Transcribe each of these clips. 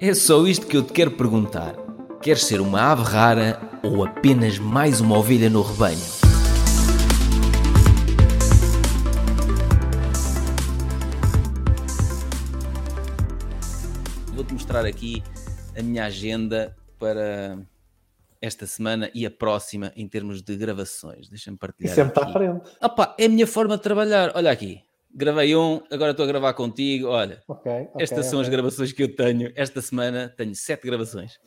É só isto que eu te quero perguntar. Queres ser uma ave rara ou apenas mais uma ovelha no rebanho? Vou-te mostrar aqui a minha agenda para esta semana e a próxima em termos de gravações. Deixa-me partilhar. E sempre aqui. está à frente. Opa, é a minha forma de trabalhar. Olha aqui. Gravei um, agora estou a gravar contigo. Olha, Ok. ok, estas são as gravações que eu tenho. Esta semana tenho sete gravações.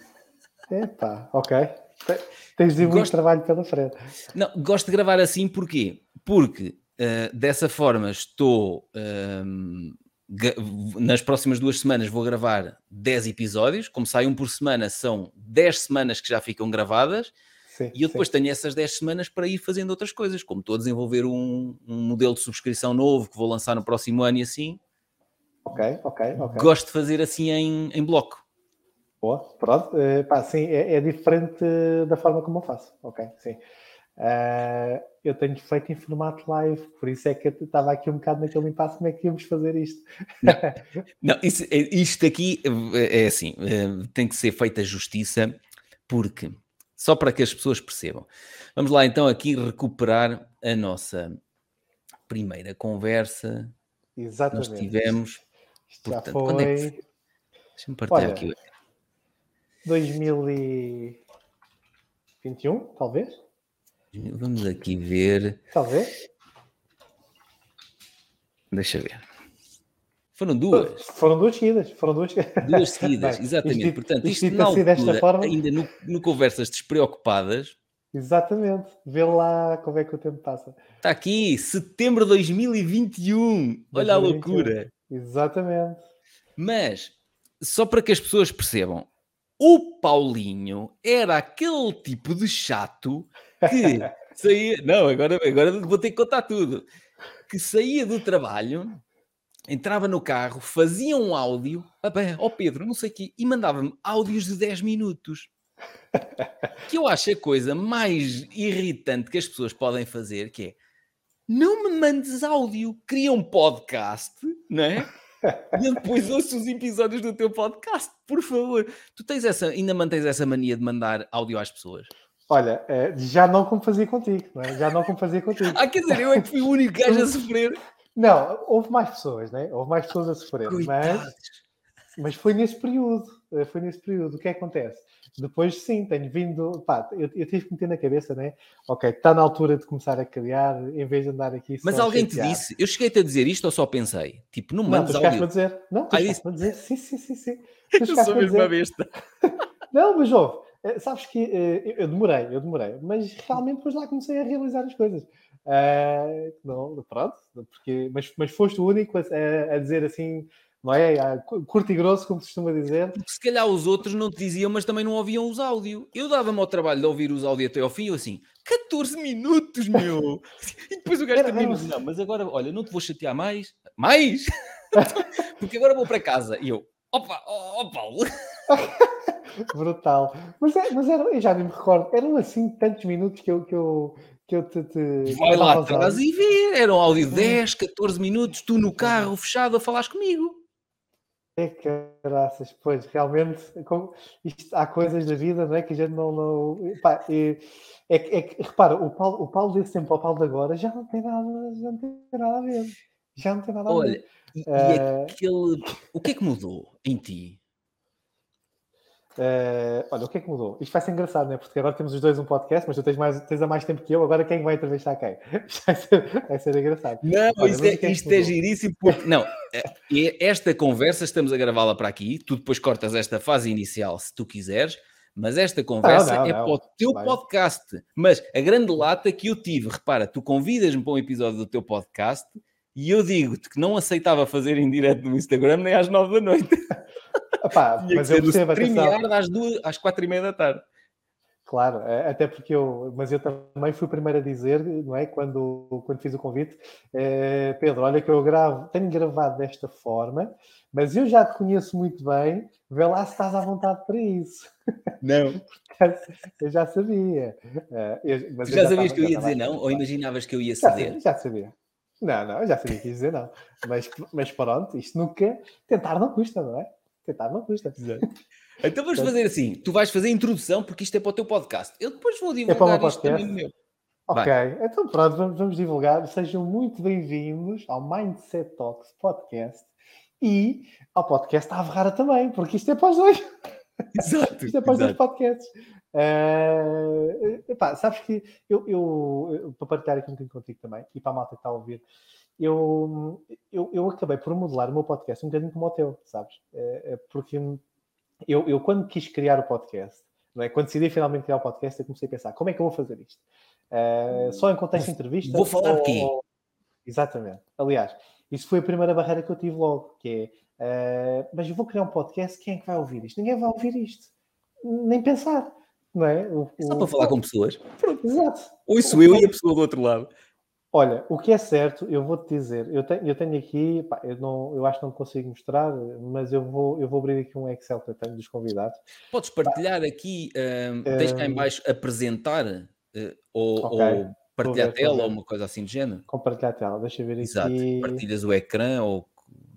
Epá, ok. Te- Tens de muito Gosto- trabalho pela frente. Não, gosto de gravar assim porquê? Porque eh, dessa forma estou. ehm, ga- nas próximas duas semanas vou gravar 10 episódios. Como sai um por semana, são 10 semanas que já ficam gravadas. Sim, E eu depois sim. tenho essas 10 semanas para ir fazendo outras coisas, como estou a desenvolver um, um modelo de subscrição novo que vou lançar no próximo ano e assim. Ok, ok, ok. Gosto de fazer assim em, em bloco. Boa, pronto. Eh, pá, sim, é, é diferente eh, da forma como eu faço. Ok, sim. Eh, eu tenho feito em formato live, por isso é que eu estava aqui um bocado naquele impasse como é que íamos fazer isto. Não, isso- é- isto aqui é assim, eh, tem que ser feita justiça, porque só para que as pessoas percebam. Vamos lá então aqui recuperar a nossa primeira conversa que nós Exatamente. tivemos. Isto já Portanto, quando é que foi foi? Deixa-me partilhar Olha, aqui. 2021, talvez? Vamos aqui ver. Talvez. Deixa ver. Foram duas. Foram duas seguidas. Foram duas, Duas seguidas, exatamente. isto- Portanto, isto isto na assim desta altura, forma- ainda no, no Conversas Despreocupadas, Exatamente. Vê lá como é que o tempo passa. está aqui, setembro de 2021. Olha a 2021. loucura. Exatamente. Mas, só para que as pessoas percebam, o Paulinho era aquele tipo de chato que saía. Não, agora, agora vou ter que contar tudo. Que saía do trabalho, entrava no carro, fazia um áudio, ó Pedro, não sei o quê, e mandava-me áudios de 10 minutos. Que eu acho a coisa mais irritante que as pessoas podem fazer, que é não me mandes áudio, cria um podcast, não é? E eu depois ouço os episódios do teu podcast, por favor. Tu tens essa, ainda mantens essa mania de mandar áudio às pessoas? Olha, eh, já não como fazia contigo, não é? Já não como fazia contigo. Ah, quer dizer, eu é que fui o único gajo a sofrer. Não, houve mais pessoas, né? Houve mais pessoas a sofrer, mas, Coitados. mas foi nesse período. eh, Foi nesse período. O que é que acontece? Depois, sim, tenho vindo. Pá, eu, eu tive que meter na cabeça, né? Ok, está na altura de começar a criar, em vez de andar aqui. Mas alguém te disse, eu cheguei-te a dizer isto ou só pensei? Tipo, não Não, mandes tu chegaste-me a áudio. dizer. Não, tu Ah, dizer. Sim, sim, sim, sim. Tu Eu sou mesmo uma besta. Não, mas ouve, eh, sabes que eh, eu demorei, eu demorei, mas realmente depois lá comecei a realizar as coisas. Eh, não, pronto, porque, mas, mas foste o único a, a- a dizer assim, não é? Cu- Curto e grosso, como se costuma dizer. Porque se calhar os outros não te diziam, mas também não ouviam os áudios. Eu dava-me ao trabalho de ouvir os áudios até ao fim, eu assim, 14 minutos, meu! E depois o gajo termina assim, não, mas agora, olha, não te vou chatear mais. Mais? Porque agora vou para casa. E eu, opa, ó ó, Paulo. Brutal. Mas, é, mas era, eu já nem me recordo, eram assim tantos minutos que eu, que eu, que eu te. te Vai lá atrás e vê. Era um áudio de 10, 14 minutos, tu no carro, fechado, a falares comigo. É caraças, pois, realmente, como, isto, há coisas da vida não é, que a gente não. não pá, é, é, que- é que, repara, o Paulo, o Paulo desse tempo ao Paulo de agora já não tem nada, já não tem nada a ver. Já não tem nada a ver. Olha, e, e Eh, aquele... O que é que mudou em ti? Eh, olha, o que é que mudou? Isto vai ser engraçado, não é? Porque agora temos os dois um podcast, mas tu tens, mais, tens há mais tempo que eu, agora quem vai entrevistar quem? Isto vai ser, vai ser engraçado. Não, Olha, isto, é, é isto é giríssimo. Porque, não, é- esta conversa estamos a gravá-la para aqui. Tu depois cortas esta fase inicial se tu quiseres, mas esta conversa não, é não. para o teu Vai. podcast. Mas a grande lata que eu tive, repara, tu convidas-me para um episódio do teu podcast e eu digo-te que não aceitava fazer em direto no Instagram nem às nove da noite. Tinha que mas eu percebo, atenção. Às, duas, às quatro e meia da tarde. Claro, eh, até porque eu, mas eu também fui o primeiro a dizer, não é? Quando, quando fiz o convite, eh, Pedro, olha que eu gravo, tenho gravado desta forma, mas eu já te conheço muito bem, vê lá se estás à vontade para isso. Não. Eu já sabia. Eh, eu- mas Tu eu já sabias estava- que eu já ia dizer não? Ou imaginavas que eu ia Já ceder? sabia, já sabia. Não, não, eu já sabia que ia dizer não. Mas, mas pronto, isto nunca. Tentar não custa, não é? Tentar não custa. Então vamos fazer assim: tu vais fazer a introdução, porque isto é para o teu podcast. Eu depois vou É para o divulgar meu isto também meu. Ok, Vai. então pronto, vamos, vamos divulgar. Sejam muito bem-vindos ao Mindset Talks Podcast e ao podcast à Verrara também, porque isto é para os dois. Exato. Isto é para os dois exato. podcasts. Eh, epá, sabes que eu, eu, para partilhar aqui um bocadinho contigo também, e para a malta que está a ouvir, eu, eu, eu acabei por modelar o meu podcast um bocadinho como o teu, sabes? Eh, eh, porque eu, eu, quando quis criar o podcast, não é? quando decidi finalmente criar o podcast, eu comecei a pensar como é que eu vou fazer isto? Só em contexto de entrevista? Vou falar ou- Exatamente. Aliás, isso foi a primeira barreira que eu tive logo, que é, mas eu vou criar um podcast, quem é que vai ouvir isto? Ninguém vai ouvir isto. Nem pensar, não é? O- É só o- para falar com pessoas. Exato. Ouço eu e a pessoa do outro lado. Olha, o que é certo, eu vou-te dizer, eu tenho, eu tenho aqui, pá, eu, não, eu acho que não consigo mostrar, mas eu vou, eu vou abrir aqui um Excel que eu tenho dos convidados. Podes partilhar aqui, ahm, deixa cá em baixo apresentar eh, ou, Ok. ou partilhar a tela ou uma coisa assim de género. Compartilhar a tela, deixa eu ver Exato. aqui. Partilhas o ecrã ou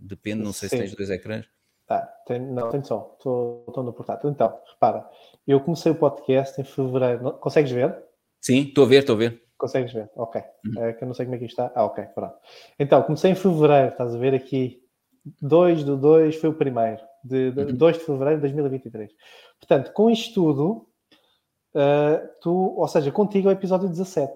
depende, não sei se Sim. tens dois ecrãs. Tá, tenho, não, tenho só, estou estou no portátil. Então, repara, eu comecei o podcast em fevereiro. Consegues ver? Sim, estou a ver, estou a ver. Consegues ver? Ok. Uhum. É que eu não sei como é que isto está. Ah, ok, pronto. Então, comecei em fevereiro, estás a ver aqui. 2 do 2 foi o primeiro, de, de Uhum. 2 de fevereiro de 2023. Portanto, com isto tudo, ah, tu, ou seja, contigo é o episódio 17.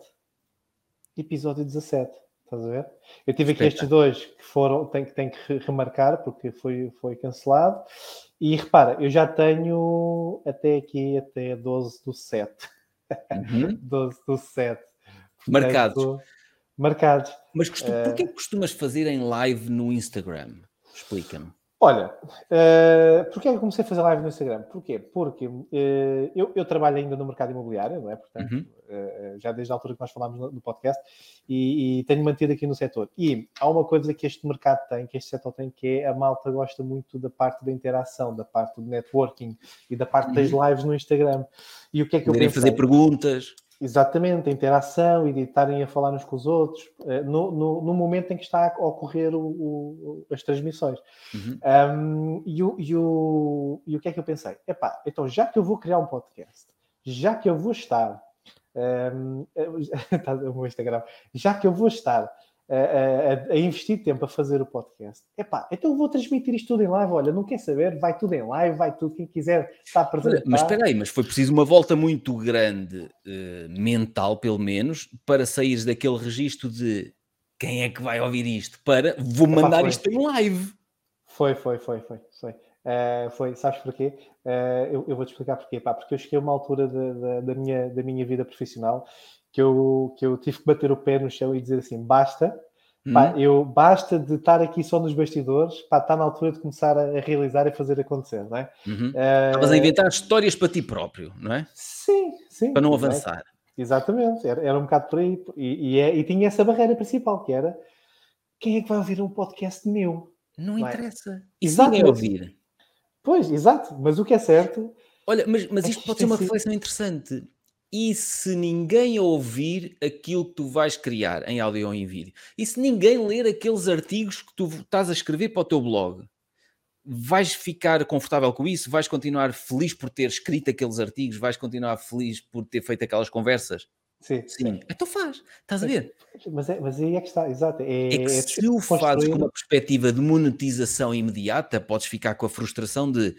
Episódio 17, estás a ver? Eu tive aqui estes dois que foram, tenho, que- tenho que re- remarcar porque foi, foi cancelado. E repara, eu já tenho até aqui, até 12 do 7. Uhum. 12 do 7. Marcados. Portanto, Marcados. Mas costu... Eh, porquê que costumas fazer em live no Instagram? Explica-me. Olha, uh, porquê é que eu comecei a fazer live no Instagram? Porquê? Porque uh, eu, eu trabalho ainda no mercado imobiliário, não é? Portanto, Uhum. uh, já desde a altura que nós falámos no, no podcast, e, e tenho mantido aqui no setor. E há uma coisa que este mercado tem, que este setor tem, que é a malta gosta muito da parte da interação, da parte do networking e da parte das lives no Instagram. E o que é que eu Poderem pensei? fazer perguntas. Exatamente, a interação e de estarem a falar uns com os outros, eh, no, no, no momento em que está a ocorrer o- o- as transmissões. Uhum. Um, e, o, e, o, e o que é que eu pensei? Epá, então já que eu vou criar um podcast, já que eu vou estar, um, está meu Instagram, já que eu vou estar a, a- a investir tempo a fazer o podcast, epá, então vou transmitir isto tudo em live. Olha, não quer saber, vai tudo em live, vai tudo, quem quiser está presente. Olha, Mas espera aí, mas foi preciso uma volta muito grande, eh, mental pelo menos, para saíres daquele registro de quem é que vai ouvir isto? Para vou Epá, mandar foi. isto em live. Foi, foi, foi, foi, foi. Eh, foi, sabes porquê? Eh, eu, eu vou-te explicar porquê. Pá, porque eu cheguei a uma altura da, da, da minha, da minha vida profissional que eu, que eu tive que bater o pé no chão e dizer assim: basta, pá, Hum? eu, basta de estar aqui só nos bastidores, pá, está na altura de começar a, a realizar e fazer acontecer, não é? Uhum. Eh, Estavas a inventar histórias para ti próprio, não é? Sim, sim. Para não é? avançar. Exatamente, era, era um bocado por aí. E, e, é- e tinha essa barreira principal, que era quem é que vai ouvir um podcast meu? Não Não é? interessa. E ninguém mas- ouvir? Pois, exato, mas o que é certo Olha, mas, mas É isto que pode ser uma reflexão interessante. E se ninguém ouvir aquilo que tu vais criar em áudio ou em vídeo? E se ninguém ler aqueles artigos que tu estás a escrever para o teu blog? Vais ficar confortável com isso? Vais continuar feliz por ter escrito aqueles artigos? Vais continuar feliz por ter feito aquelas conversas? sim, Sim. Então faz. Estás a ver? Mas, é, mas aí é que está, exato. É, É que é se o fazes com uma perspectiva de monetização imediata, podes ficar com a frustração de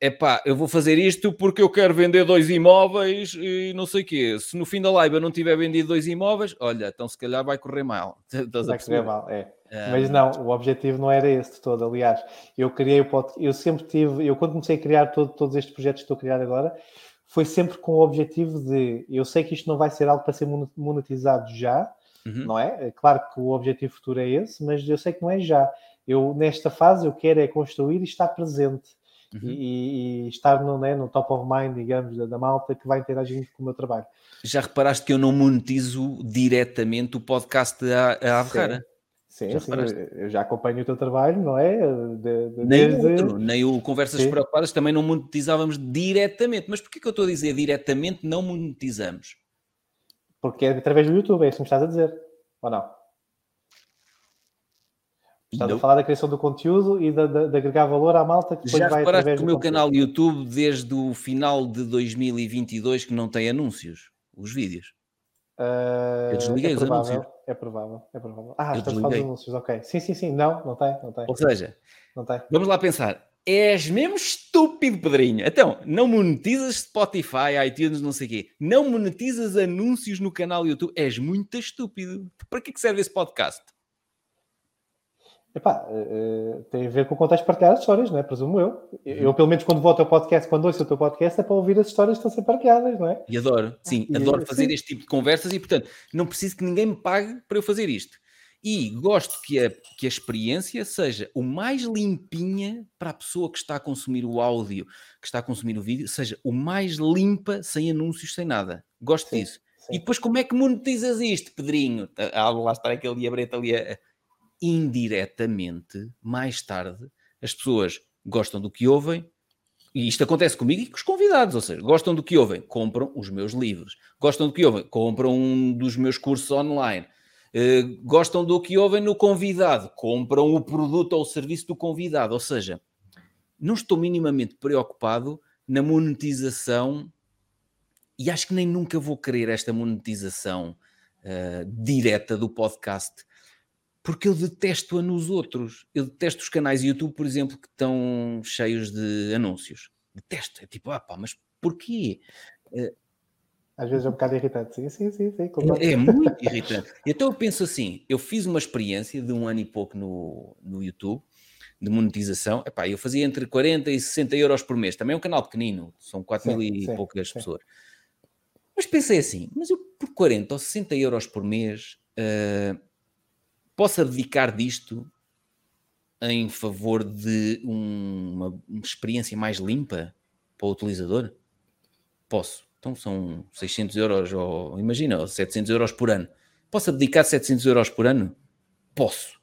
é epá, eu vou fazer isto porque eu quero vender dois imóveis e não sei o quê. Se no fim da live eu não tiver vendido dois imóveis, olha, então se calhar vai correr mal. Vai correr mal, é. Ah, Mas não, o objetivo não era esse de todo. Aliás, eu criei o podcast, eu sempre tive, eu quando comecei a criar todo- todos estes projetos que estou a criar agora, foi sempre com o objetivo de, eu sei que isto não vai ser algo para ser monet- monetizado já, uhum. não é? É Claro que o objetivo futuro é esse, mas eu sei que não é já. Eu, nesta fase, eu quero é construir e estar presente. Uhum. E, e estar no, né, no top of mind, digamos, da, da malta que vai interagir com o meu trabalho. Já reparaste que eu não monetizo diretamente o podcast à Averrara? Sim, Já sim, eu já acompanho o teu trabalho, não é? De- de- Nem desde- o outro, nem o Conversas Sim. Preocupadas também não monetizávamos diretamente. Mas porquê que eu estou a dizer diretamente não monetizamos? Porque é através do YouTube, é isso que me estás a dizer, ou não? Estás a falar da criação do conteúdo e de, de, de agregar valor à malta que depois Já vai reparaste que o meu conteúdo. canal YouTube, desde o final de 2022, que não tem anúncios, os vídeos. Ah, Eu desliguei é os provável, anúncios. É provável, é provável. Ah, Eu estás a falar dos desliguei. anúncios, ok. Sim, sim, sim. Não, não tem, não tem. Ou seja, Não tem. vamos lá pensar. És mesmo estúpido, Pedrinho. Então, não monetizas Spotify, iTunes, não sei o quê. Não monetizas anúncios no canal YouTube. És muito estúpido. Para que é que serve esse podcast? Epá, eh, eh, tem a ver com o contexto de partilhar as histórias, não é? Presumo eu. Eu, pelo menos, quando vou ao teu podcast, quando ouço o teu podcast, é para ouvir as histórias que estão a ser partilhadas, não é? E adoro, sim, E- adoro fazer sim. este tipo de conversas e, portanto, não preciso que ninguém me pague para eu fazer isto. E gosto que a, que a experiência seja o mais limpinha para a pessoa que está a consumir o áudio, que está a consumir o vídeo, seja o mais limpa, sem anúncios, sem nada. Gosto Sim, disso. sim. E depois, como é que monetizas isto, Pedrinho? Ah, lá está aquele diabrete ali. a- Indiretamente, mais tarde, as pessoas gostam do que ouvem, e isto acontece comigo e com os convidados, ou seja, gostam do que ouvem, compram os meus livros. Gostam do que ouvem, compram um dos meus cursos online. Eh, gostam do que ouvem no convidado, compram o produto ou o serviço do convidado. Ou seja, não estou minimamente preocupado na monetização e acho que nem nunca vou querer esta monetização eh, direta do podcast porque eu detesto-a nos outros. Eu detesto os canais YouTube, por exemplo, que estão cheios de anúncios. Detesto. É tipo, ah pá, mas porquê? Às vezes é um bocado irritante. Sim, sim, sim. sim. É, é muito irritante. Então eu penso assim, eu fiz uma experiência de um ano e pouco no, no YouTube, de monetização. Epá, eu fazia entre 40 e 60 euros por mês. Também é um canal pequenino, são 4 mil Sim, e sim, poucas pessoas. Mas pensei assim, mas eu por 40 ou 60 euros por mês eh, posso abdicar disto em favor de um- uma, experiência mais limpa para o utilizador? Posso. Então são 600 euros, ou imagina, ou 700 euros por ano. Posso abdicar 700 euros por ano? Posso.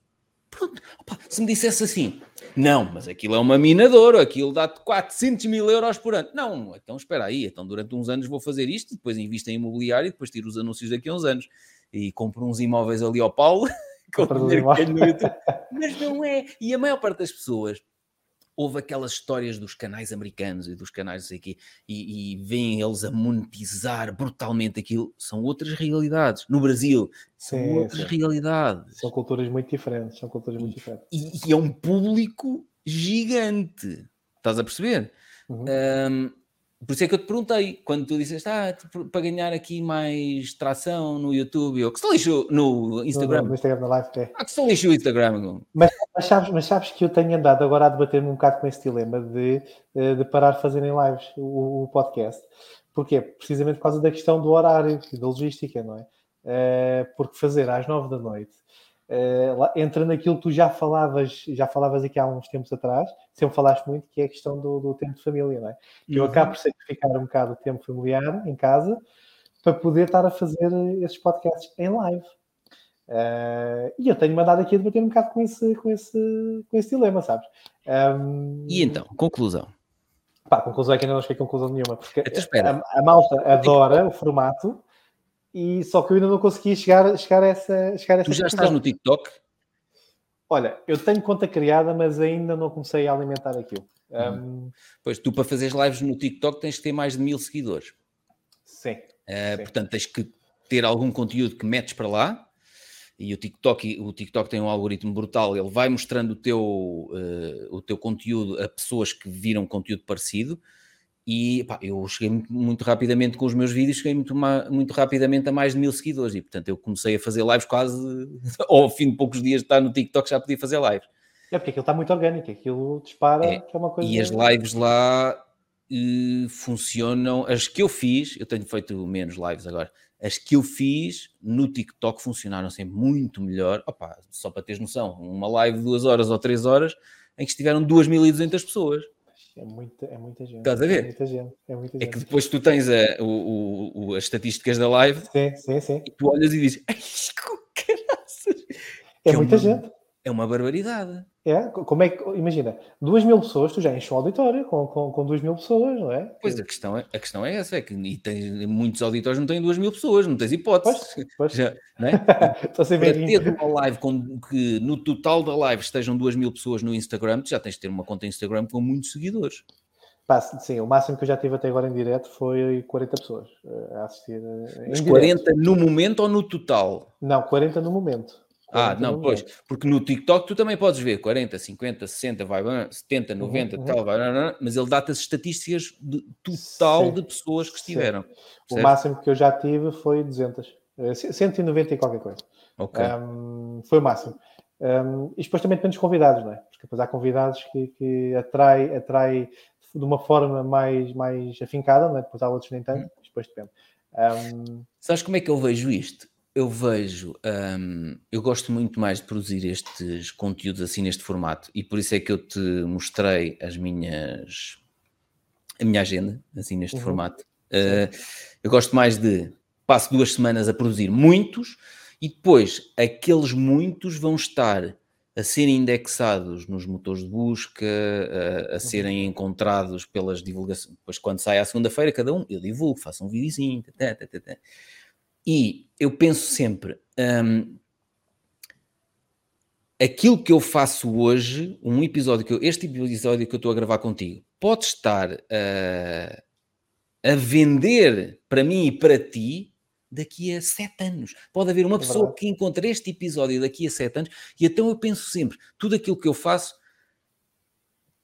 Pronto. Opa, se me dissesse assim, não, mas aquilo é uma minadora, aquilo dá-te 400 mil euros por ano. Não, então espera aí, então durante uns anos vou fazer isto, depois invisto em imobiliário, depois tiro os anúncios daqui a uns anos e compro uns imóveis ali ao Paulo, com dinheiro YouTube. Mas não é. E a maior parte das pessoas houve aquelas histórias dos canais americanos e dos canais não sei quê, e, e veem eles a monetizar brutalmente aquilo. São outras realidades. No Brasil, são Sim, outras sim. realidades. São culturas muito diferentes. São culturas muito diferentes. E, e é um público gigante. Estás a perceber? Uhum. Ahm, por isso é que eu te perguntei, quando tu disseste, ah, para ganhar aqui mais tração no YouTube, eu que se lixo no No, Instagram. no Instagram da live, é. Ah, que se lixo o Instagram. Mas sabes, mas sabes que eu tenho andado agora a debater-me um bocado com esse dilema de, eh, de parar de fazerem lives o, o podcast. Porquê? Precisamente por causa da questão do horário e da logística, não é? Eh, porque fazer às nove da noite entra naquilo que tu já falavas, já falavas aqui há uns tempos atrás, sempre falaste muito, que é a questão do, do tempo de família, não é? Eu Uhum. acabo por sacrificar um bocado o tempo familiar em casa para poder estar a fazer esses podcasts em live. Eh, e eu tenho mandado aqui a debater um bocado com esse, com esse, com esse dilema, sabes? Ahm, E então, conclusão. Pá, conclusão é que ainda não cheguei a conclusão nenhuma, porque Então, a, a malta adora o formato, e só que eu ainda não consegui chegar, chegar a essa, chegar a essa Tu já conclusão. estás no TikTok? Olha, eu tenho conta criada, mas ainda não comecei a alimentar aquilo. Uhum. Ahm, Pois tu, para fazeres lives no TikTok, tens que ter mais de mil seguidores. sim, Uh, Sim. portanto, tens que ter algum conteúdo que metes para lá. E o TikTok, o TikTok tem um algoritmo brutal, ele vai mostrando o teu, uh, o teu conteúdo a pessoas que viram conteúdo parecido. E pá, eu cheguei muito, rapidamente com os meus vídeos, cheguei muito, muito rapidamente a mais de mil seguidores. E portanto, eu comecei a fazer lives quase ao fim de poucos dias de estar no TikTok, já podia fazer lives. é porque aquilo está muito orgânico, aquilo dispara, É, que é uma coisa. E as lives lá eh, funcionam. As que eu fiz, eu tenho feito menos lives agora. As que eu fiz no TikTok funcionaram sempre muito melhor. Opa, só para teres noção, uma live de duas horas ou três horas em que estiveram 2.200 pessoas. É muita, é muita gente. Estás a ver? É muita gente. É muita É gente. que depois tu tens a- o- o- as estatísticas da live Sim, sim, sim. e tu olhas e dizes: Ai, com caraças! É Que muita uma- gente. É uma barbaridade. É, como é que, imagina, duas mil pessoas, tu já enches um auditório com, com, com duas mil pessoas, não é? Pois a questão é, a questão é essa, é que e tem, muitos auditórios não têm duas mil pessoas, não tens hipótese. Pois, pois. Já, não é? Para ter uma live com que no total da live estejam duas mil pessoas no Instagram, tu já tens de ter uma conta Instagram com muitos seguidores. Pá, sim, o máximo que eu já tive até agora em direto foi 40 pessoas eh, a assistir. eh, Mas direto. 40 no momento ou no total? Não, 40 no momento. Ah, 40 não, pois, porque no TikTok tu também podes ver 40, 50, 60, vai, vai, 70, 90, uhum. tal, vai, mas ele dá-te as estatísticas de total Sim, de pessoas que estiveram. O máximo que eu já tive foi 200. eh, 190 e qualquer coisa. Ok. Um, foi o máximo. Um, e depois também depende dos convidados, não é? Porque depois há convidados que, que atrai, atrai de uma forma mais, mais afincada, não é? Depois há outros nem Hum. tanto, depois depende. Um, Sabes como é que eu vejo isto? Eu vejo, hum, eu gosto muito mais de produzir estes conteúdos assim neste formato e por isso é que eu te mostrei as minhas, a minha agenda assim neste Uhum. formato. Uh, eu gosto mais de passo duas semanas a produzir muitos e depois aqueles muitos vão estar a serem indexados nos motores de busca, a, a serem encontrados pelas divulgações. Depois, quando sai à segunda-feira, cada um, eu divulgo, faço um videozinho. Tá, tá. E eu penso sempre, hum, aquilo que eu faço hoje, um episódio que eu, este episódio que eu estou a gravar contigo, pode estar a, a vender para mim e para ti daqui a sete anos. Pode haver uma É pessoa que encontre este episódio daqui a sete anos e então eu penso sempre, tudo aquilo que eu faço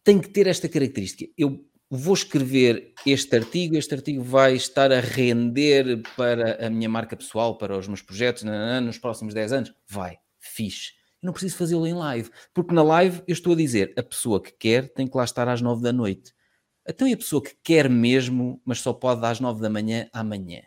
tem que ter esta característica. Eu vou escrever este artigo, este artigo vai estar a render para a minha marca pessoal, para os meus projetos nos próximos 10 anos. Vai, fixe. Não preciso fazê-lo em live, porque na live eu estou a dizer, a pessoa que quer tem que lá estar às 9 da noite. Então e a pessoa que quer mesmo, mas só pode às 9 da manhã, amanhã?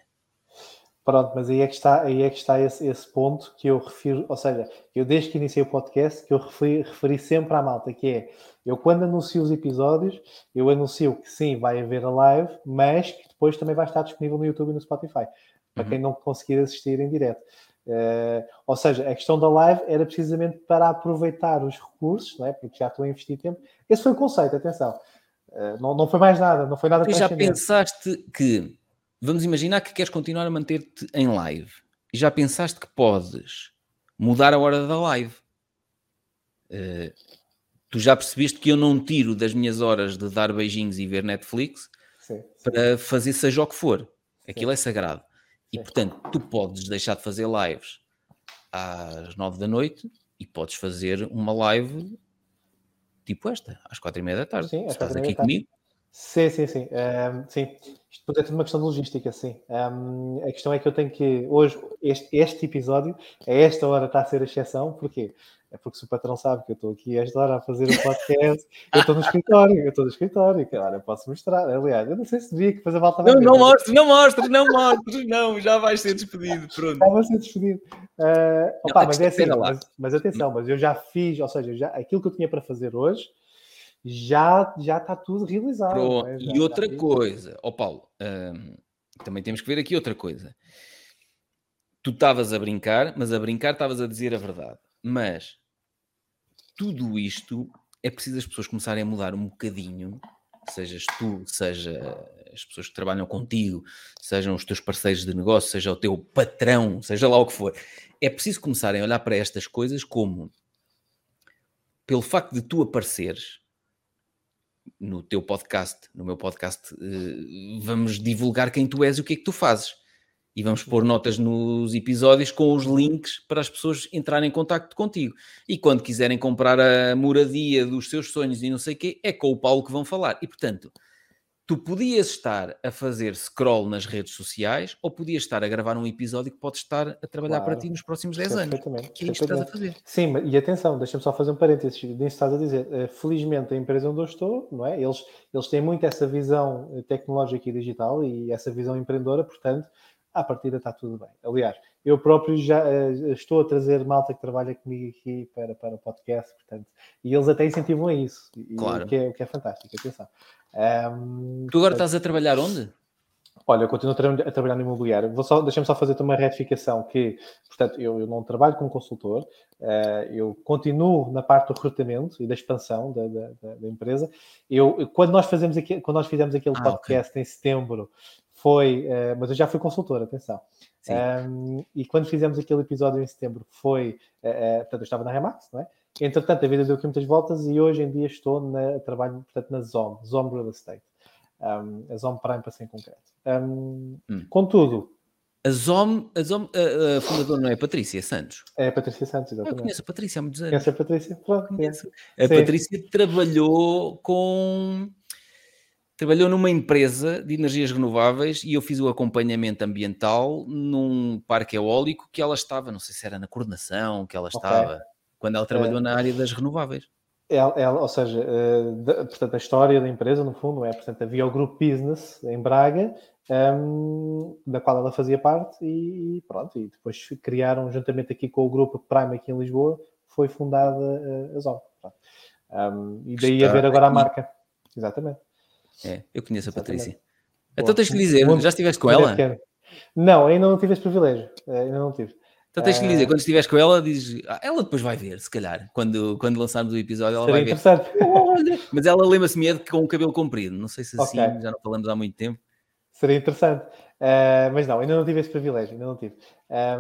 Pronto, mas aí é que está, aí é que está esse, esse ponto que eu refiro, ou seja, eu desde que iniciei o podcast, que eu referi, referi sempre à malta, que é, eu quando anuncio os episódios, eu anuncio que sim, vai haver a live, mas que depois também vai estar disponível no YouTube e no Spotify, para Uhum. quem não conseguir assistir em direto. Eh, ou seja, a questão da live era precisamente para aproveitar os recursos, não é? porque já estou a investir tempo. Esse foi o conceito, atenção. Eh, não, não foi mais nada, não foi nada Tu já pensaste que, vamos imaginar que queres continuar a manter-te em live, e já pensaste que podes mudar a hora da live? Eh, tu já percebeste que eu não tiro das minhas horas de dar beijinhos e ver Netflix Sim, sim. para fazer seja o que for. Aquilo é sagrado. E Sim. portanto, tu podes deixar de fazer lives às nove da noite e podes fazer uma live tipo esta, às quatro e meia da tarde. Sim, estás aqui comigo, Sim, sim, sim. Ahm, sim. Isto é tudo uma questão de logística, sim. Ahm, a questão é que eu tenho que, hoje, este, este episódio, a esta hora está a ser a exceção, porquê? É porque se o patrão sabe que eu estou aqui a esta hora a fazer o podcast, eu estou no escritório, eu estou no escritório, que agora eu posso mostrar. Aliás, eu não sei se devia que depois a volta Não, não mostres, não mostres, não mostres, não, já vais ser despedido, pronto. Estava a ser despedido. Não, opa, a mas questão- é assim, mas, mas atenção, mas eu já fiz, ou seja, já, aquilo que eu tinha para fazer hoje já, já está tudo realizado. é? Já- E já outra fiz. coisa, ó Paulo, hum, também temos que ver aqui outra coisa. Tu estavas a brincar, mas a brincar estavas a dizer a verdade. Mas tudo isto é preciso as pessoas começarem a mudar um bocadinho, sejas tu, seja as pessoas que trabalham contigo, sejam os teus parceiros de negócio, seja o teu patrão, seja lá o que for. É preciso começarem a olhar para estas coisas como pelo facto de tu apareceres no teu podcast, no meu podcast, eh, vamos divulgar quem tu és e o que é que tu fazes. E vamos pôr notas nos episódios com os links para as pessoas entrarem em contacto contigo. E quando quiserem comprar a moradia dos seus sonhos e não sei o quê, é com o Paulo que vão falar. E portanto, tu podias estar a fazer scroll nas redes sociais ou podias estar a gravar um episódio que pode estar a trabalhar para Claro. ti nos próximos 10 Percebo anos. perfeitamente, Que é isto que estás a fazer. Sim, e atenção, deixa-me só fazer um parênteses nisso que estás a dizer. Eh, Felizmente a empresa onde eu estou, não é? Eles, eles têm muito essa visão eh, tecnológica e digital e essa visão empreendedora, portanto, à partida está tudo bem. Aliás, eu próprio já eh, estou a trazer malta que trabalha comigo aqui para, para o podcast, portanto, e eles até incentivam a isso, e, Claro. o, que é, o que é fantástico, atenção. Ahm, Tu agora portanto, estás a trabalhar onde? Olha, eu continuo a, tra a trabalhar no imobiliário. Vou só, deixa-me só fazer uma retificação que, portanto, eu, eu não trabalho como consultor, uh, eu continuo na parte do recrutamento e da expansão da, da, da empresa. Eu, quando nós fazemos aqui, quando nós fizemos aquele ah, podcast okay. em setembro, foi, uh, mas eu já fui consultor, atenção. Um, e quando fizemos aquele episódio em setembro, foi, uh, portanto, eu estava na Remax, não é? Entretanto, a vida deu aqui muitas voltas e hoje em dia estou na trabalho, portanto, na ZOM, ZOM Real Estate um, a ZOM Prime para ser concreto. Um, hum. Contudo, a ZOM, a ZOM a, a fundadora não é a Patrícia Santos? É a Patrícia Santos, exatamente. Eu conheço a Patrícia há muitos anos. Conheço a Patrícia? Pronto, conheço. A Sim. Patrícia trabalhou com... Trabalhou numa empresa de energias renováveis e eu fiz o acompanhamento ambiental num parque eólico que ela estava, não sei se era na coordenação que ela estava, okay. Quando ela trabalhou é. na área das renováveis. Ela, ela, ou seja, uh, de, portanto, a história da empresa, no fundo, é, portanto, havia o grupo Business em Braga, um, da qual ela fazia parte, e, pronto, e depois criaram, juntamente aqui com o grupo Prime aqui em Lisboa, foi fundada uh, a Zona. Um, e daí Está haver agora aqui. a marca. Exatamente. É, eu conheço a Patrícia. Boa. Então tens que dizer, já estiveste com ela? Não, ainda não tive esse privilégio. Eh, ainda não tive. Então tens que lhe dizer, ah. quando estiveres com ela, dizes, ah, ela depois vai ver, se calhar, quando, quando lançarmos o episódio, ela Seria vai ver. Mas ela lembra-se medo com o cabelo comprido, não sei se assim, okay. já não falamos há muito tempo. Seria interessante. Uh, mas não, ainda não tive esse privilégio, ainda não tive.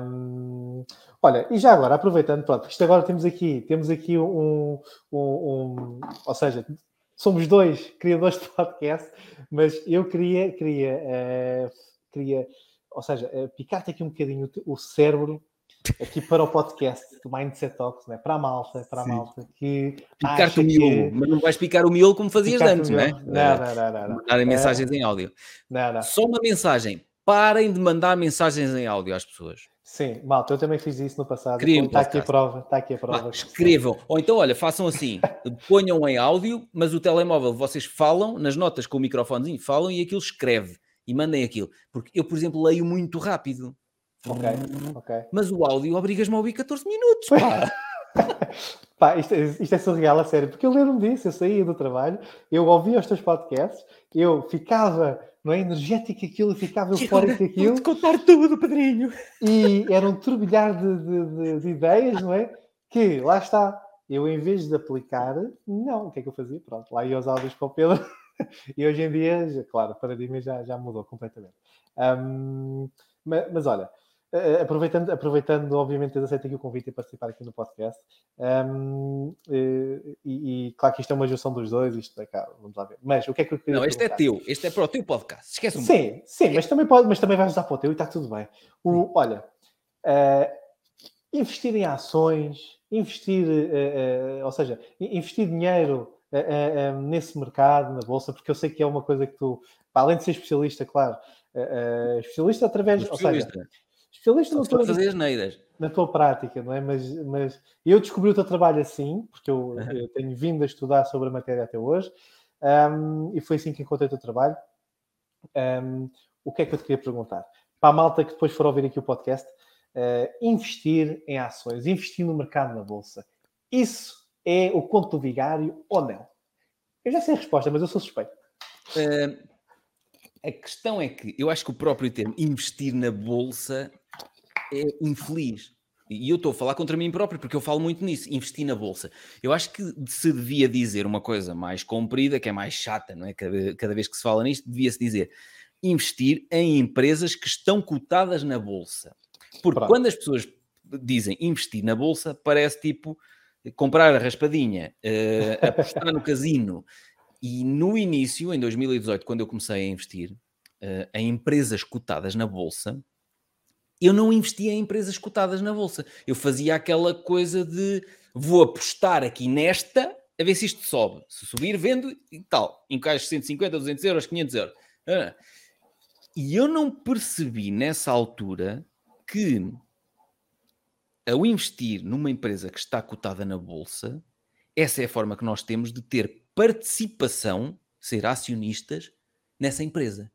Um, olha, e já agora, aproveitando, pronto, isto agora temos aqui, temos aqui um, um, um, ou seja, somos dois criadores de podcast, mas eu queria, queria, uh, queria, ou seja, uh, picar-te aqui um bocadinho o cérebro aqui para o podcast do Mindset Talks, né? para a malta, para a malta que. Picar-te o miolo, que... mas não vais picar o miolo como fazias antes, não é? Não, não, não. não, não. Mandarem mensagens é... em áudio. Não, não. Só uma mensagem. Parem de mandar mensagens em áudio às pessoas. Sim, malta, eu também fiz isso no passado. Está aqui a prova, está aqui a prova. escrevam, ou então, olha, façam assim, ponham em áudio, mas o telemóvel vocês falam, nas notas com o microfonezinho, falam e aquilo escreve e mandem aquilo. Porque eu, por exemplo, leio muito rápido. Ok, ok. Mas o áudio obrigas-me a ouvir 14 minutos, pá. pá, isto, isto, é surreal, a sério, porque eu lembro-me disso, eu saía do trabalho, eu ouvia os teus podcasts, eu ficava não é, energético aquilo, ficava eufórico aquilo. Vou-te contar tudo, Pedrinho. E era um turbilhar de, de, de, de, ideias, não é? Que, lá está, eu em vez de aplicar, não, o que é que eu fazia? Pronto, lá ia os áudios para o Pedro. e hoje em dia, claro, o paradigma já, já mudou completamente. Um, mas, mas olha, eh, aproveitando, aproveitando, obviamente, aceito aqui o convite e participar aqui no podcast. Um, eh, e, e, claro que isto é uma junção dos dois, isto é cá, vamos lá ver. Mas o que é que eu queria Não, este é teu, este é para o teu podcast. Esquece um Sim, pouco. sim, mas também, pode, mas também vais usar para o teu e está tudo bem. O, olha, uh, investir em ações, investir, ou seja, investir dinheiro nesse mercado, na bolsa, porque eu sei que é uma coisa que tu, além de ser especialista, claro, especialista através, especialista. ou seja, Especialista na tua, fazer neiras. na tua prática, não é? Mas, mas eu descobri o teu trabalho assim, porque eu, eu tenho vindo a estudar sobre a matéria até hoje, um, e foi assim que encontrei o teu trabalho. Um, o que é que eu te queria perguntar? Para a malta que depois for ouvir aqui o podcast, uh, investir em ações, investir no mercado na bolsa, isso é o conto do vigário ou não? Eu já sei a resposta, mas eu sou suspeito. Uh, a questão é que eu acho que o próprio termo investir na bolsa é infeliz. E eu estou a falar contra mim próprio, porque eu falo muito nisso, investir na bolsa. Eu acho que se devia dizer uma coisa mais comprida, que é mais chata, não é? Cada, cada vez que se fala nisto, devia-se dizer investir em empresas que estão cotadas na bolsa. Porque Pronto. quando as pessoas dizem investir na bolsa, parece tipo comprar a raspadinha, uh, apostar no casino. E no início, em 2018, quando eu comecei a investir uh, em empresas cotadas na bolsa, eu não investia em empresas cotadas na bolsa. Eu fazia aquela coisa de vou apostar aqui nesta a ver se isto sobe. Se subir, vendo e tal. Encaixo 150, 200 euros, 500 euros. E eu não percebi nessa altura que ao investir numa empresa que está cotada na bolsa, essa é a forma que nós temos de ter participação, ser acionistas nessa empresa.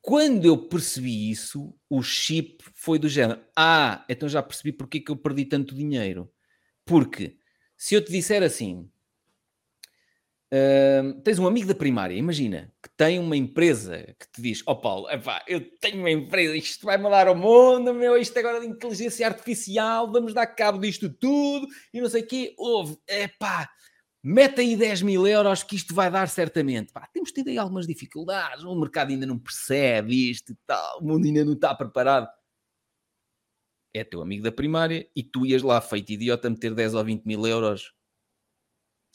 Quando eu percebi isso, o chip foi do género: Ah, então já percebi porque é que eu perdi tanto dinheiro. Porque se eu te disser assim, Uh, tens um amigo da primária, imagina, que tem uma empresa que te diz: Ó oh Paulo, epá, eu tenho uma empresa, isto vai mudar o mundo, meu, isto agora de inteligência artificial, vamos dar cabo disto tudo e não sei o quê. Houve, epá, mete aí 10 mil euros que isto vai dar certamente. Pá, temos tido aí algumas dificuldades, o mercado ainda não percebe isto e tal, o mundo ainda não está preparado. É teu amigo da primária e tu ias lá feito idiota meter 10 ou 20 mil euros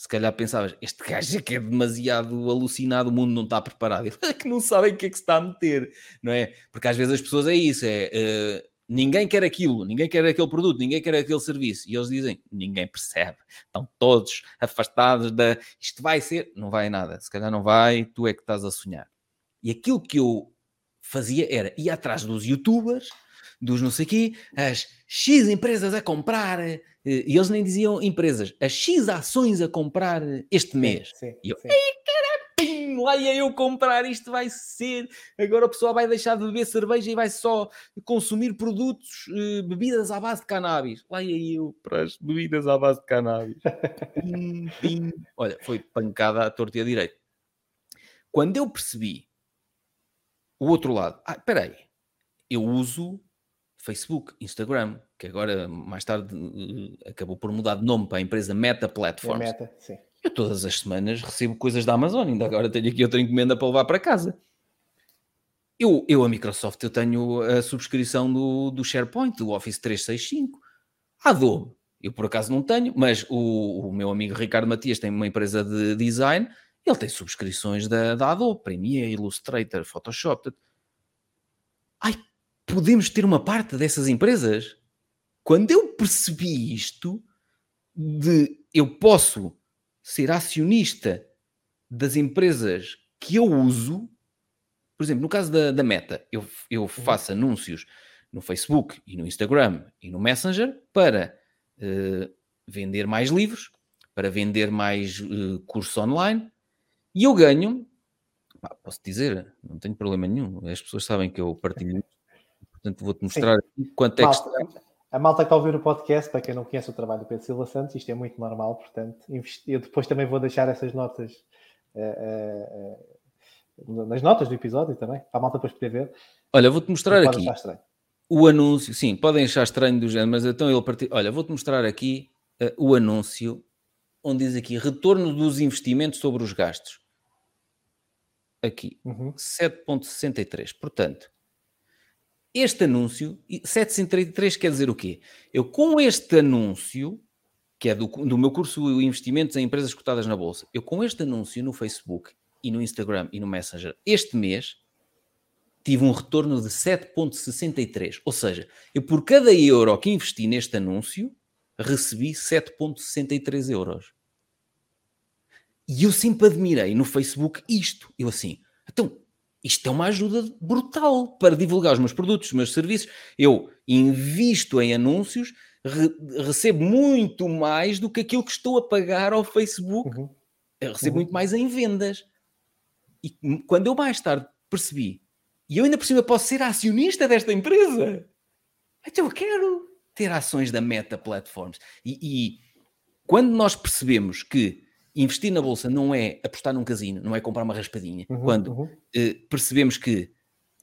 se calhar pensavas, este gajo é que é demasiado alucinado, o mundo não está preparado. Ele é que não sabem o que é que se está a meter, não é? Porque às vezes as pessoas é isso, é uh, ninguém quer aquilo, ninguém quer aquele produto, ninguém quer aquele serviço. E eles dizem, ninguém percebe. Estão todos afastados da isto vai ser, não vai nada. Se calhar não vai, tu é que estás a sonhar. E aquilo que eu fazia era ir atrás dos youtubers, dos não sei quê, as X empresas a comprar, eh, e eles nem diziam empresas, as X ações a comprar este mês. Sim, sim, e eu, sim. ei caramba, lá ia eu comprar, isto vai ser, agora o pessoal vai deixar de beber cerveja e vai só consumir produtos, eh, bebidas à base de cannabis. Lá ia eu para as bebidas à base de cannabis. pim, pim. Olha, foi pancada à torta e à direita. Quando eu percebi o outro lado, ah, espera aí, eu uso Facebook, Instagram, que agora mais tarde eh, acabou por mudar de nome para a empresa Meta Platforms. É Meta, sim. Eu todas as semanas recebo coisas da Amazon, ainda agora tenho aqui outra encomenda para levar para casa. Eu, eu a Microsoft, eu tenho a subscrição do, do SharePoint, do Office 365. A Adobe, eu por acaso não tenho, mas o, o meu amigo Ricardo Matias tem uma empresa de design, ele tem subscrições da, da Adobe, Premiere, Illustrator, Photoshop. Ai, podemos ter uma parte dessas empresas. Quando eu percebi isto, de eu posso ser acionista das empresas que eu uso, por exemplo, no caso da, da Meta, eu, eu uhum. faço anúncios no Facebook e no Instagram e no Messenger para uh, vender mais livros, para vender mais uh, cursos online e eu ganho, posso dizer, não tenho problema nenhum, as pessoas sabem que eu partilho Portanto, vou-te mostrar aqui quanto é malta, que está. A malta que está a ouvir o podcast, para quem não conhece o trabalho do Pedro Silva Santos, isto é muito normal, portanto, eu depois também vou deixar essas notas uh, uh, nas notas do episódio também, para a malta depois poder ver. Olha, vou-te mostrar aqui o anúncio, sim, podem achar estranho do género, mas então ele partiu. Olha, vou-te mostrar aqui uh, o anúncio onde diz aqui retorno dos investimentos sobre os gastos. Aqui, uhum. 7,63. Portanto, este anúncio, 733 quer dizer o quê? Eu com este anúncio, que é do, do meu curso Investimentos em Empresas Cotadas na Bolsa, eu com este anúncio no Facebook e no Instagram e no Messenger, este mês, tive um retorno de 7,63. Ou seja, eu por cada euro que investi neste anúncio, recebi 7,63 euros. E eu sempre admirei no Facebook isto. Eu assim, então, isto é uma ajuda brutal para divulgar os meus produtos, os meus serviços. Eu invisto em anúncios, re recebo muito mais do que aquilo que estou a pagar ao Facebook. Uhum. Eu recebo uhum. muito mais em vendas. E quando eu mais tarde percebi, e eu ainda por cima posso ser acionista desta empresa, então eu quero ter ações da Meta Platforms. E, e quando nós percebemos que investir na bolsa não é apostar num casino, não é comprar uma raspadinha. Uhum, Quando uhum. Eh, percebemos que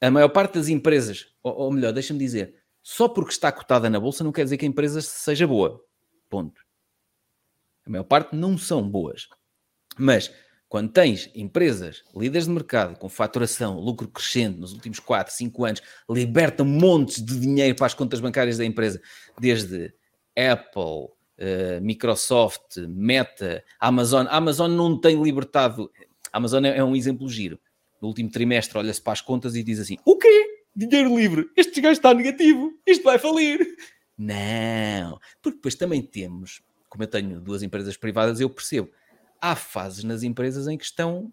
a maior parte das empresas, ou, ou melhor, deixa-me dizer, só porque está cotada na bolsa não quer dizer que a empresa seja boa. Ponto. A maior parte não são boas. Mas quando tens empresas, líderes de mercado, com faturação, lucro crescente nos últimos 4, 5 anos, libertam montes de dinheiro para as contas bancárias da empresa, desde Apple, uh, Microsoft, Meta, Amazon. A Amazon não tem libertado. A Amazon é, é um exemplo giro. No último trimestre, olha-se para as contas e diz assim: O quê? Dinheiro livre? Este gajo está negativo. Isto vai falir. Não. Porque depois também temos, como eu tenho duas empresas privadas, eu percebo. Há fases nas empresas em que estão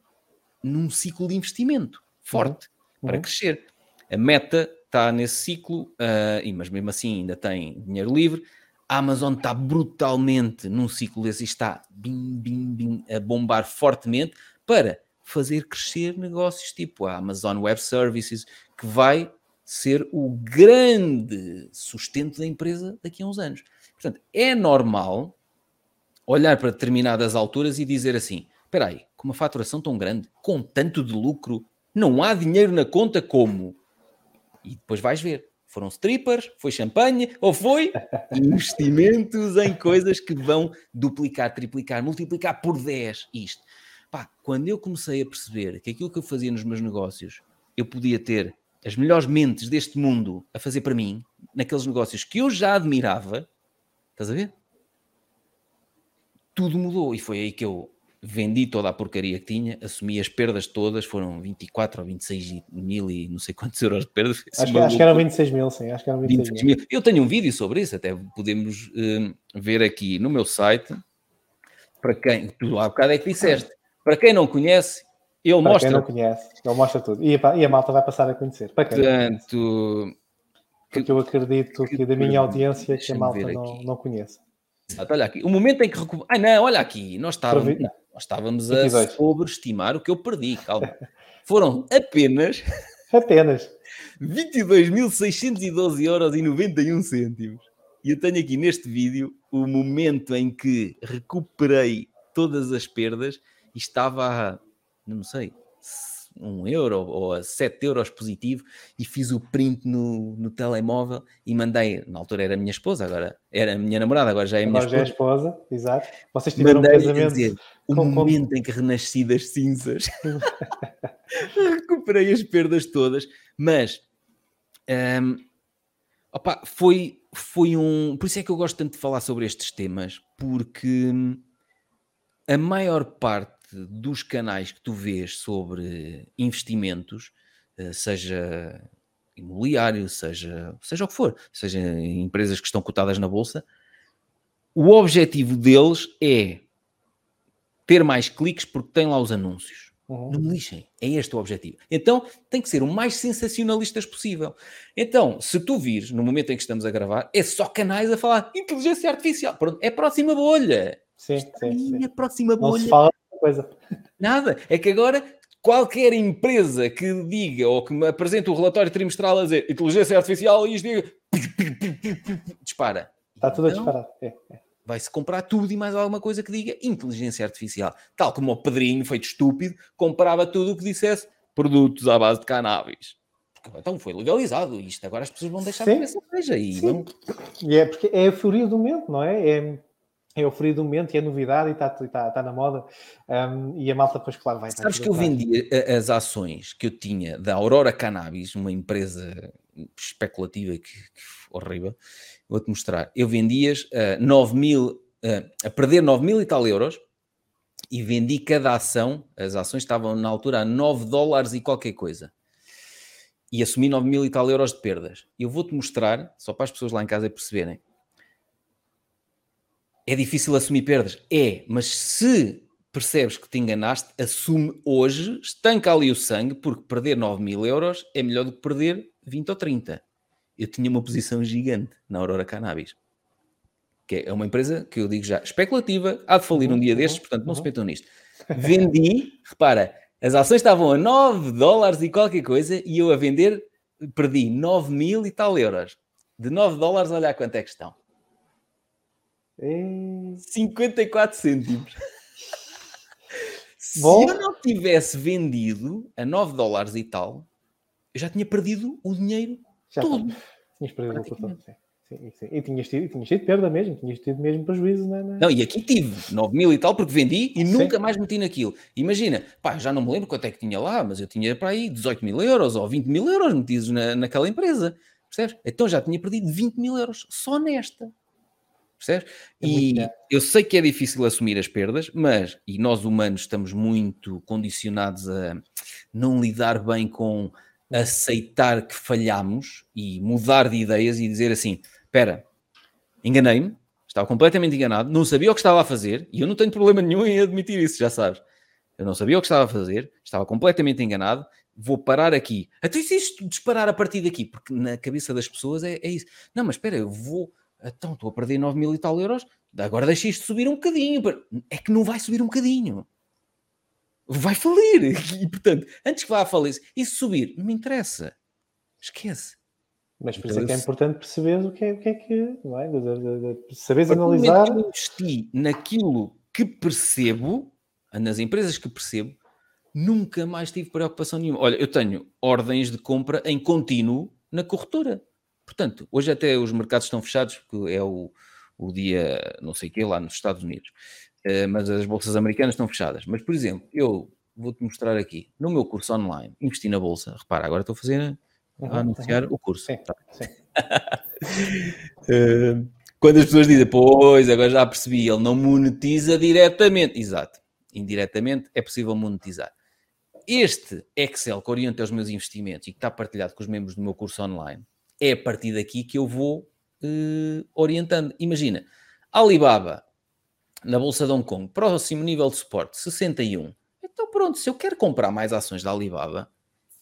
num ciclo de investimento forte uhum. para uhum. crescer. A meta está nesse ciclo, uh, mas mesmo assim ainda tem dinheiro livre. A Amazon está brutalmente num ciclo desse e está bim, bim, bim, a bombar fortemente para fazer crescer negócios tipo a Amazon Web Services, que vai ser o grande sustento da empresa daqui a uns anos. Portanto, é normal olhar para determinadas alturas e dizer assim: espera aí, com uma faturação tão grande, com tanto de lucro, não há dinheiro na conta como? E depois vais ver. Foram strippers, foi champanhe ou foi investimentos em coisas que vão duplicar, triplicar, multiplicar por 10 isto. Pá, quando eu comecei a perceber que aquilo que eu fazia nos meus negócios, eu podia ter as melhores mentes deste mundo a fazer para mim, naqueles negócios que eu já admirava, estás a ver? Tudo mudou e foi aí que eu vendi toda a porcaria que tinha, assumi as perdas todas, foram 24 ou 26 mil e não sei quantos euros de perdas. Acho, que, acho que eram 26 mil, sim, acho que eram 26, 26 mil. Eu tenho um vídeo sobre isso, até podemos uh, ver aqui no meu site, para quem, tu há bocado é que disseste, para quem não conhece, ele para mostra. quem não conhece, ele mostra tudo. E a, e a malta vai passar a conhecer. Para quem Portanto, porque eu acredito que, que da minha audiência que a malta não, não conhece. Exato, olha aqui, o momento em que recuperou. Ai não, olha aqui, nós estávamos, não, nós estávamos a sobreestimar o que eu perdi, calma. Foram apenas. apenas. 22.612 euros e 91 cêntimos. E eu tenho aqui neste vídeo o momento em que recuperei todas as perdas e estava a, não sei, um euro ou a 7 euros positivo e fiz o print no, no telemóvel e mandei, na altura era a minha esposa, agora era a minha namorada, agora já é a minha esposa. é esposa, exato. Vocês tiveram mandei um casamento. Dizer, o com, momento com... em que renasci das cinzas. Recuperei as perdas todas, mas um, opa, foi, foi um. Por isso é que eu gosto tanto de falar sobre estes temas, porque a maior parte dos canais que tu vês sobre investimentos, eh, seja imobiliário, seja, seja o que for, seja empresas que estão cotadas na bolsa, o objetivo deles é ter mais cliques porque tem lá os anúncios. Uhum. Não me lixem. É este o objetivo. Então tem que ser o mais sensacionalistas possível. Então, se tu vires no momento em que estamos a gravar, é só canais a falar inteligência artificial. Pronto, é a próxima bolha. Sim, sim, sim. É a próxima bolha. Não se fala coisa. Nada. É que agora qualquer empresa que diga ou que me apresente o relatório trimestral a dizer inteligência artificial e isto diga dispara. Está tudo então, a disparar. É, é. Vai-se comprar tudo e mais alguma coisa que diga inteligência artificial. Tal como o Pedrinho, feito estúpido, comprava tudo o que dissesse produtos à base de cannabis. Então foi legalizado isto. Agora as pessoas vão deixar Sim. beber cerveja. E, vão... e é porque é a euforia do momento, não é? É é o frio do momento e é novidade e está tá, tá na moda. Um, e a malta, depois, claro, vai. Sabes que eu vendi as ações que eu tinha da Aurora Cannabis, uma empresa especulativa que, que horrível. Vou-te mostrar. Eu vendi-as uh, 9 mil, uh, a perder 9 mil e tal euros e vendi cada ação. As ações estavam na altura a 9 dólares e qualquer coisa. E assumi 9 mil e tal euros de perdas. Eu vou-te mostrar, só para as pessoas lá em casa perceberem é difícil assumir perdas? É, mas se percebes que te enganaste, assume hoje, estanca ali o sangue, porque perder 9 mil euros é melhor do que perder 20 ou 30. Eu tinha uma posição gigante na Aurora Cannabis, que é uma empresa que eu digo já especulativa, há de falir um dia uhum, destes, portanto não uhum. se metam nisto. Vendi, repara, as ações estavam a 9 dólares e qualquer coisa e eu a vender perdi 9 mil e tal euros. De 9 dólares, olha quanto é que estão. E... 54 cêntimos. Se Bom. eu não tivesse vendido a 9 dólares e tal, eu já tinha perdido o dinheiro já todo. Tá. Tinhas perdido o todo, sim. Sim, sim. E tinhas tido, tinhas tido perda mesmo, tinhas tido mesmo prejuízo, não é? Não, e aqui tive 9 mil e tal, porque vendi e sim. nunca mais meti naquilo. Imagina, pá, já não me lembro quanto é que tinha lá, mas eu tinha para aí 18 mil euros ou 20 mil euros metidos na, naquela empresa, percebes? Então já tinha perdido 20 mil euros só nesta. Percebes? É e eu sei que é difícil assumir as perdas, mas, e nós humanos estamos muito condicionados a não lidar bem com aceitar que falhamos e mudar de ideias e dizer assim: espera, enganei-me, estava completamente enganado, não sabia o que estava a fazer, e eu não tenho problema nenhum em admitir isso, já sabes. Eu não sabia o que estava a fazer, estava completamente enganado, vou parar aqui. Até se isto disparar a partir daqui, porque na cabeça das pessoas é, é isso. Não, mas espera, eu vou então estou a perder 9 mil e tal euros, agora deixa isto subir um bocadinho. É que não vai subir um bocadinho. Vai falir. E portanto, antes que vá a falir, e se subir, não me interessa. Esquece. Mas por então, isso é que é importante perceber o que é, o que, é que não é? saberes analisar. Eu investi naquilo que percebo, nas empresas que percebo, nunca mais tive preocupação nenhuma. Olha, eu tenho ordens de compra em contínuo na corretora. Portanto, hoje até os mercados estão fechados, porque é o, o dia não sei o quê lá nos Estados Unidos. Uh, mas as bolsas americanas estão fechadas. Mas, por exemplo, eu vou-te mostrar aqui, no meu curso online, investi na bolsa. Repara, agora estou a fazer, uhum, a anunciar uhum. o curso. Sim, tá. sim. uh, quando as pessoas dizem, pois, agora já percebi, ele não monetiza diretamente. Exato. Indiretamente é possível monetizar este Excel que orienta os meus investimentos e que está partilhado com os membros do meu curso online, é a partir daqui que eu vou uh, orientando. Imagina, Alibaba, na Bolsa de Hong Kong, próximo nível de suporte, 61. Então pronto, se eu quero comprar mais ações da Alibaba,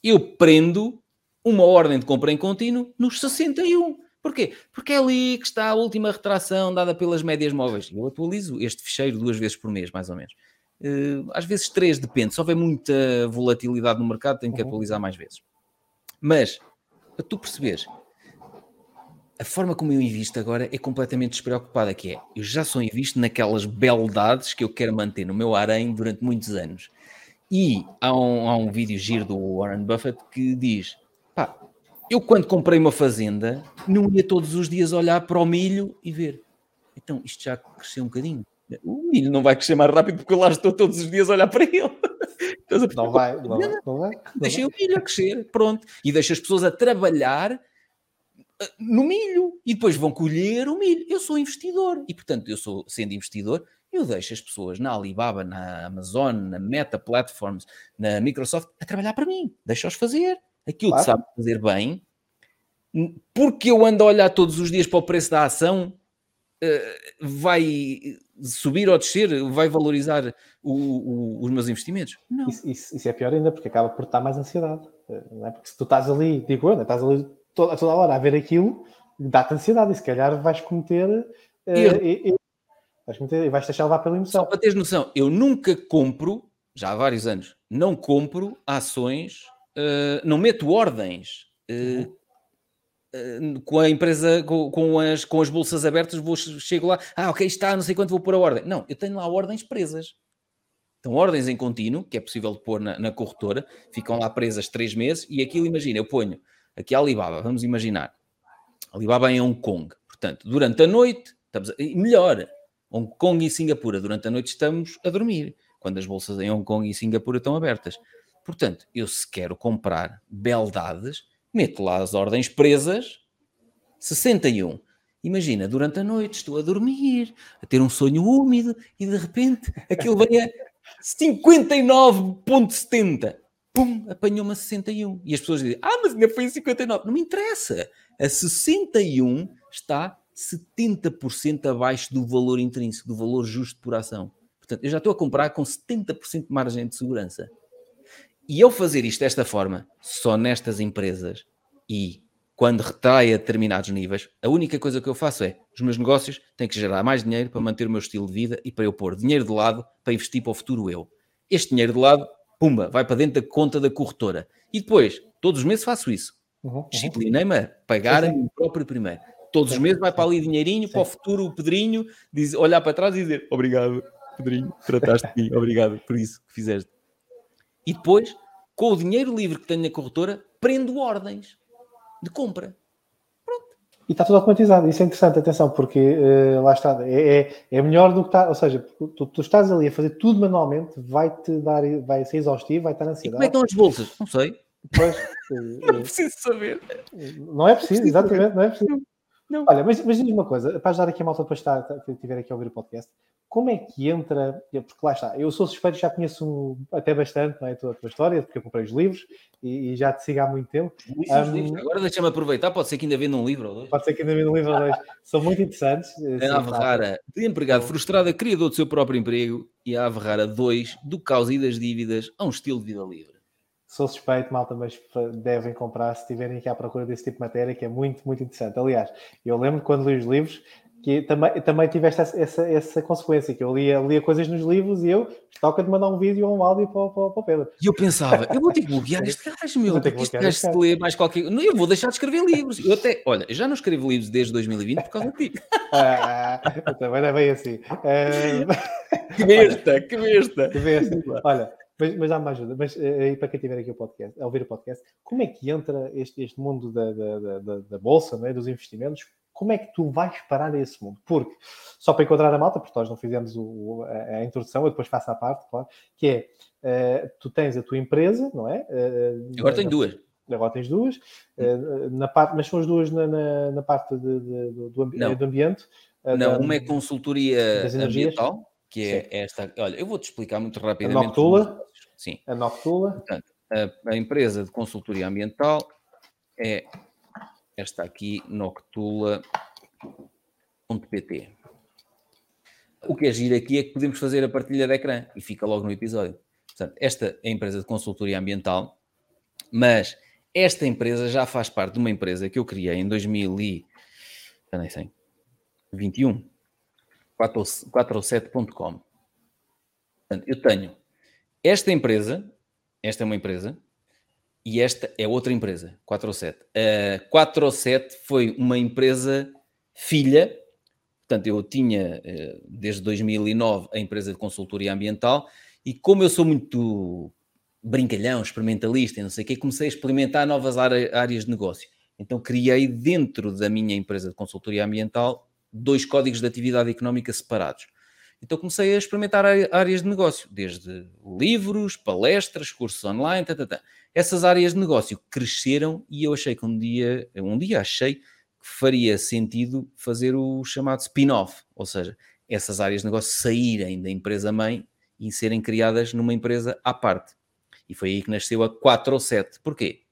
eu prendo uma ordem de compra em contínuo nos 61. Porquê? Porque é ali que está a última retração dada pelas médias móveis. Eu atualizo este ficheiro duas vezes por mês, mais ou menos. Uh, às vezes três, depende. Se houver muita volatilidade no mercado, tenho que uhum. atualizar mais vezes. Mas, para tu perceberes, a forma como eu invisto agora é completamente despreocupada, que é, eu já só invisto naquelas beldades que eu quero manter no meu harém durante muitos anos. E há um, há um vídeo giro do Warren Buffett que diz, pá, eu quando comprei uma fazenda, não ia todos os dias olhar para o milho e ver, então isto já cresceu um bocadinho o milho não vai crescer mais rápido porque eu lá estou todos os dias a olhar para ele. Não vai, não vai, não vai. Deixei o milho a crescer, pronto. E deixa as pessoas a trabalhar no milho e depois vão colher o milho. Eu sou investidor e, portanto, eu sou, sendo investidor, eu deixo as pessoas na Alibaba, na Amazon, na Meta Platforms, na Microsoft a trabalhar para mim. Deixa-os fazer aquilo claro. que sabe fazer bem. Porque eu ando a olhar todos os dias para o preço da ação, eh, vai subir ou descer, vai valorizar o, o, os meus investimentos? Não. Isso, isso, isso, é pior ainda, porque acaba por estar mais ansiedade. Eh, não é? Porque se tu estás ali, digo eu, estás ali toda, toda hora a ver aquilo, dá-te ansiedade e se calhar vais cometer. Uh, e, e, vais cometer e vais deixar levar pela emoção. Só para teres noção, eu nunca compro, já há vários anos, não compro ações, uh, não meto ordens. Uh, uhum com a empresa, com, com, as, com as bolsas abertas, vou, chego lá, ah, ok, está, não sei quanto, vou pôr a ordem. Não, eu tenho lá ordens presas. Então, ordens em contínuo, que é possível de pôr na, na corretora, ficam lá presas três meses, e aquilo, imagina, eu ponho aqui a Alibaba, vamos imaginar, Alibaba em Hong Kong, portanto, durante a noite, estamos a, melhor, Hong Kong e Singapura, durante a noite estamos a dormir, quando as bolsas em Hong Kong e Singapura estão abertas. Portanto, eu se quero comprar beldades, meto lá as ordens presas, 61. Imagina, durante a noite estou a dormir, a ter um sonho úmido e de repente aquilo vem a 59,70. Pum, apanhou-me a 61. E as pessoas dizem, ah, mas ainda foi a 59. Não me interessa. A 61 está 70% abaixo do valor intrínseco, do valor justo por ação. Portanto, eu já estou a comprar com 70% de margem de segurança. E ao fazer isto desta forma, só nestas empresas e quando retrai a determinados níveis, a única coisa que eu faço é os meus negócios têm que gerar mais dinheiro para manter o meu estilo de vida e para eu pôr dinheiro de lado para investir para o futuro eu. Este dinheiro de lado, pumba, vai para dentro da conta da corretora. E depois, todos os meses faço isso. Uhum, uhum. Disciplinei-me a pagar a mim próprio primeiro. Todos os meses vai para ali dinheirinho, Sim. para o futuro o Pedrinho, diz, olhar para trás e dizer obrigado, Pedrinho, trataste de mim, obrigado por isso que fizeste. E depois, com o dinheiro livre que tenho na corretora, prendo ordens de compra. E está tudo automatizado. Isso é interessante, atenção, porque uh, lá está, é, é, é, melhor do que está, ou seja, tu, tu, estás ali a fazer tudo manualmente, vai-te dar, vai ser exaustivo, vai estar na ansiedade. E como é que estão as bolsas? Não sei. Pois, não preciso saber. Não é preciso, exatamente, não é preciso. Não. Olha, mas, mas diz uma coisa, para ajudar aqui a malta depois estar, que estiver aqui a ouvir o podcast, como é que entra, porque lá está, eu sou suspeito, já conheço até bastante não é, a, tua, a tua história, porque eu comprei os livros e, e já te sigo há muito tempo. Um, Agora deixa-me aproveitar, pode ser que ainda venda um livro ou dois. Pode ser que ainda venda um livro ou dois. São muito interessantes. Eh, a Ave Rara, de empregado frustrado, criador do seu próprio emprego, e a Ave Rara 2, do caos e das dívidas a um estilo de vida livre. Sou suspeito, malta, mas devem comprar se estiverem aqui à procura desse tipo de matéria, que é muito, muito interessante. Aliás, eu lembro quando li os livros, que também, também tiveste essa, essa, essa, consequência, que eu lia, lia coisas nos livros e eu toca de mandar um vídeo ou um áudio para, para, para o Pedro. E eu pensava, eu vou ter que bloquear este gajo, meu, porque este gajo se lê mais qualquer... Não, eu vou deixar de escrever livros. Eu até, olha, já não escrevo livros desde 2020 por causa de ti. Ah, também não é bem assim. Uh... Que besta, que besta. Que besta. Olha, mas, mas uma ajuda. Mas eh, aí para quem tiver aqui o podcast, a ouvir o podcast, como é que entra este, este mundo da, da, da, da bolsa, não é? dos investimentos? Como é que tu vais parar a esse mundo? Porque, só para encontrar a malta, porque nós não fizemos o, a, a, introdução, eu depois faço a parte, claro, que é, uh, tu tens a tua empresa, não é? Uh, agora tenho duas. Agora tens duas, uh, na parte, mas são as duas na, na, na parte de, de, do, do, ambiente. não, da, uma é consultoria ambiental, que é Sim. esta. Olha, eu vou-te explicar muito rapidamente. A Noctula. Sim. A Noctula. Portanto, a, a empresa de consultoria ambiental é esta aqui, noctula.pt. O que é giro aqui é que podemos fazer a partilha de ecrã e fica logo no episódio. Portanto, esta é a empresa de consultoria ambiental, mas esta empresa já faz parte de uma empresa que eu criei em 2021, 407.com. Portanto, eu tenho esta empresa, esta é uma empresa, e esta é outra empresa, 407. A 407 foi uma empresa filha, portanto, eu tinha eh, desde 2009 a empresa de consultoria ambiental e como eu sou muito brincalhão, experimentalista não sei o que, comecei a experimentar novas áreas de negócio. Então criei dentro da minha empresa de consultoria ambiental dois códigos de atividade económica separados. Então comecei a experimentar áreas de negócio, desde livros, palestras, cursos online, tá, tá, tá. essas áreas de negócio cresceram e eu achei que um dia, um dia achei que faria sentido fazer o chamado spin-off, ou seja, essas áreas de negócio saírem da empresa mãe e serem criadas numa empresa à parte. E foi aí que nasceu a 4 ou 7. Porquê?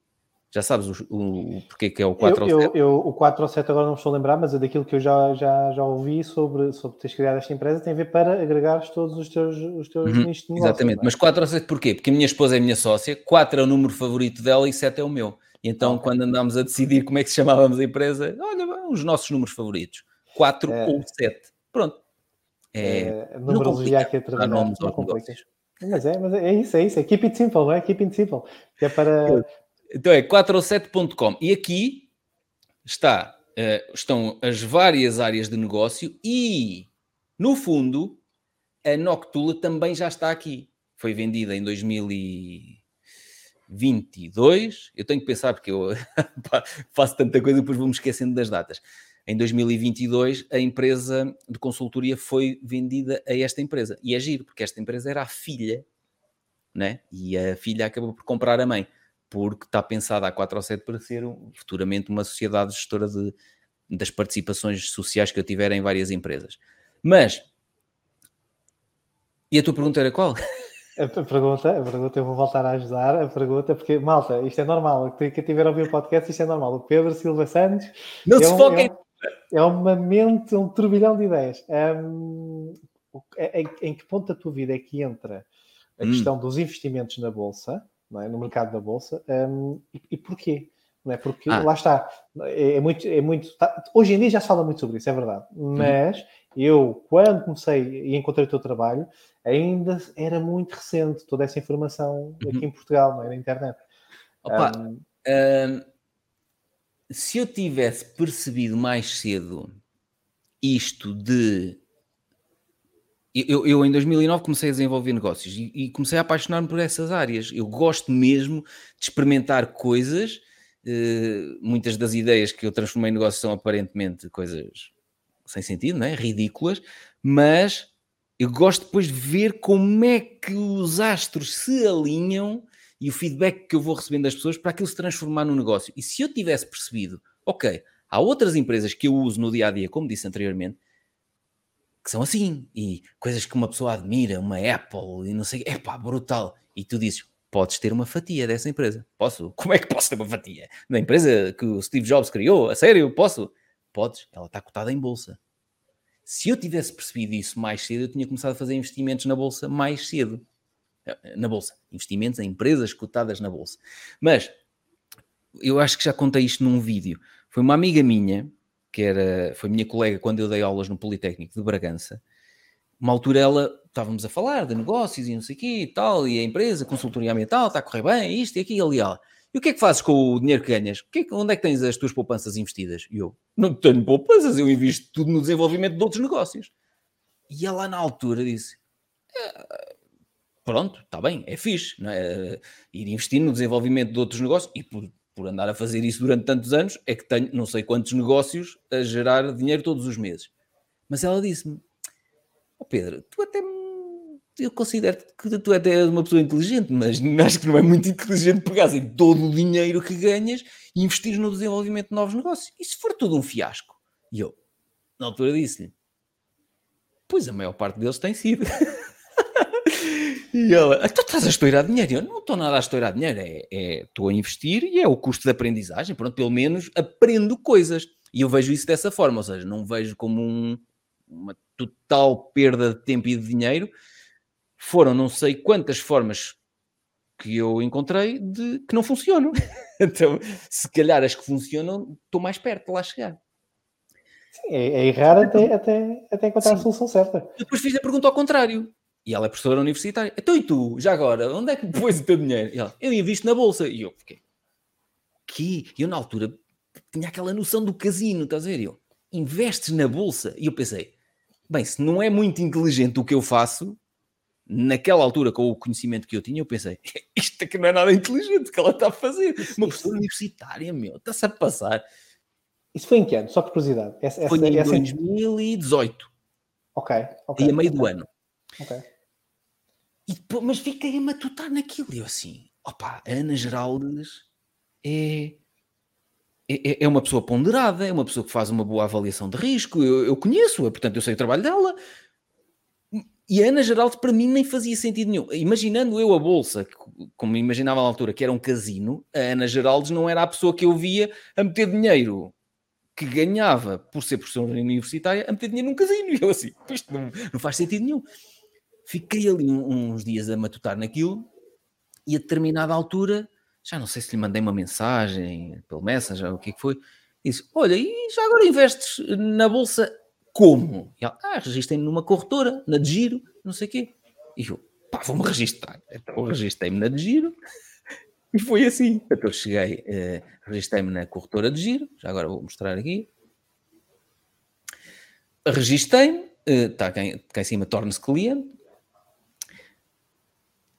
Já sabes o, o, o porquê que é o 4 eu, ou 7? Eu, eu, o 4 ou 7 agora não me estou a lembrar, mas é daquilo que eu já, já, já ouvi sobre, sobre teres criado esta empresa, tem a ver para agregares todos os teus, os teus uhum, nichos de negócio. Exatamente, mas 4 ou 7 porquê? Porque a minha esposa é a minha sócia, 4 é o número favorito dela e 7 é o meu. E então, okay. quando andámos a decidir como é que chamávamos a empresa, olha, os nossos números favoritos, 4 é. ou 7. Pronto. É, é numerologia aqui a trabalhar. Não Mas é, mas é isso, é isso. É keep it simple, não é? Keep it simple. Que é para então é 407.com. E aqui está, uh, estão as várias áreas de negócio e, no fundo, a Noctula também já está aqui. Foi vendida em 2022. Eu tenho que pensar porque eu faço tanta coisa depois vou-me esquecendo das datas. Em 2022, a empresa de consultoria foi vendida a esta empresa. E é giro, porque esta empresa era a filha, né? e a filha acabou por comprar a mãe porque está pensada a 4 ou 7 para ser futuramente uma sociedade gestora de, das participações sociais que eu tiver em várias empresas. Mas, e a tua pergunta era qual? A pergunta, a pergunta, eu vou voltar a ajudar a pergunta, porque, malta, isto é normal, quem tiver a ouvir o podcast, isto é normal. O Pedro Silva Santos não é, se um, é, é uma mente, um turbilhão de ideias. Um, em, em, que ponto da tua vida é que entra a hum. questão dos investimentos na Bolsa? É? no mercado da Bolsa. Um, e, e, porquê? Não é? Porque ah. lá está, é, é muito, é muito tá, hoje em dia já se fala muito sobre isso, é verdade. Uhum. Mas uhum. eu, quando comecei e encontrei o teu trabalho, ainda era muito recente toda essa informação uhum. aqui em Portugal, não é? na internet. Opa, um, um, se eu tivesse percebido mais cedo isto de eu, eu, em 2009 comecei a desenvolver negócios e, e comecei a apaixonar-me por essas áreas. Eu gosto mesmo de experimentar coisas. Uh, muitas das ideias que eu transformei em negócios são aparentemente coisas sem sentido, não é? ridículas, mas eu gosto depois de ver como é que os astros se alinham e o feedback que eu vou recebendo das pessoas para aquilo se transformar num negócio. E se eu tivesse percebido, ok, há outras empresas que eu uso no dia a dia, como disse anteriormente, que são assim, e coisas que uma pessoa admira, uma Apple e não sei, é pá, brutal. E tu dizes, podes ter uma fatia dessa empresa. Posso? Como é que posso ter uma fatia? Da empresa que o Steve Jobs criou? A sério? Posso? Podes, ela está cotada em bolsa. Se eu tivesse percebido isso mais cedo, eu tinha começado a fazer investimentos na bolsa mais cedo. Eh, na bolsa. Investimentos em empresas cotadas na bolsa. Mas, eu acho que já contei isto num vídeo. Foi uma amiga minha que era, foi minha colega quando eu dei aulas no Politécnico de Bragança. Uma altura ela, estávamos a falar de negócios e não sei o quê e tal, e a empresa, consultoria ambiental, está a correr bem, isto e aquilo e ali. E o que é que fazes com o dinheiro que ganhas? Que é que, onde é que tens as tuas poupanças investidas? E eu, não tenho poupanças, eu invisto tudo no desenvolvimento de outros negócios. E ela na altura disse, é, pronto, está bem, é fixe, é? ir investir no desenvolvimento de outros negócios e por, por andar a fazer isso durante tantos anos é que tenho não sei quantos negócios a gerar dinheiro todos os meses. Mas ela disse-me, oh Pedro, tu até eu considero que tu até és uma pessoa inteligente, mas acho que não é muito inteligente pegar em todo o dinheiro que ganhas e investir no desenvolvimento de novos negócios. E se for tudo um fiasco? E eu, na altura, disse-lhe: Pois a maior parte deles tem sido. e ela, tu estás a estourar dinheiro? Eu não estou nada a estourar dinheiro, é, é, estou a investir e é o custo de aprendizagem. Pronto, pelo menos aprendo coisas. E eu vejo isso dessa forma, ou seja, não vejo como um, uma total perda de tempo e de dinheiro foram não sei quantas formas que eu encontrei de que não funcionam. então, se calhar as que funcionam, estou mais perto de lá chegar. Sim, é, é errar até, até, até encontrar Sim. a solução certa. Depois fiz a pergunta ao contrário. E ela é professora universitária. Então, e tu, já agora, onde é que pôs o teu dinheiro? E ela, eu invisto na bolsa. E eu fiquei, que? Eu, na altura, tinha aquela noção do casino, estás a ver? E eu, investes na bolsa? E eu pensei, bem, se não é muito inteligente o que eu faço, naquela altura, com o conhecimento que eu tinha, eu pensei, isto aqui não é nada inteligente que ela está a fazer. Uma pessoa universitária, meu, está-se a passar. Isso foi em que ano? Só por curiosidade. Essa, foi essa, em essa... 2018. Ok, ok. E a meio okay. do ano. Ok. E, mas fiquei a matutar naquilo. E eu assim, opa, a Ana Geraldes é, é, é uma pessoa ponderada, é uma pessoa que faz uma boa avaliação de risco. Eu, eu conheço-a, portanto, eu sei o trabalho dela. E a Ana Geraldo, para mim, nem fazia sentido nenhum. Imaginando eu a Bolsa, como imaginava na altura, que era um casino, a Ana Geraldes não era a pessoa que eu via a meter dinheiro que ganhava por ser professora universitária a meter dinheiro num casino. E eu assim, isto não, não faz sentido nenhum. Fiquei ali uns dias a matutar naquilo e a determinada altura, já não sei se lhe mandei uma mensagem pelo Messenger, o que é que foi, disse, olha, e já agora investes na Bolsa como? E ela, ah, registrei-me numa corretora, na de giro, não sei o quê. E eu, pá, vou-me registrar. Então registrei-me na de giro e foi assim. Então cheguei, uh, registrei-me na corretora de giro, já agora vou mostrar aqui. Registrei-me, está uh, cá, cá em cima, torne-se cliente.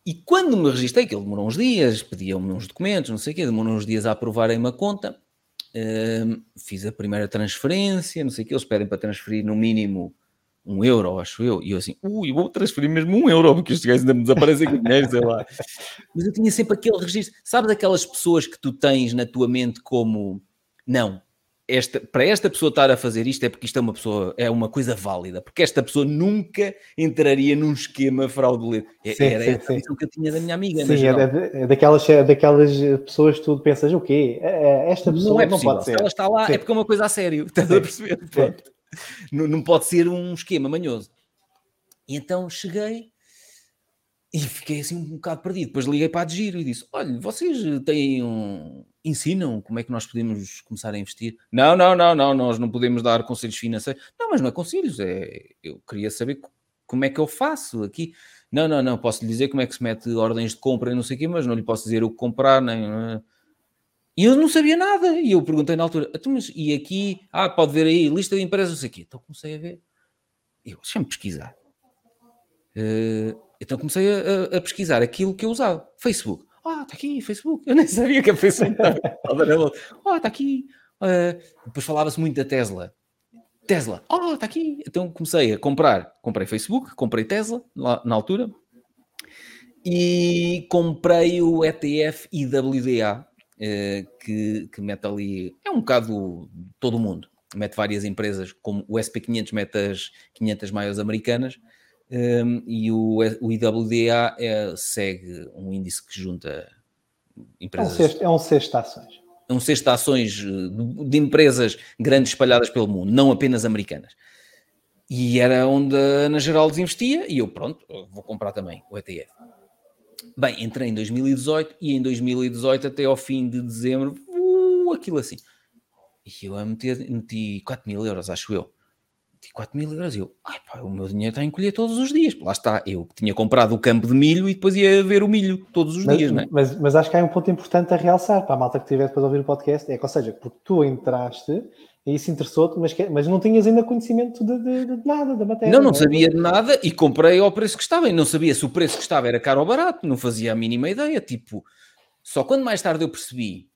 E quando me registrei, que ele demorou uns dias, pediam-me uns documentos, não sei o quê, demorou uns dias a aprovarem uma conta, Uh, fiz a primeira transferência, não sei o que, eles pedem para transferir no mínimo um euro, acho eu, e eu assim, ui, vou transferir mesmo um euro, porque estes gajos ainda me desaparecem com dinheiro, sei lá. Mas eu tinha sempre aquele registro, sabes aquelas pessoas que tu tens na tua mente como, não, esta, para esta pessoa estar a fazer isto é porque isto é uma pessoa, é uma coisa válida, porque esta pessoa nunca entraria num esquema fraudulento. É, sim, Era sim, sim. que eu tinha da minha amiga. Sim, é, é, daquelas, é daquelas pessoas que tu pensas, o quê? É, é, esta pessoa não, é não pode ser. Se ela está lá, é porque é uma coisa a sério, estás a perceber? Não, não pode ser um esquema manhoso. E então cheguei e fiquei assim um bocado perdido. Depois liguei para a Giro e disse: Olha, vocês têm um. ensinam como é que nós podemos começar a investir? Não, não, não, não, nós não podemos dar conselhos financeiros. Não, mas não é conselhos, é. Eu queria saber como é que eu faço aqui. Não, não, não, posso lhe dizer como é que se mete ordens de compra e não sei o quê, mas não lhe posso dizer o que comprar, nem. É? E eu não sabia nada. E eu perguntei na altura: então, mas e aqui? Ah, pode ver aí, lista de empresas, não sei o quê. Então comecei a ver. Eu, deixa-me pesquisar. Uh, então comecei a, a, pesquisar aquilo que eu usava. Facebook. Ah, está aqui, Facebook. Eu nem sabia que a Facebook estava. Ah, está aqui. Uh, depois falava-se muito da Tesla. Tesla. Ah, está aqui. Então comecei a comprar. Comprei Facebook, comprei Tesla lá, na altura. E comprei o ETF IWDA, uh, que, que mete ali. É um bocado todo mundo. Mete várias empresas, como o SP500 mete as 500 maiores americanas um, e o, o IWDA é, segue um índice que junta empresas. É um cesto, de ações. É um cesto de ações de, de empresas grandes espalhadas pelo mundo, não apenas americanas. E era onde a Ana Geraldes investia, e eu, pronto, vou comprar também o ETF. Bem, entrei em 2018 e em 2018 até ao fim de dezembro, uh, aquilo assim. E eu a meter, meti 4 mil euros, acho eu. Meti 4 mil euros e eu, ai pá, o meu dinheiro está a encolher todos os dias. Lá está, eu tinha comprado o campo de milho e depois ia ver o milho todos os mas, dias, não é? Mas, mas acho que há um ponto importante a realçar para a malta que tiver depois a ouvir o podcast, é que, ou seja, porque tu entraste e isso interessou-te, mas, mas não tinhas ainda conhecimento de, de, de nada, da matéria. Não, não, não é? sabia de nada e comprei ao preço que estava. E não sabia se o preço que estava era caro ou barato, não fazia a mínima ideia. Tipo, só quando mais tarde eu percebi.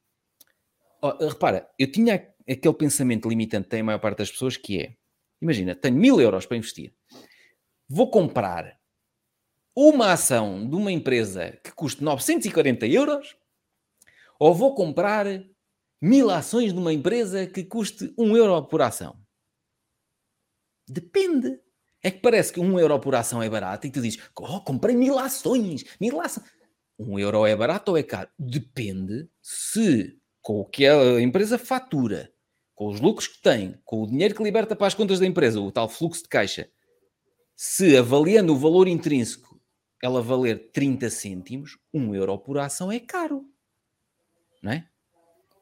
Oh, repara, eu tinha aquele pensamento limitante que tem a maior parte das pessoas que é: imagina, tenho mil euros para investir, vou comprar uma ação de uma empresa que custe 940 euros ou vou comprar mil ações de uma empresa que custe um euro por ação? Depende. É que parece que um euro por ação é barato e tu dizes, oh, comprei mil ações, mil ações. Um euro é barato ou é caro? Depende se com o que a empresa fatura, com os lucros que tem, com o dinheiro que liberta para as contas da empresa, o tal fluxo de caixa, se avaliando o valor intrínseco ela valer 30 cêntimos, um euro por ação é caro. Não é?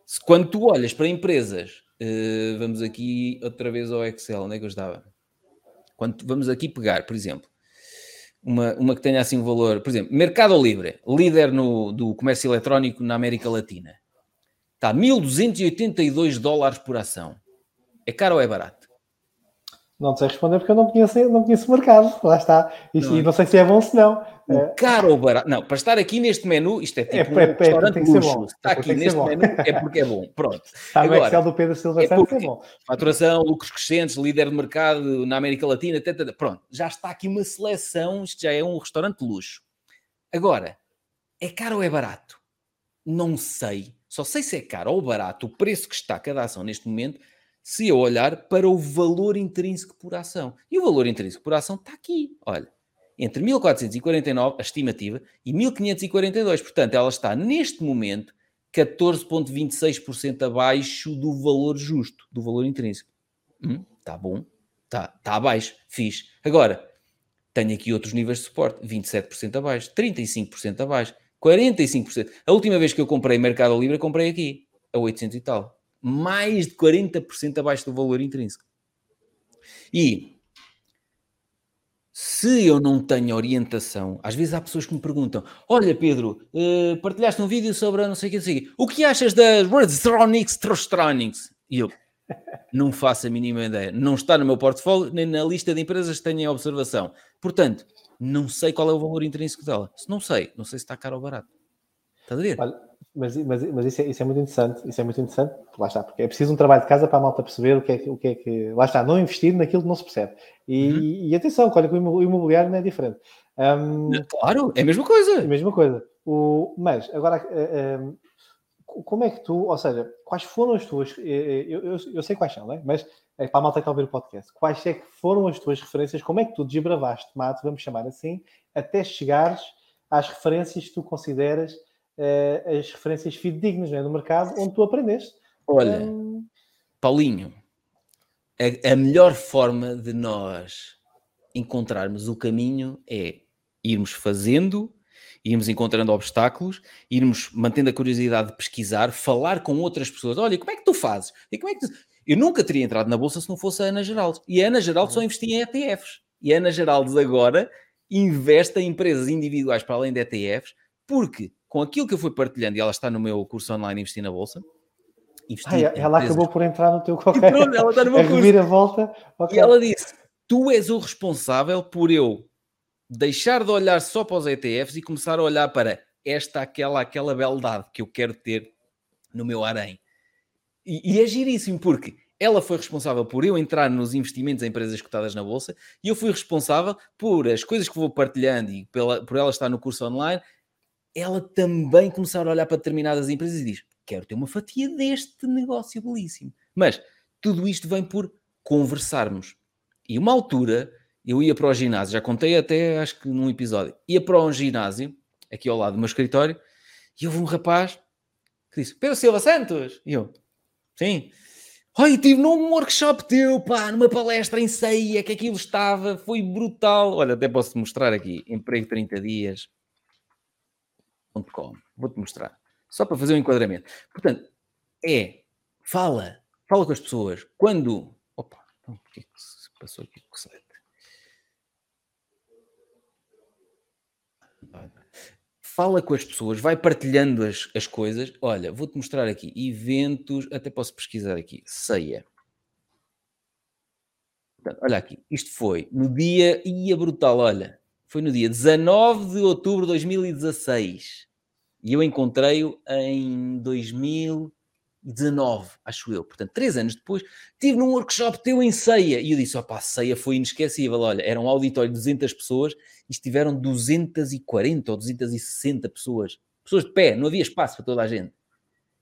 Se, quando tu olhas para empresas, uh, vamos aqui outra vez ao Excel, onde é que eu estava? Quando vamos aqui pegar, por exemplo, uma, uma que tenha assim um valor, por exemplo, Mercado Livre, líder no, do comércio eletrónico na América Latina, está 1.282 dólares por ação. É caro ou é barato? Não sei responder porque eu não conheço, não conheço o mercado. Lá está. E não, e não sei se é bom ou se não. O é. caro ou barato? Não, para estar aqui neste menu, isto é, é tipo é, um é, restaurante luxo. Está aqui neste menu é porque é bom. Pronto. Está no Excel do Pedro Silva é Santos, é bom. Faturação, lucros crescentes, líder de mercado na América Latina, pronto. Já está aqui uma seleção, isto já é um restaurante luxo. Agora, é caro ou é barato? Não sei. Só sei se é caro ou barato o preço que está cada ação neste momento se eu olhar para o valor intrínseco por ação. E o valor intrínseco por ação está aqui, olha, entre 1449, a estimativa, e 1542. Portanto, ela está neste momento 14,26% abaixo do valor justo, do valor intrínseco. Hum, tá bom, está tá abaixo, fiz. Agora, tenho aqui outros níveis de suporte, 27% abaixo, 35% abaixo, 45%. A última vez que eu comprei Mercado Livre, comprei aqui, a 800 e tal mais de 40% abaixo do valor intrínseco. E se eu não tenho orientação, às vezes há pessoas que me perguntam: Olha, Pedro, uh, partilhaste um vídeo sobre não sei o que, sei, o que achas das Redstronics Trostronics? E eu não faço a mínima ideia. Não está no meu portfólio nem na lista de empresas que tenho em observação. Portanto, não sei qual é o valor intrínseco dela. Se não sei, não sei se está caro ou barato. Estás a ver? Olha, mas, mas, mas isso, é, isso, é, muito interessante, isso é muito interessante, lá está, porque é preciso um trabalho de casa para a malta perceber o que é, o que, é que. Lá está, não investir naquilo que não se percebe. E, uhum. e, atenção, olha que o imobiliário não é diferente. Um, claro, é a mesma coisa. É a mesma coisa. O, mas, agora, um, como é que tu, ou seja, quais foram as tuas. Eu, eu, eu sei quais são, não é? Mas é para a malta que está a ouvir o podcast. Quais é que foram as tuas referências? Como é que tu desbravaste, Mato, vamos chamar assim, até chegares às referências que tu consideras uh, as referências fidedignas é, do mercado onde tu aprendeste. Olha, um... Paulinho, a, a melhor forma de nós encontrarmos o caminho é irmos fazendo, irmos encontrando obstáculos, irmos mantendo a curiosidade de pesquisar, falar com outras pessoas. Olha, como é que tu fazes? E como é que tu... Eu nunca teria entrado na bolsa se não fosse a Ana Geraldo. E a Ana Geraldo só uhum. investia em ETFs. E a Ana Geraldo agora investe em empresas individuais para além de ETFs, porque com aquilo que eu fui partilhando, e ela está no meu curso online Investir na Bolsa. ela acabou por entrar no teu qualquer. Ela está no meu curso. A volta. Okay. E ela disse: Tu és o responsável por eu deixar de olhar só para os ETFs e começar a olhar para esta, aquela, aquela beldade que eu quero ter no meu harém. E, e é giríssimo, porque ela foi responsável por eu entrar nos investimentos em empresas cotadas na Bolsa e eu fui responsável por as coisas que vou partilhando e pela, por ela estar no curso online ela também começar a olhar para determinadas empresas e diz: Quero ter uma fatia deste negócio belíssimo. Mas tudo isto vem por conversarmos. E uma altura eu ia para o ginásio, já contei até acho que num episódio, ia para um ginásio, aqui ao lado do meu escritório, e houve um rapaz que disse: Pedro Silva Santos! E eu, sim. Oi, estive num workshop teu, pá, numa palestra em ceia, que aquilo estava, foi brutal. Olha, até posso mostrar aqui, emprego 30 dias, Vou-te mostrar. Só para fazer um enquadramento. Portanto, é, fala, fala com as pessoas. Quando. Opa, então, o que é que se passou aqui com o? Fala com as pessoas, vai partilhando as, as coisas. Olha, vou-te mostrar aqui eventos, até posso pesquisar aqui. Ceia. Olha aqui, isto foi no dia, ia brutal, olha, foi no dia 19 de outubro de 2016 e eu encontrei-o em 2019, acho eu. Portanto, três anos depois, estive num workshop teu em ceia e eu disse: opá, ceia foi inesquecível. Olha, era um auditório de 200 pessoas e estiveram 240 ou 260 pessoas, pessoas de pé, não havia espaço para toda a gente.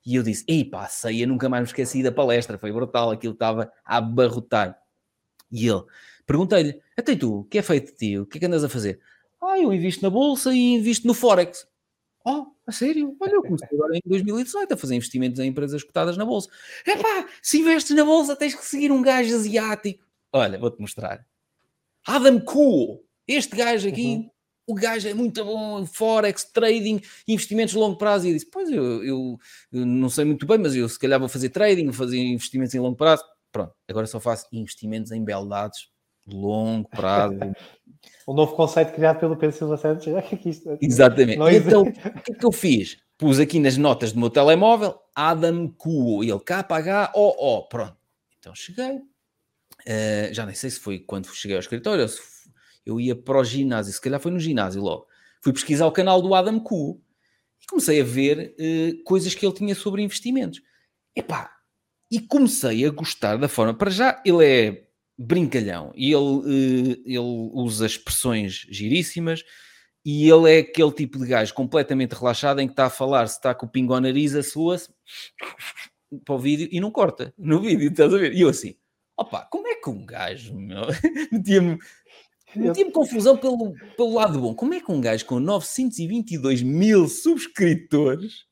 E eu disse: ei pá, ceia, nunca mais me esqueci da palestra, foi brutal, aquilo estava a abarrotar. E ele, perguntei-lhe, até tu, o que é feito de ti? O que é que andas a fazer? Ah, eu invisto na bolsa e invisto no Forex. Oh, a sério? Olha, eu comecei agora em 2018 a fazer investimentos em empresas cotadas na bolsa. Epá, se investes na bolsa tens que seguir um gajo asiático. Olha, vou-te mostrar. Adam Cool. Este gajo aqui, uhum. o gajo é muito bom, Forex, trading, investimentos de longo prazo. E eu disse, pois, eu, eu, eu não sei muito bem, mas eu se calhar vou fazer trading, vou fazer investimentos em longo prazo. Pronto, agora só faço investimentos em beldades longo prazo. um novo conceito criado pelo Pedro Silva Santos. É isto, Exatamente. Então, o que é que eu fiz? Pus aqui nas notas do meu telemóvel Adam Kuo, ele K-H-O-O. Pronto. Então cheguei. Uh, já nem sei se foi quando cheguei ao escritório, se eu ia para o ginásio, se calhar foi no ginásio logo. Fui pesquisar o canal do Adam Kuo e comecei a ver uh, coisas que ele tinha sobre investimentos. Epá, e comecei a gostar da forma. Para já, ele é brincalhão e ele, eh, ele usa expressões giríssimas. E ele é aquele tipo de gajo completamente relaxado em que está a falar, se está com o pingo ao nariz, a sua-se para o vídeo e não corta no vídeo, estás a ver? E eu assim, opa, como é que um gajo metia-me metia confusão pelo, pelo lado bom. Como é que um gajo com 922 mil subscritores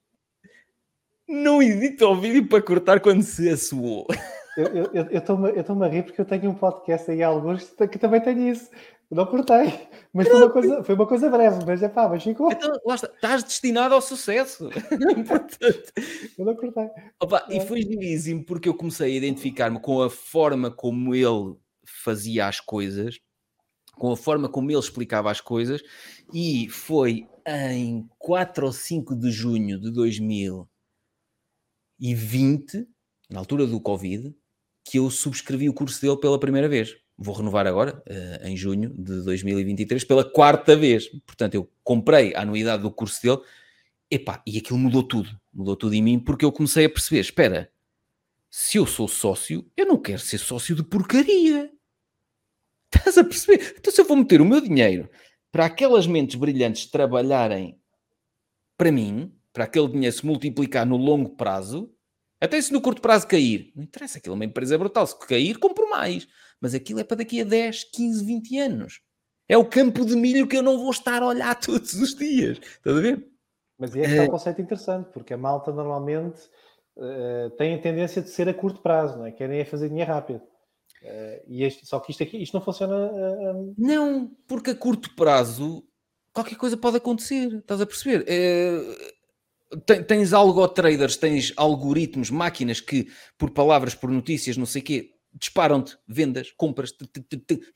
não edita o vídeo para cortar quando se assoou. Eu estou-me a rir porque eu tenho um podcast aí, alguns que também tem isso. Não cortei, mas foi uma, coisa, foi uma coisa breve, mas é pá, mas ficou. Então, lá está, estás destinado ao sucesso. eu não cortei. Opa, é. E foi giríssimo porque eu comecei a identificar-me com a forma como ele fazia as coisas, com a forma como ele explicava as coisas, e foi em 4 ou 5 de junho de 2000 e 20, na altura do Covid, que eu subscrevi o curso dele pela primeira vez. Vou renovar agora, uh, em junho de 2023, pela quarta vez. Portanto, eu comprei a anuidade do curso dele epá, e aquilo mudou tudo. Mudou tudo em mim porque eu comecei a perceber: espera, se eu sou sócio, eu não quero ser sócio de porcaria. Estás a perceber? Então, se eu vou meter o meu dinheiro para aquelas mentes brilhantes trabalharem para mim, para aquele dinheiro se multiplicar no longo prazo, até se no curto prazo cair, não interessa, aquilo é uma empresa brutal. Se cair, compro mais. Mas aquilo é para daqui a 10, 15, 20 anos. É o campo de milho que eu não vou estar a olhar todos os dias. Estás a ver? Mas é, é um conceito interessante, porque a malta normalmente uh, tem a tendência de ser a curto prazo, não é? Querem é fazer dinheiro rápido. Uh, e este, só que isto aqui, isto não funciona. Uh, não, porque a curto prazo qualquer coisa pode acontecer. Estás a perceber? Tens algo-traders, tens algoritmos, máquinas que, por palavras, por notícias, não sei o quê, disparam-te vendas, compras,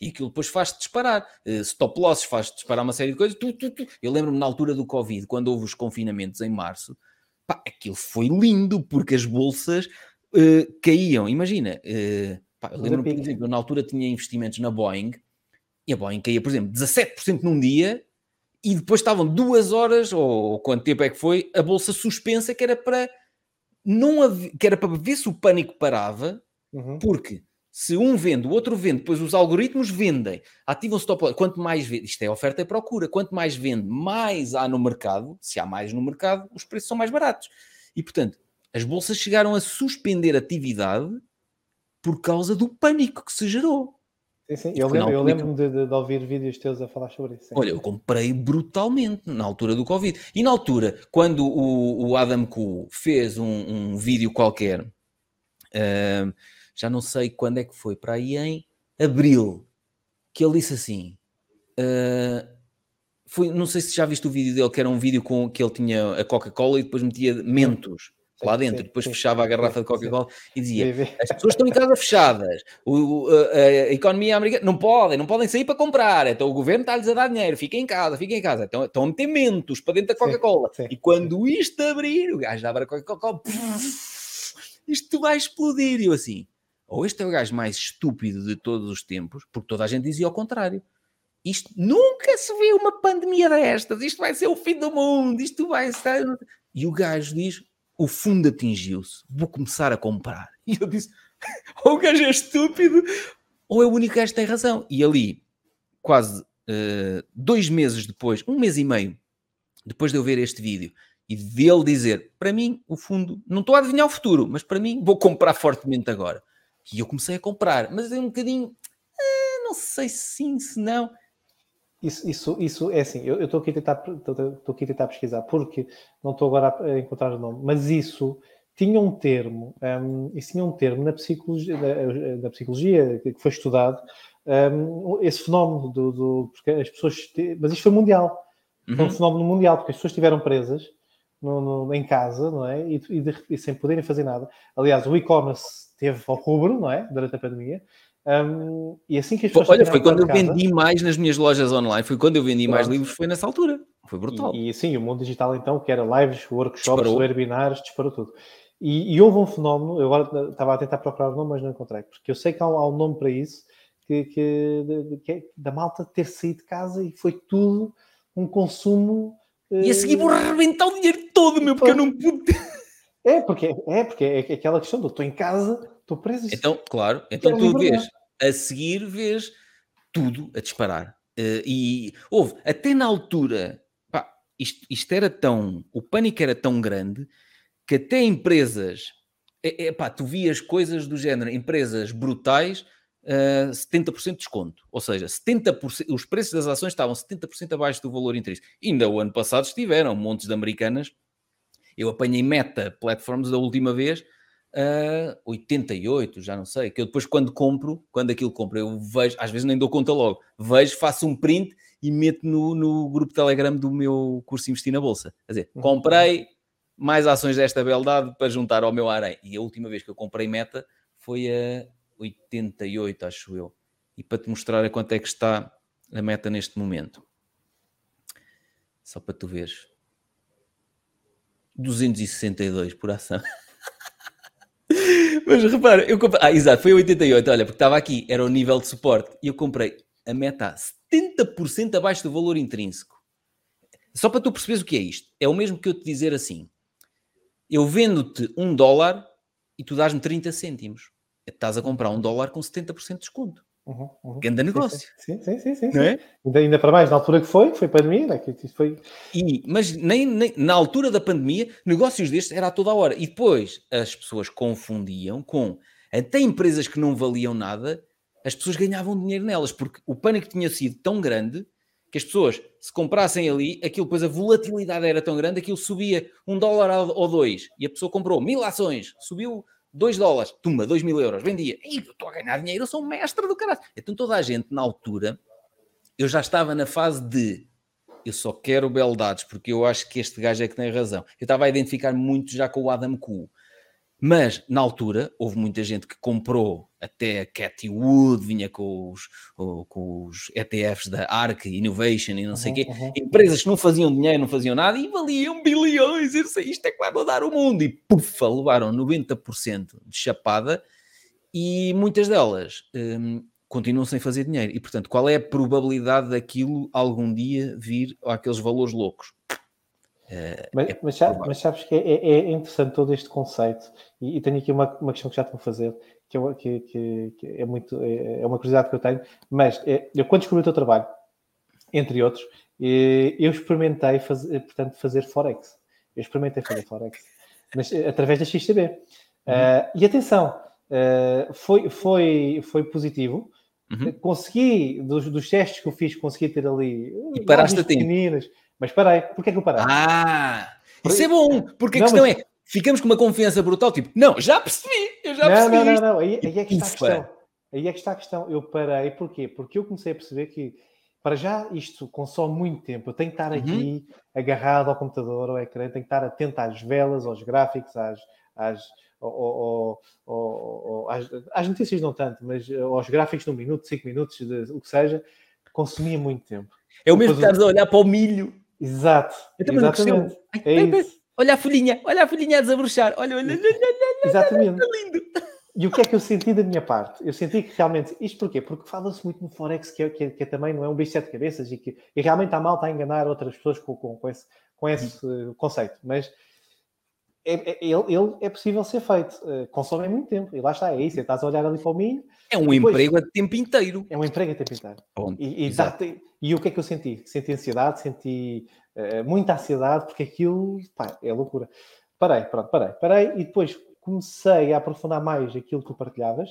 e aquilo depois faz-te disparar. Uh, stop losses faz-te disparar uma série de coisas. Eu lembro-me na altura do Covid, quando houve os confinamentos em março, pá, aquilo foi lindo, porque as bolsas uh, caíam. Imagina, uh, pá, eu lembro-me, por exemplo, na altura tinha investimentos na Boeing, e a Boeing caía, por exemplo, 17% num dia, e depois estavam duas horas, ou quanto tempo é que foi, a bolsa suspensa, que era para não haver, que era para ver se o pânico parava, uhum. porque se um vende, o outro vende, depois os algoritmos vendem, ativam stop loss. Quanto mais vende, isto é oferta e procura, quanto mais vende, mais há no mercado. Se há mais no mercado, os preços são mais baratos. E portanto, as bolsas chegaram a suspender atividade por causa do pânico que se gerou. Sim, sim. Eu lembro-me lembro de, de, de, ouvir vídeos teus a falar sobre isso. Sim. Olha, eu comprei brutalmente na altura do Covid. E na altura, quando o, o Adam Ku fez um, um vídeo qualquer, uh, já não sei quando é que foi, para aí em abril, que ele disse assim: uh, foi, não sei se já viste o vídeo dele, que era um vídeo com que ele tinha a Coca-Cola e depois metia mentos. Lá dentro, sim, depois sim, fechava a garrafa de Coca-Cola e dizia: as pessoas estão em casa fechadas, o, a, a, economia americana não podem, não podem sair para comprar, então o governo está-lhes a dar dinheiro, fiquem em casa, fiquem em casa. Então estão a meter mentos para dentro da Coca-Cola. E quando isto abrir, o gajo abre a Coca-Cola, isto vai explodir. E eu assim, ou este é o gajo mais estúpido de todos os tempos, porque toda a gente dizia ao contrário. Isto nunca se vê uma pandemia destas, isto vai ser o fim do mundo, isto vai ser. E o gajo diz: o fundo atingiu-se, vou começar a comprar. E eu disse: ou o gajo é estúpido, ou é o único gajo que tem razão. E ali, quase uh, dois meses depois, um mês e meio, depois de eu ver este vídeo e dele dizer: para mim, o fundo, não estou a adivinhar o futuro, mas para mim, vou comprar fortemente agora. E eu comecei a comprar, mas é um bocadinho, uh, não sei se sim, se não. Isso, isso, isso é assim, eu estou aqui, a tentar, aqui a tentar pesquisar, porque não estou agora a encontrar o nome, mas isso tinha um termo, um, isso tinha um termo na psicologia, na, na psicologia que foi estudado, um, esse fenómeno do, do, porque as pessoas, mas isto foi mundial, uhum. foi um fenómeno mundial, porque as pessoas estiveram presas no, no, em casa, não é? E, e, de, e, sem poderem fazer nada. Aliás, o e-commerce teve ao rubro, não é? Durante a pandemia. Um, e assim que as pessoas. Olha, foi quando eu casa, vendi mais nas minhas lojas online, foi quando eu vendi mais livros, foi nessa altura. Foi brutal. E, e sim, o mundo digital, então, que era lives, workshops, disparou. webinars, disparou tudo. E, e, houve um fenómeno, eu agora estava a tentar procurar o nome, mas não encontrei, porque eu sei que há um, há um nome para isso, que, que, de, que é da malta ter saído de casa e foi tudo um consumo. E a seguir vou arrebentar o dinheiro todo, meu, porque eu não pude. É, porque é, porque é aquela questão do estou em casa, estou preso. Então, claro, então tu vês a seguir vês tudo a disparar. Uh, e houve, até na altura, pá, isto, isto, era tão, o pânico era tão grande que até empresas, é, é, pá, tu vias coisas do género, empresas brutais, uh, eh, 70% de desconto. Ou seja, 70%, os preços das ações estavam 70% abaixo do valor intrínseco. Ainda o ano passado estiveram montes de americanas. Eu apanhei meta platforms da última vez uh, 88, já não sei, que eu depois quando compro, quando aquilo compro, eu vejo, às vezes nem dou conta logo, vejo, faço um print e meto no, no grupo Telegram do meu curso Investir na Bolsa. Quer dizer, uhum. comprei mais ações desta beldade para juntar ao meu arém. E a última vez que eu comprei meta foi a 88, acho eu. E para te mostrar a quanto é que está a meta neste momento. Só para tu veres. 262 por ação. Mas repara, eu comprei. Ah, exato, foi 88. Olha, porque estava aqui, era o nível de suporte. E eu comprei a meta 70% abaixo do valor intrínseco. Só para tu perceberes o que é isto. É o mesmo que eu te dizer assim: eu vendo-te um dólar e tu dás-me 30 cêntimos. Estás a comprar um dólar com 70% de desconto. Uhum, uhum. Grande negócio. Sim, sim, sim. sim, sim. É? Ainda, ainda, para mais, na altura que foi, foi pandemia, né? que foi... E, mas nem, nem, na altura da pandemia, negócios destes era a toda a hora. E depois as pessoas confundiam com até empresas que não valiam nada, as pessoas ganhavam dinheiro nelas, porque o pânico tinha sido tão grande que as pessoas, se comprassem ali, aquilo, depois a volatilidade era tão grande, aquilo subia um dólar ou dois, e a pessoa comprou mil ações, subiu 2 dólares, tumba, 2 mil euros, vendia. E estou a ganhar dinheiro, eu sou um mestre do caralho. Então toda a gente, na altura, eu já estava na fase de eu só quero beldades, porque eu acho que este gajo é que tem razão. Eu estava a identificar muito já com o Adam Cool. Mas, na altura, houve muita gente que comprou até a Cathy Wood, vinha com os, com os ETFs da ARC Innovation e não sei o uhum, quê. Uhum. Empresas que não faziam dinheiro, não faziam nada e valiam bilhões. Eu sei, isto é que vai mudar o mundo. E, pufa, levaram 90% de chapada e muitas delas hum, continuam sem fazer dinheiro. E, portanto, qual é a probabilidade daquilo algum dia vir àqueles valores loucos? Uh, mas, é mas, sabes, mas, sabes que é, é, é, interessante todo este conceito, e, e tenho aqui uma, uma, questão que já estão a fazer, que, é, que, que, que é, muito, é, é, uma curiosidade que eu tenho, mas é, eu quando descobri o teu trabalho, entre outros, eu experimentei fazer, portanto, fazer Forex. Eu experimentei fazer Forex, mas eh, através da XTB. Uhum. Uh, e atenção, uh, foi, foi, foi positivo. Uhum. Consegui, dos, dos testes que eu fiz, consegui ter ali. E paraste a tempo. Mas parei, porquê que eu parei? Ah, isso é bom, porque a não, questão mas... é, ficamos com uma confiança brutal, tipo, não, já percebi, eu já percebi. Não, não, não, não, aí, aí, é que está a questão. Aí é que está a questão. Eu parei, porquê? Porque eu comecei a perceber que para já isto consome muito tempo. Eu tenho que estar uhum. aqui agarrado ao computador, ao ecrã, tenho que estar atento às velas, aos gráficos, às, às, às, às, notícias não tanto, mas aos gráficos de um minuto, cinco minutos, de, o que seja, consumia muito tempo. É o mesmo que estás a olhar para o milho. Exato. Eu também exatamente. É isso. Olha a folhinha, olha a folhinha a desabrochar. Olha, olha, olha, olha, Exatamente. Olha, lindo. E o que é que eu senti da minha parte? Eu senti que realmente, isto porquê? Porque fala-se muito no Forex, que, é, que, é, que é também não é um bicho de sete cabeças e que e realmente está mal, a enganar outras pessoas com, com, com esse, com esse uh, conceito. Mas é, é, ele, ele, é possível ser feito. Uh, consome muito tempo. E lá está, é isso. Estás a olhar ali para o milho. É um depois, emprego a tempo inteiro. É um emprego a tempo inteiro. E, e, dá, e, o que é que eu senti? Senti ansiedade, senti uh, muita ansiedade, porque aquilo pá, é loucura. Parei, pronto, parei, parei e depois comecei a aprofundar mais aquilo que tu partilhavas.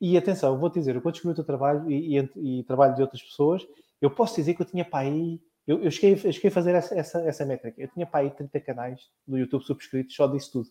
E atenção, vou-te dizer, quando descobri o teu trabalho e, e, e, trabalho de outras pessoas, eu posso dizer que eu tinha para aí. Eu, eu, cheguei, eu cheguei a fazer essa, essa, essa métrica. Eu tinha para aí 30 canais do YouTube subscritos só disso tudo.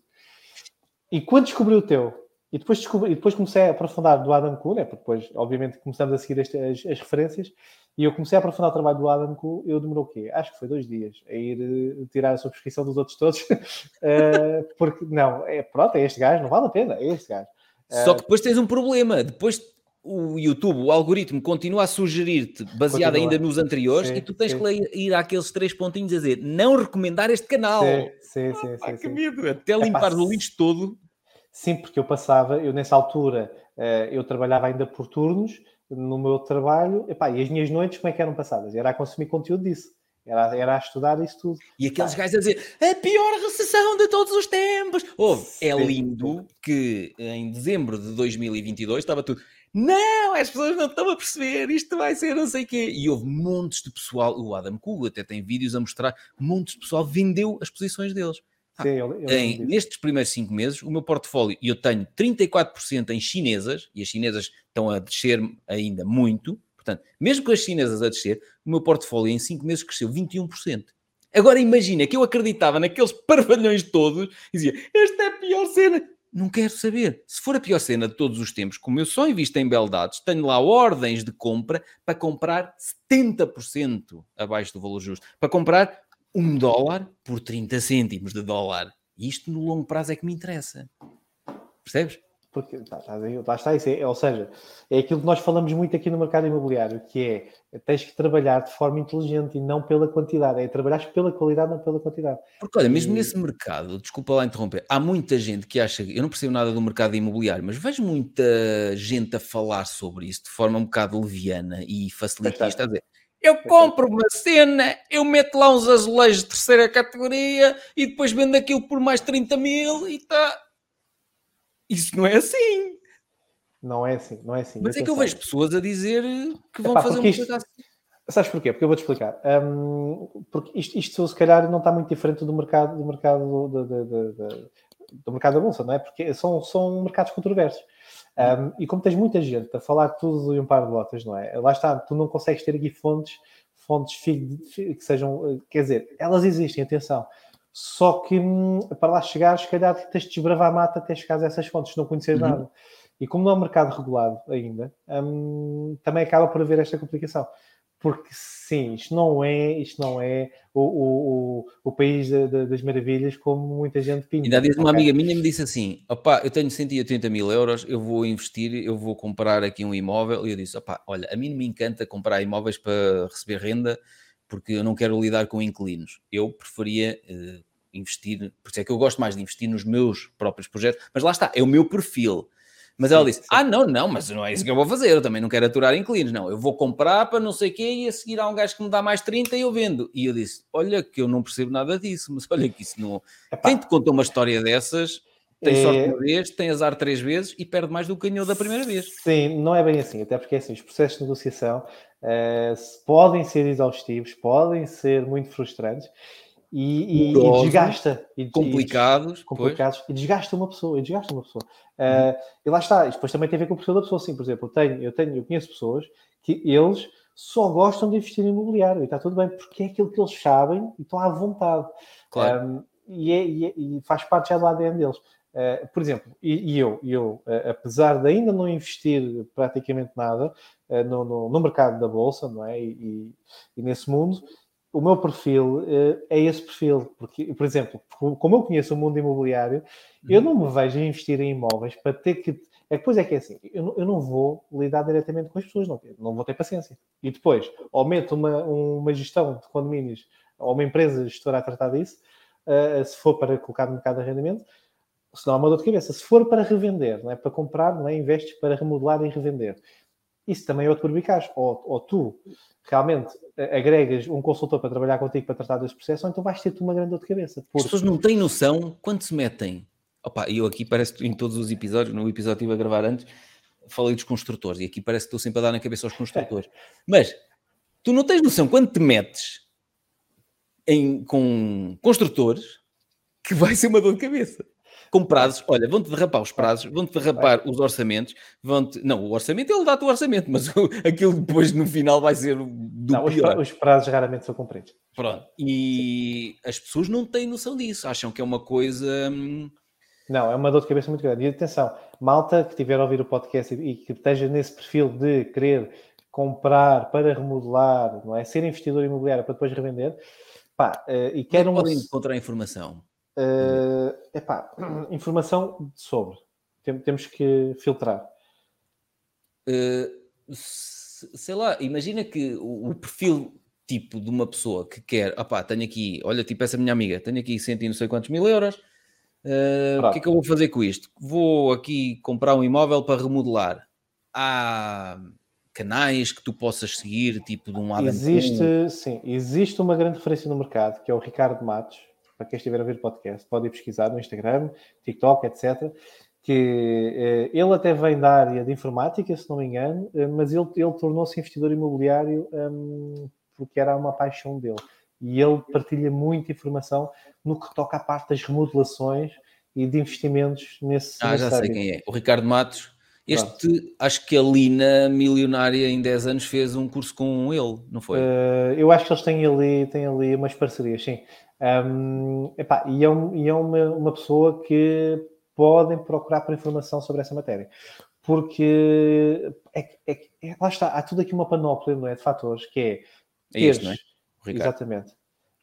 E quando descobri o teu, e depois, descobri, e depois comecei a aprofundar do Adam Kuhn, né, porque depois, obviamente, começamos a seguir este, as, as, referências, e eu comecei a aprofundar o trabalho do Adam eu demorou o quê? Acho que foi dois dias a ir uh, tirar a subscrição dos outros todos, uh, porque, não, é, pronto, é este gajo, não vale a pena, é este gajo. Uh, Só que depois tens um problema, depois o YouTube, o algoritmo, continua a sugerir-te, baseado continua. ainda nos anteriores, sim, e tu tens sim. que ir àqueles três pontinhos a dizer, não recomendar este canal. Sim, sim, sim. Ah, sim, que medo, até limpar o lixo todo Sim, porque eu passava, eu nessa altura, eh, eu trabalhava ainda por turnos no meu trabalho, epá, e as minhas noites como é que eram passadas? Era a consumir conteúdo disso. Era, era a estudar isso tudo. E aqueles gajos a dizer a pior recessão de todos os tempos. Houve, é lindo que em dezembro de 2022 estava tudo. Não, as pessoas não estão a perceber, isto vai ser não sei o quê. E houve montes de pessoal, o Adam Kugel até tem vídeos a mostrar, montes de pessoal vendeu as posições deles. Sim, eu, eu em, nestes primeiros cinco meses, o meu portfólio, e eu tenho 34% em chinesas, e as chinesas estão a descer ainda muito, portanto, mesmo com as chinesas a descer, o meu portfólio em cinco meses cresceu 21%. Agora imagina que eu acreditava naqueles parvalhões todos e dizia, esta é a pior cena. Não quero saber. Se for a pior cena de todos os tempos, como eu só invisto em beldades, tenho lá ordens de compra para comprar 70% abaixo do valor justo. Para comprar um dólar por 30 cêntimos de dólar. Isto no longo prazo é que me interessa. Percebes? Porque tá, tá, lá está isso, é, ou seja, é aquilo que nós falamos muito aqui no mercado imobiliário, que é tens que trabalhar de forma inteligente e não pela quantidade, é trabalhar pela qualidade, não pela quantidade. Porque olha, mesmo e... nesse mercado, desculpa lá interromper, há muita gente que acha, eu não percebo nada do mercado imobiliário, mas vejo muita gente a falar sobre isso de forma um bocado leviana e facilitista, a dizer, eu compro uma cena, eu meto lá uns azulejos de terceira categoria e depois vendo aquilo por mais 30 mil e está. Isso não é assim. Não é assim, não é assim. Mas é que eu vejo pessoas a dizer que vão Epá, fazer uma isto... coisa assim. Sabes porquê? Porque eu vou-te explicar. Um, porque isto, isto, se calhar, não está muito diferente do mercado do mercado do, do, do, do mercado da bolsa, não é? Porque são, são mercados controversos. Um, e como tens muita gente a falar tudo e um par de botas, não é? Lá está, tu não consegues ter aqui fontes, fontes que sejam, quer dizer, elas existem, atenção. Só que hum, para lá chegar, se calhar tens de desbravar a mata até chegar a essas fontes, não conheces uhum. nada. E como não é um mercado regulado ainda, hum, também acaba por haver esta complicação porque sim, isto não é, isto não é o, o, o, país de, de, das maravilhas como muita gente pinta. Ainda dias uma amiga minha me disse assim, opá, eu tenho 180 mil euros, eu vou investir, eu vou comprar aqui um imóvel, e eu disse, opá, olha, a mim não me encanta comprar imóveis para receber renda, porque eu não quero lidar com inquilinos. Eu preferia uh, investir, por isso é que eu gosto mais de investir nos meus próprios projetos, mas lá está, é o meu perfil. Mas ela disse: Ah, não, não, mas não é isso que eu vou fazer. Eu também não quero aturar inquilinos. Não, eu vou comprar para não sei o quê e a seguir há um gajo que me dá mais 30 e eu vendo. E eu disse: Olha, que eu não percebo nada disso, mas olha que isso não. Epá. Quem te conta uma história dessas tem é... sorte uma vez, tem azar três vezes e perde mais do que ganhou da primeira vez. Sim, não é bem assim, até porque assim, os processos de negociação uh, podem ser exaustivos, podem ser muito frustrantes e, e, e desgasta. E, complicados. E, complicados. E desgasta uma pessoa. E desgasta uma pessoa. Uh, e lá está. E depois também tem a ver com o perfil da pessoa. Sim, por exemplo, eu, tenho, eu, tenho, eu conheço pessoas que eles só gostam de investir em imobiliário. E está tudo bem, porque é aquilo que eles sabem e estão à vontade. Claro. Um, e, é, e, é, e, faz parte já do ADN deles. Uh, por exemplo, e, e eu, eu uh, apesar de ainda não investir praticamente nada uh, no, no, no, mercado da Bolsa, não é? E nesse mundo, o meu perfil é esse perfil. Porque, por exemplo, como eu conheço o mundo imobiliário, eu uhum. não me vejo a investir em imóveis para ter que. É, depois é que é assim, eu não, eu não vou lidar diretamente com as pessoas, não, não vou ter paciência. E depois, ou meto uma, uma gestão de condomínios ou uma empresa gestora a tratar disso, uh, se for para colocar no mercado de arrendamento, se não há uma dor de cabeça. Se for para revender, não é? para comprar, não é? investes para remodelar e revender. Isso também é outro barbicaz. Ou, ou tu realmente agregas um consultor para trabalhar contigo para tratar desse processo, ou então vais ter-te uma grande dor de cabeça. Porque... As pessoas não têm noção quando se metem. Opa, eu aqui parece que em todos os episódios, no episódio que estive a gravar antes, falei dos construtores e aqui parece que estou sempre a dar na cabeça aos construtores. Mas tu não tens noção quando te metes em, com construtores que vai ser uma dor de cabeça com prazos. Olha, vão-te derrapar os prazos, vão-te derrapar os orçamentos, vão-te. Não, o orçamento ele dá-te o orçamento, mas aquilo depois no final vai ser do não, pior. Os prazos raramente são cumpridos. Pronto. E as pessoas não têm noção disso, acham que é uma coisa. Hum, não, é uma dor de cabeça muito grande. E atenção, malta que estiver a ouvir o podcast e que esteja nesse perfil de querer comprar para remodelar, não é? Ser investidor imobiliário para depois revender, pá, uh, e quer um... podem encontrar informação? Uh, epá, informação sobre. Tem, temos que filtrar. Uh, sei lá, imagina que o, o, perfil tipo de uma pessoa que quer, opá, tenho aqui, olha, tipo essa minha amiga, tenho aqui cento e não sei quantos mil euros, uh, o que é que eu vou fazer com isto? Vou aqui comprar um imóvel para remodelar. Há canais que tu possas seguir, tipo de um Adam Existe, sim, existe uma grande referência no mercado, que é o Ricardo Matos, para quem estiver a ver o podcast, pode ir pesquisar no Instagram, TikTok, etc. Que eh, ele até vem da área de informática, se não me engano, eh, mas ele, ele tornou-se investidor imobiliário um, porque era uma paixão dele. E ele partilha muita informação no que toca à parte das remodelações e de investimentos nesse. Ah, já sei quem é. O Ricardo Matos. Este, Pronto. acho que a Lina, milionária em 10 anos, fez um curso com ele, não foi? Uh, eu acho que eles têm ali, têm ali umas parcerias, sim. Um, epá, e é, um, e é uma, uma pessoa que podem procurar por informação sobre essa matéria. Porque é, é, é, lá está, há tudo aqui uma panóplia não é, de fatores que é. Teres, é isto, não é? Exatamente. Okay.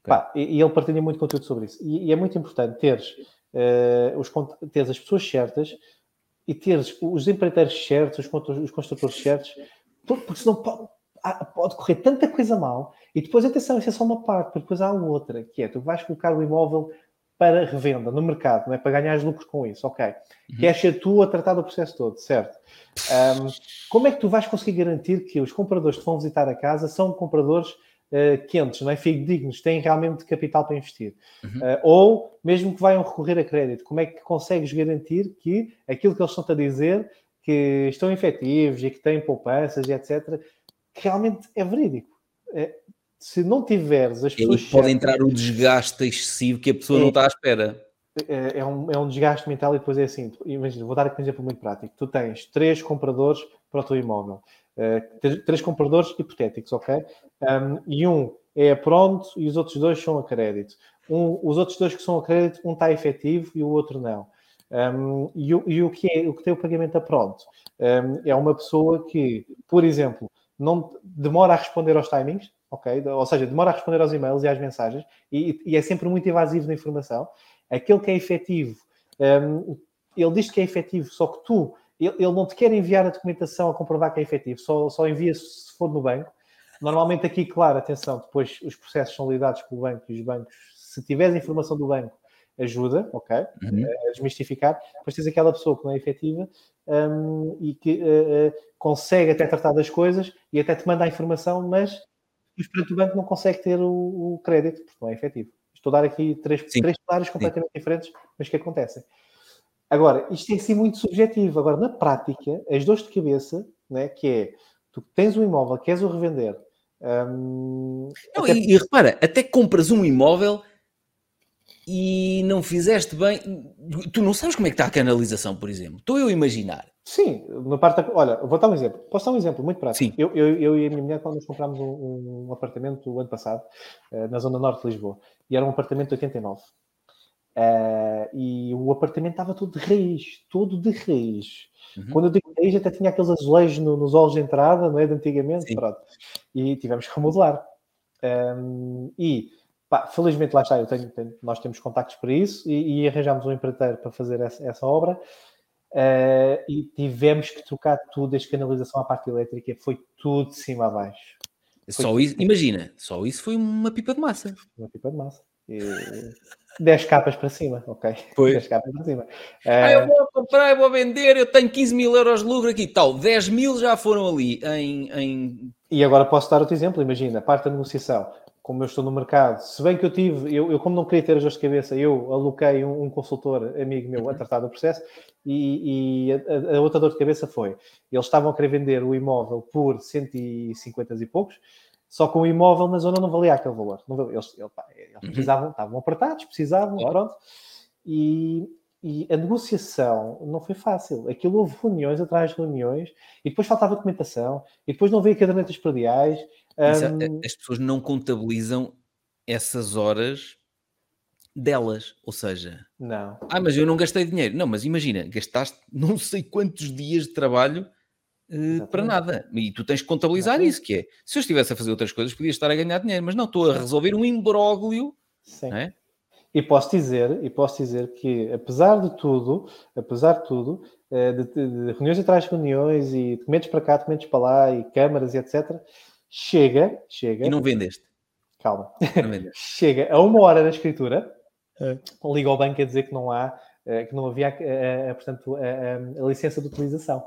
Pá, e, e, ele partilha muito conteúdo sobre isso. E, e é muito importante teres, uh, os, teres as pessoas certas e teres os empreiteiros certos, os, os construtores certos, porque senão pode, pode correr tanta coisa mal e depois, atenção, isso é só uma parte, porque depois há outra, que é, tu vais colocar o imóvel para revenda no mercado, não é? para ganhar lucros com isso, ok. Uhum. Queres ser tu a tratar do processo todo, certo? Um, como é que tu vais conseguir garantir que os compradores que vão visitar a casa são compradores uh, quentes, não é? dignos, têm realmente capital para investir? Uhum. Uh, ou, mesmo que vayam recorrer a crédito, como é que consegues garantir que aquilo que eles estão a dizer, que estão efetivos e que têm poupanças e etc., realmente é verídico? É, se não tiveres as pessoas. Aí pode entrar o desgaste excessivo que a pessoa é, não está à espera. É, é, um, é um desgaste mental e depois é assim. Imagina, vou dar aqui um exemplo muito prático. Tu tens três compradores para o teu imóvel. Uh, três compradores hipotéticos, ok? Um, e um é a pronto e os outros dois são a crédito. Um, os outros dois que são a crédito, um está efetivo e o outro não. Um, e, o, e o, que é, o que tem o pagamento a pronto? Um, é uma pessoa que, por exemplo, não demora a responder aos timings, ok? Ou seja, demora a responder aos e-mails e às mensagens e, e é sempre muito invasivo na informação. Aquele que é efetivo, um, ele diz que é efetivo, só que tu, ele, ele, não te quer enviar a documentação a comprovar que é efetivo, só, só envia se for no banco. Normalmente aqui, claro, atenção, depois os processos são lidados pelo banco e os bancos, se tiveres informação do banco, ajuda, ok? Uhum. A desmistificar. Depois tens aquela pessoa que não é efetiva um, e que uh, uh, consegue até tratar das coisas e até te manda a informação, mas perante o banco não consegue ter o, o crédito, porque não é efetivo. Estou a dar aqui três, três cenários completamente Sim. diferentes, mas que acontecem. Agora, isto é sim muito subjetivo. Agora, na prática, as dores de cabeça, né, que é, tu tens um imóvel, queres o revender. Hum, não, até... e, e, repara, até compras um imóvel e não fizeste bem. Tu não sabes como é que está a canalização, por exemplo. Estou eu a imaginar. Sim, na parte da... Olha, vou dar um exemplo. Posso dar um exemplo muito prático? Sim. Eu, eu, eu e a minha mulher, quando nós comprámos um, um apartamento o ano passado, uh, na zona norte de Lisboa, e era um apartamento de 89. Uh, e o apartamento estava todo de raiz, todo de raiz. Uhum. Quando eu digo raiz, até tinha aqueles azulejos no, nos olhos de entrada, não é? De antigamente, pronto. E tivemos que remodelar. Um, e pá, felizmente lá está, tenho, tenho, nós temos contactos para isso e, e arranjámos um empreiteiro para fazer essa, essa obra. Uh, e tivemos que trocar tudo, desde canalização à parte elétrica, foi tudo de cima a baixo. Só isso, imagina, só isso foi uma pipa de massa. Uma pipa de massa. E 10 capas para cima, ok? Pois. 10 capas para cima. Ah, eu vou comprar, eu vou vender, eu tenho 15 mil euros de lucro aqui tal. 10 mil já foram ali em, em. E agora posso dar outro exemplo, imagina, parte da negociação. Como eu estou no mercado, se bem que eu tive, eu, eu como não queria ter as dores de cabeça, eu aloquei um, um consultor amigo meu a uhum. tratar do processo e, e a, a, outra dor de cabeça foi, eles estavam a querer vender o imóvel por 150 e poucos, só que o imóvel na zona não valia aquele valor. Eles, eles, eles uhum. precisavam, estavam apertados, precisavam, claro. pronto. E, e, a negociação não foi fácil. Aquilo houve reuniões atrás de reuniões e depois faltava documentação e depois não veio cadernetas prediais. Um... As pessoas não contabilizam essas horas delas, ou seja, não. Ah, mas eu não gastei dinheiro. Não, mas imagina, gastaste não sei quantos dias de trabalho uh, para nada. E tu tens que contabilizar Exatamente. isso, que é, se eu estivesse a fazer outras coisas, podia estar a ganhar dinheiro, mas não, estou a resolver um imbróglio. Sim. É? E posso dizer, e posso dizer que, apesar de tudo, apesar de tudo, eh, de, de, de reuniões atrás de reuniões e documentos para cá, documentos para lá e câmaras e etc., chega, chega. E não vendeste. Calma. Não vendeste. chega a uma hora da escritura, é. liga ao banco a dizer que não há, eh, que não havia, portanto, a, a, a licença de utilização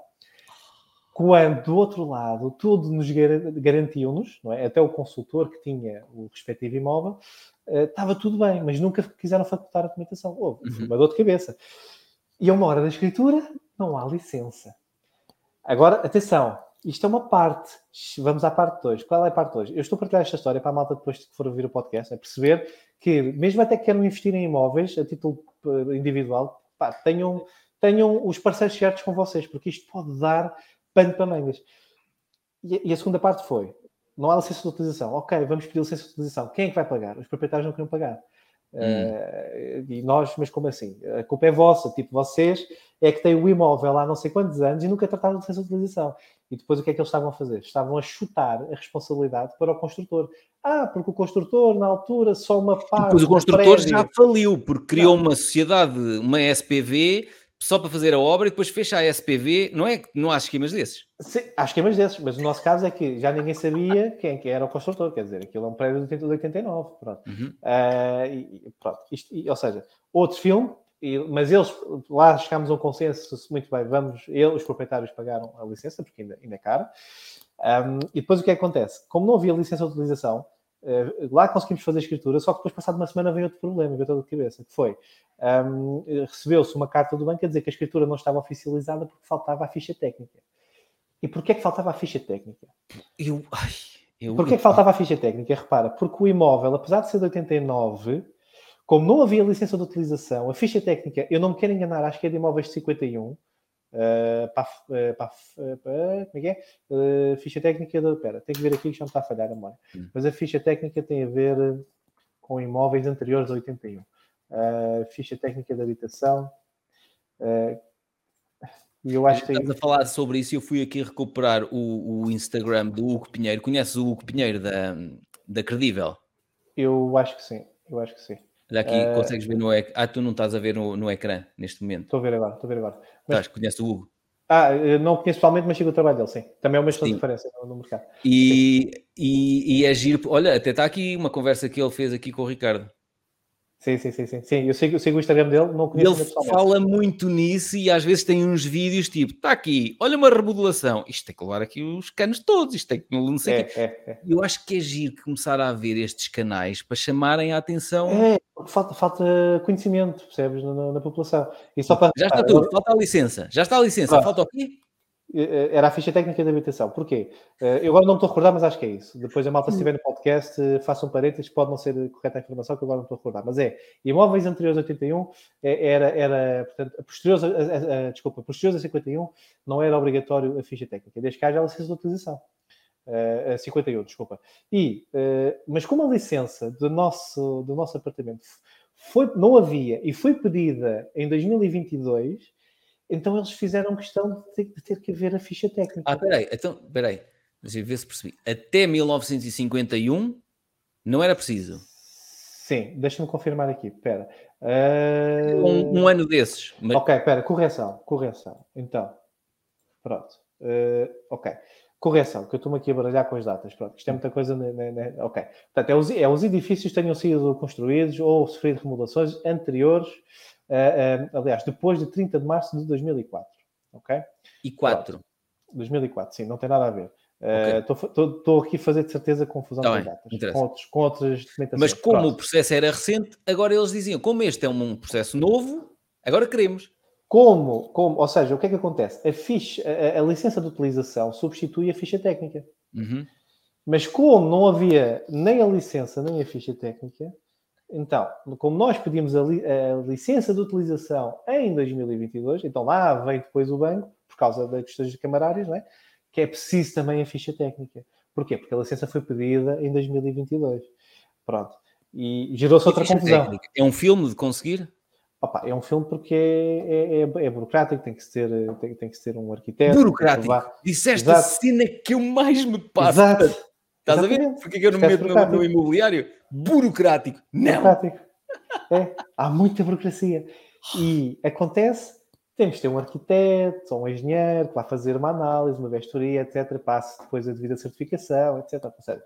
quando do outro lado tudo nos garantiu-nos, é? até o consultor que tinha o respectivo imóvel, uh, estava tudo bem, mas nunca quiseram facultar a documentação. Houve oh, uhum. uma dor de cabeça. E a uma hora da escritura não há licença. Agora, atenção, isto é uma parte. Vamos à parte 2. Qual é a parte 2? Eu estou a partilhar esta história para a malta depois que for ouvir o podcast, é perceber que, mesmo até que queiram investir em imóveis a título eh, individual, pá, tenham, tenham os parceiros certos com vocês, porque isto pode dar pano para mangas. E, e, a segunda parte foi: não há licença de utilização. Ok, vamos pedir licença de utilização. Quem é que vai pagar? Os proprietários não queriam pagar. Hum. Uh, e nós, mas como assim? A culpa é vossa, tipo, vocês é que têm o imóvel há não sei quantos anos e nunca trataram de utilização. E depois o que é que eles estavam a fazer? Estavam a chutar a responsabilidade para o construtor. Ah, porque o construtor, na altura, só uma parte. Depois o construtor já faliu, porque criou não. uma sociedade, uma SPV, só para fazer a obra e depois fecha a SPV, não é? Não há esquemas desses? Sim, há esquemas desses, mas no nosso caso é que já ninguém sabia quem que era o construtor, quer dizer, aquilo é um prédio de 89, pronto. Uhum. Uh, e, pronto isto, e, ou seja, outro filme, e, mas eles, lá chegámos a um consenso, muito bem, vamos, eles, os proprietários pagaram a licença, porque ainda, ainda é cara, um, e depois o que, é que acontece? Como não havia licença de utilização, lá conseguimos fazer a escritura, só que depois, passado uma semana, veio outro problema, veio toda a cabeça, que foi, um, recebeu-se uma carta do banco a dizer que a escritura não estava oficializada porque faltava a ficha técnica. E porquê é que faltava a ficha técnica? Eu... Ai, eu... Porquê é que faltava a ficha técnica? Repara, porque o imóvel, apesar de ser de 89, como não havia licença de utilização, a ficha técnica, eu não me quero enganar, acho que é de imóveis de 51, Uh, para, uh, para, uh, como é que é? Ficha técnica da. Espera, tem que ver aqui que já me está a falhar a memória. Hum. Mas a ficha técnica tem a ver com imóveis anteriores a 81. ficha técnica de habitação. e eu acho que. Estamos a falar sobre isso eu fui aqui recuperar o, o Instagram do Hugo Pinheiro. Conheces o Hugo Pinheiro da, da Credível? Eu acho que sim. Eu acho que sim. Olha aqui, uh, consegues ver no ecrã. Ah, tu não estás a ver no, no ecrã neste momento. Estou a ver agora, estou a ver agora. Mas... Estás, conheces o Hugo? Ah, não conheço pessoalmente, mas sigo o trabalho dele, sim. Também é uma de diferença no, no mercado. E, e, e, é giro. Olha, até está aqui uma conversa que ele fez aqui com o Ricardo. Sim, sim, sim, sim. sim eu, sigo, eu sigo o Instagram dele, não conheço Ele fala muito nisso e às vezes tem uns vídeos tipo, está aqui, olha uma remodelação. Isto tem que levar aqui os canos todos, isto tem que não sei é, é, é. Eu acho que é giro começar a ver estes canais para chamarem a atenção. É, falta, falta conhecimento, percebes, na, na população. E só para... Já está tudo, falta a licença. Já está a licença, falta o quê? Eh, era a ficha técnica de habitação. Porquê? Eh, eu agora não me estou a recordar, mas acho que é isso. Depois a malta, se estiver no podcast, eh, façam um parênteses, pode não ser correta a informação, que eu agora não estou a recordar. Mas é, imóveis anteriores a 81, era, era portanto, posteriores a, a, a, desculpa, posteriores a 51, não era obrigatório a ficha técnica, desde que haja a licença de utilização. Uh, 51, desculpa. E, uh, mas como a licença do nosso, do nosso apartamento foi, não havia e foi pedida em 2022, então eles fizeram questão de ter, de ter que haver a ficha técnica. Ah, peraí, então, peraí, deixa eu ver se percebi. Até 1951 não era preciso. Sim, deixa-me confirmar aqui, espera. Uh... Um, um, ano desses. Mas... Ok, espera, correção, correção. Então, pronto. Uh, ok. Correção, que eu estou-me aqui a baralhar com as datas. Pronto, isto é muita coisa. Né, né, né. Ok. Portanto, é os, é os, edifícios que tenham sido construídos ou sofrido remodelações anteriores, uh, uh, aliás, depois de 30 de março de 2004. Ok? E 4? 2004, sim, não tem nada a ver. Estou uh, aqui a fazer de certeza confusão tá com datas, com, outros, com outras documentações. Mas como Pronto. o processo era recente, agora eles diziam, como este é um processo novo, agora queremos. Como, como, ou seja, o que é que acontece? A, ficha, a, a licença de utilização substitui a ficha técnica. Uhum. Mas como não havia nem a licença nem a ficha técnica, então, como nós pedimos a, li, a licença de utilização em 2022, então lá vem depois o banco, por causa das questões camarárias, não é? que é preciso também a ficha técnica. Porquê? Porque a licença foi pedida em 2022. Pronto. E gerou-se outra confusão. Técnica? É um filme de conseguir? Opa, é um filme porque é, é, é, burocrático, tem que, ser, tem, tem que ser um arquiteto. Burocrático. Disseste Exato. a cena que eu mais me passo. Exato. Estás Exatamente. a ver? Porque é que eu não me meto no, no, imobiliário? Burocrático. Não. Burocrático. É, há muita burocracia. E acontece, temos de ter um arquiteto ou um engenheiro que vai fazer uma análise, uma vestoria, etc. Passe depois a devida certificação, etc. etc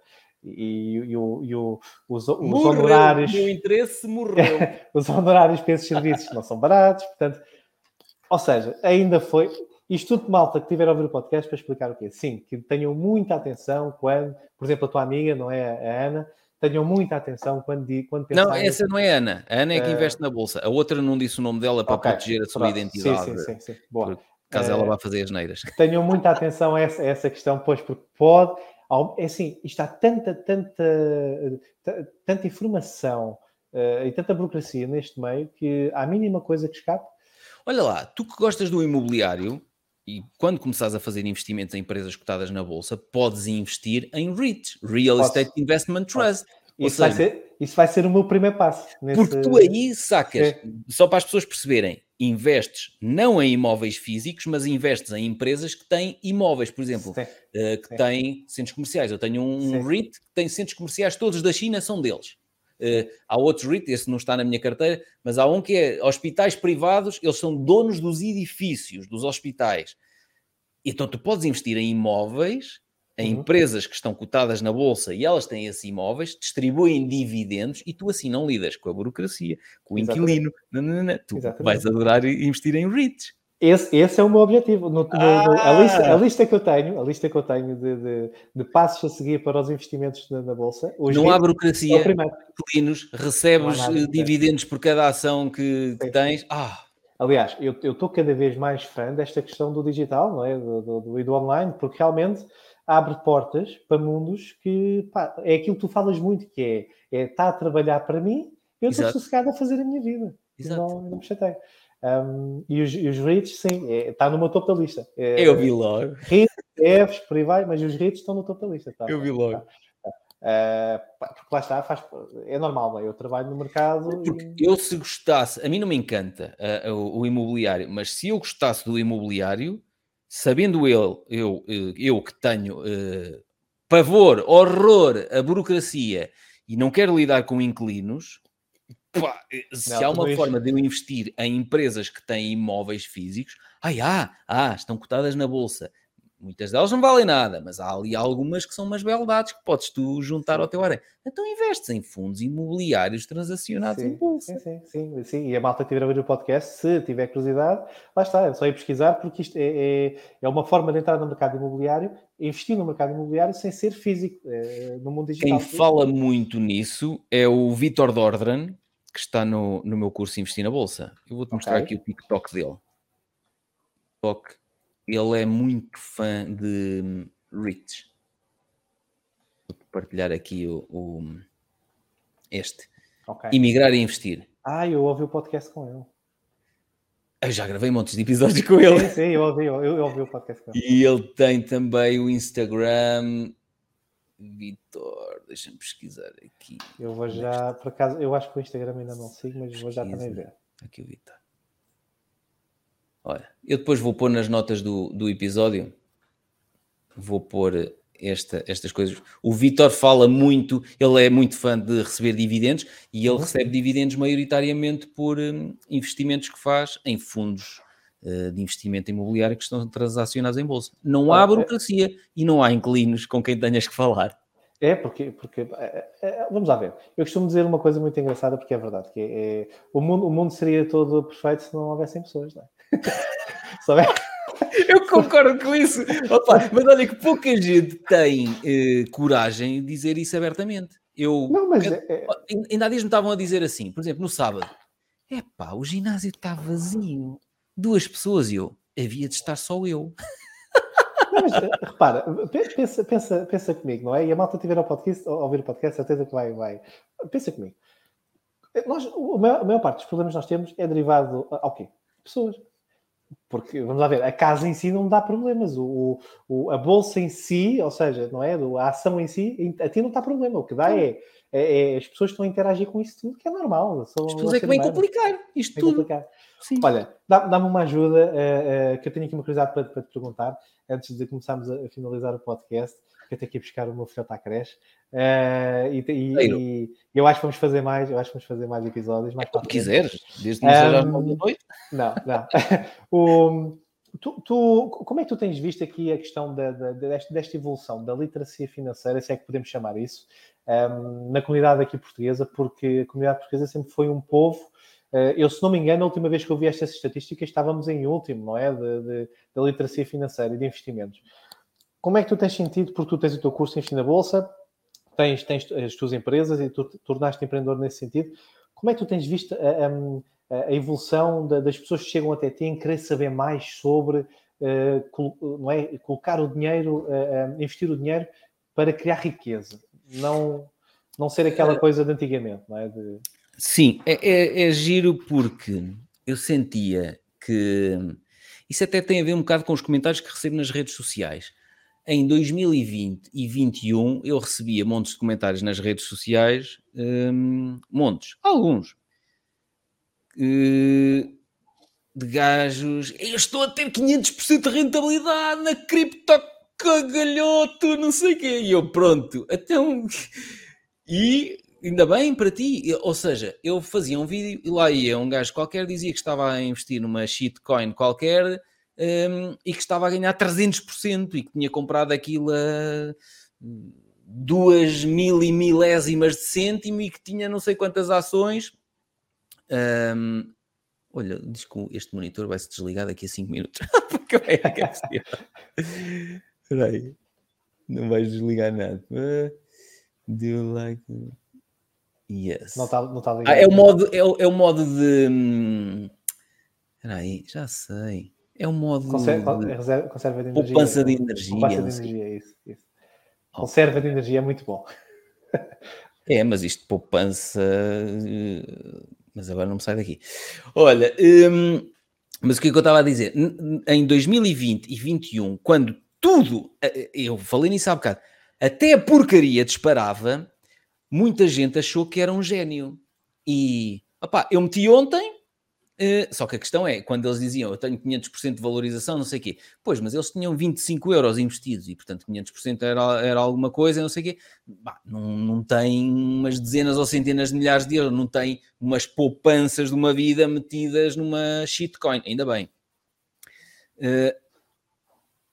e, e, o, e o, os, os morreu, honorários. O meu interesse morreu. os honorários para esses serviços não são baratos, portanto. Ou seja, ainda foi. Isto tudo malta que tiver a ouvir o podcast para explicar o quê? Sim, que tenham muita atenção quando, por exemplo, a tua amiga, não é a Ana, tenham muita atenção quando, quando Não, essa não é a Ana. A Ana é que uh... investe na bolsa. A outra não disse o nome dela para okay. proteger a sua Pronto. identidade. Sim, sim, sim. sim. Boa. Caso uh... ela vá fazer as neiras. Tenham muita atenção a essa, a essa questão, pois, porque pode é assim, isto há tanta, tanta, tanta informação uh, e tanta burocracia neste meio que há a mínima coisa que escape. Olha lá, tu que gostas do imobiliário e quando começares a fazer investimentos em empresas cotadas na bolsa, podes investir em REIT, Real Posso. Estate Investment Trust. Isso, seja, vai ser, isso vai ser o meu primeiro passo. Nesse... Porque tu aí sacas, só para as pessoas perceberem, investes não em imóveis físicos, mas investes em empresas que têm imóveis, por exemplo, uh, que Sim. têm centros comerciais. Eu tenho um Sim. REIT que tem centros comerciais, todos da China são deles. Uh, há outros REIT, esse não está na minha carteira, mas há um que é hospitais privados, eles são donos dos edifícios, dos hospitais. Então tu podes investir em imóveis em uhum. empresas que estão cotadas na bolsa e elas têm esses imóveis, distribuem dividendos e tu assim não lidas com a burocracia, com o inquilino. Não, não, não, tu Exatamente. vais adorar investir em REITs. Esse, esse é o meu objetivo. No, ah! no, a, lista, a, lista, que eu tenho, a lista que eu tenho de, de, de passos a seguir para os investimentos na, na bolsa. Não há burocracia, inquilinos, recebes nada, eh, dividendos por cada ação que, que tens. Ah, Aliás, eu estou cada vez mais fã desta questão do digital não é? do, do, do, do online, porque realmente abre portas para mundos que pá, é aquilo que tu falas muito, que é, é está a trabalhar para mim, eu estou sossegado a fazer a minha vida. Exato. Não, não me chatei. Um, e os, e os REITs, sim, é, está no meu topo da lista. É, eu vi logo. REITs, EFs, por aí vai, mas os REITs estão no topo da lista. Tá, eu vi logo. Tá, tá. Uh, porque lá está, faz, é normal, é? eu trabalho no mercado. E... eu, se gostasse, a mim não me encanta uh, o, o, imobiliário, mas se eu gostasse do imobiliário, sabendo ele, eu, eh, eu que tenho uh, pavor, horror a burocracia e não quero lidar com inquilinos, pá, eh, se não, há uma forma de eu investir em empresas que têm imóveis físicos, ai, ah, ah, estão cotadas na bolsa, Muitas delas não valem nada, mas há ali algumas que são umas beldades que podes tu juntar ao teu arém. Então investes em fundos imobiliários transacionados sim, em bolsa. Sim, sim, sim, sim. E a malta que tiver a ver o podcast, se tiver curiosidade, lá está, é só ir pesquisar, porque isto é, é, é uma forma de entrar no mercado imobiliário, investir no mercado imobiliário sem ser físico, é, no mundo digital. Quem fala muito nisso é o Vitor Dordran, que está no, no meu curso Investir na Bolsa. Eu vou-te mostrar okay. aqui o TikTok dele. TikTok ele é muito fã de Rich. Vou partilhar aqui o, o este. Okay. Imigrar e investir. Ah, eu ouvi o podcast com ele. Eu já gravei montes de episódios com ele. Sim, sim, eu ouvi, eu, eu ouvi o podcast com ele. E ele tem também o Instagram. Vitor, deixa-me pesquisar aqui. Eu vou já, por acaso, eu acho que o Instagram ainda não sigo, mas vou já também ver. Aqui o Vitor. Olha, eu depois vou pôr nas notas do, do episódio, vou pôr esta, estas coisas. O Vitor fala muito, ele é muito fã de receber dividendos e ele uhum. recebe dividendos maioritariamente por um, investimentos que faz em fundos de investimento imobiliário que estão transacionados em bolsa. Não há burocracia e não há inquilinos com quem tenhas que falar. É, porque, porque é, é, vamos lá ver. Eu costumo dizer uma coisa muito engraçada porque é verdade, que é, é o, mundo, o mundo seria todo perfeito se não houvessem pessoas, não é? Sabe? Eu concordo com isso. Opa, mas olha que pouca gente tem eh, coragem de dizer isso abertamente. Eu, não, mas é, é... ainda há dias me estavam a dizer assim, por exemplo, no sábado, é pá, o ginásio está vazio, duas pessoas e eu, havia de estar só eu. Não, mas, eh, repara, pensa, pensa, pensa comigo, não é? E a malta tiver ao podcast, ao ouvir o podcast, certeza que vai, vai. Pensa comigo. Nós, a, maior, a maior parte dos problemas que nós temos é derivado ao quê? Pessoas. Porque, vamos lá ver, a casa em si não dá problemas. O, o, a bolsa em si, ou seja, não é? A ação em si, a ti não dá problema. O que dá é, é, é as pessoas estão a interagir com isso tudo, que é normal. São, as pessoas é que vêm complicar isto tudo. Complicar. Olha, dá-me dá uma ajuda, uh, uh, que eu tenho aqui uma curiosidade para, para te perguntar, antes de começarmos a, a finalizar o podcast que eu tenho que ir buscar o meu filhote à creche. Uh, e, e, e, eu acho que vamos fazer mais, eu acho que vamos fazer mais episódios. Mais é como quiseres, desde que não seja às nove da noite. Não, não. o, tu, tu, como é que tu tens visto aqui a questão da, da, desta, desta, evolução da literacia financeira, se é que podemos chamar isso, um, na comunidade aqui portuguesa, porque a comunidade portuguesa sempre foi um povo uh, eu, se não me engano, a última vez que eu vi estas estatísticas estávamos em último, não é? De, de, da literacia financeira e de investimentos. Como é que tu tens sentido, porque tu tens o teu curso em na Bolsa, tens, tens as tuas empresas e tu tornaste empreendedor nesse sentido, como é que tu tens visto a, a, evolução da, das pessoas que chegam até ti em querer saber mais sobre uh, não é, colocar o dinheiro, uh, investir o dinheiro para criar riqueza, não, não ser aquela eh, coisa de antigamente, não é? De... Sim, é, é, é giro porque eu sentia que isso até tem a ver um bocado com os comentários que recebo nas redes sociais. Em 2020 e 2021 eu recebia montes de comentários nas redes sociais, um, montes, alguns, de gajos, eu estou a ter 500% de rentabilidade na cripto cagalhoto, não sei o quê, e eu pronto, então, e ainda bem para ti, ou seja, eu fazia um vídeo e lá ia um gajo qualquer, dizia que estava a investir numa shitcoin qualquer, um, e que estava a ganhar 300% e que tinha comprado aquilo a duas mil e milésimas de cêntimo e que tinha não sei quantas ações. Um, olha, diz que este monitor vai se desligar daqui a 5 minutos. Porque vai aquecer. Espera aí. Não vais desligar nada. Do you like... Yes. Não está não tá ligado. Ah, é o modo, é o, é o modo de... Hum, espera aí, já sei. É um modo conserva, de... reserva, conserva de energia. Poupança de energia. Poupança de energia, isso, isso. Oh. Conserva de energia é muito bom. É, mas isto poupança. Eh, mas agora não me sai daqui. Olha, hum, mas o que, é que eu estava a dizer? Em 2020 e 2021, quando tudo. Eh, eu falei nisso há bocado. Até a porcaria disparava, muita gente achou que era um gênio. E. Opá, eu meti ontem Uh, só que a questão é, quando eles diziam eu tenho 500% de valorização, não sei o quê, pois, mas eles tinham 25 euros investidos e, portanto, 500% era, era alguma coisa, não sei o quê, bah, não, não tem umas dezenas ou centenas de milhares de euros, não tem umas poupanças de uma vida metidas numa shitcoin, ainda bem. Uh,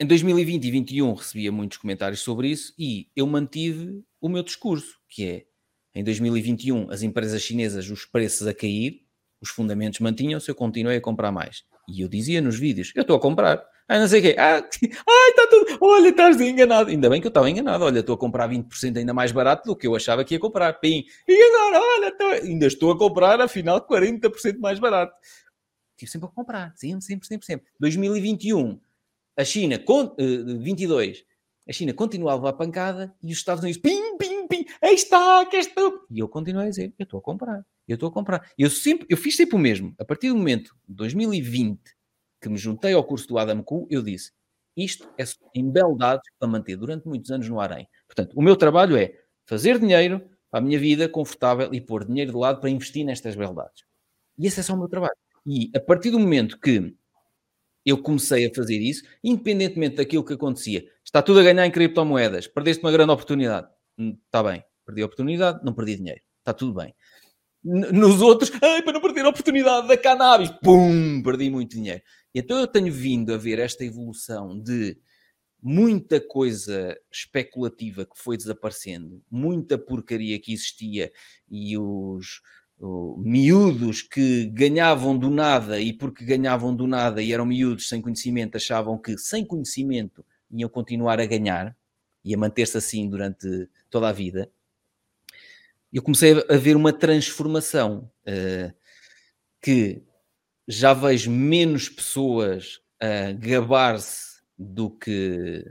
em 2020 e 2021 recebia muitos comentários sobre isso e eu mantive o meu discurso, que é em 2021 as empresas chinesas, os preços a cair, os fundamentos mantinham-se, eu continuei a comprar mais. E eu dizia nos vídeos, eu estou a comprar. Ah, não sei o quê. Ah, ai, está tudo. Olha, estás enganado. Ainda bem que eu estava enganado. Olha, estou a comprar 20% ainda mais barato do que eu achava que ia comprar. Pim. E agora, olha, ainda estou a comprar, afinal, 40% mais barato. Estive sempre a comprar. Sempre, sempre, sempre, sempre. 2021, a China, com, uh, 22, a China continua a pancada e os Estados Unidos, pim, pim, pim, aí está, que estou. E eu continuo a dizer, eu estou a comprar. Eu estou a comprar. Eu, sempre, eu fiz sempre o mesmo. A partir do momento de 2020 que me juntei ao curso do Adam Kuh, eu disse: Isto é embeldados para manter durante muitos anos no Arém. Portanto, o meu trabalho é fazer dinheiro para a minha vida confortável e pôr dinheiro de lado para investir nestas beldades. E esse é só o meu trabalho. E a partir do momento que eu comecei a fazer isso, independentemente daquilo que acontecia, está tudo a ganhar em criptomoedas, perdeste uma grande oportunidade. Está hum, bem, perdi a oportunidade, não perdi dinheiro. Está tudo bem. Nos outros, ai, para não perder a oportunidade da cannabis, pum, perdi muito dinheiro. Então eu tenho vindo a ver esta evolução de muita coisa especulativa que foi desaparecendo, muita porcaria que existia e os miúdos que ganhavam do nada e porque ganhavam do nada e eram miúdos sem conhecimento achavam que sem conhecimento iam continuar a ganhar e a manter-se assim durante toda a vida. Eu comecei a ver uma transformação uh, que já vejo menos pessoas a gabar-se do que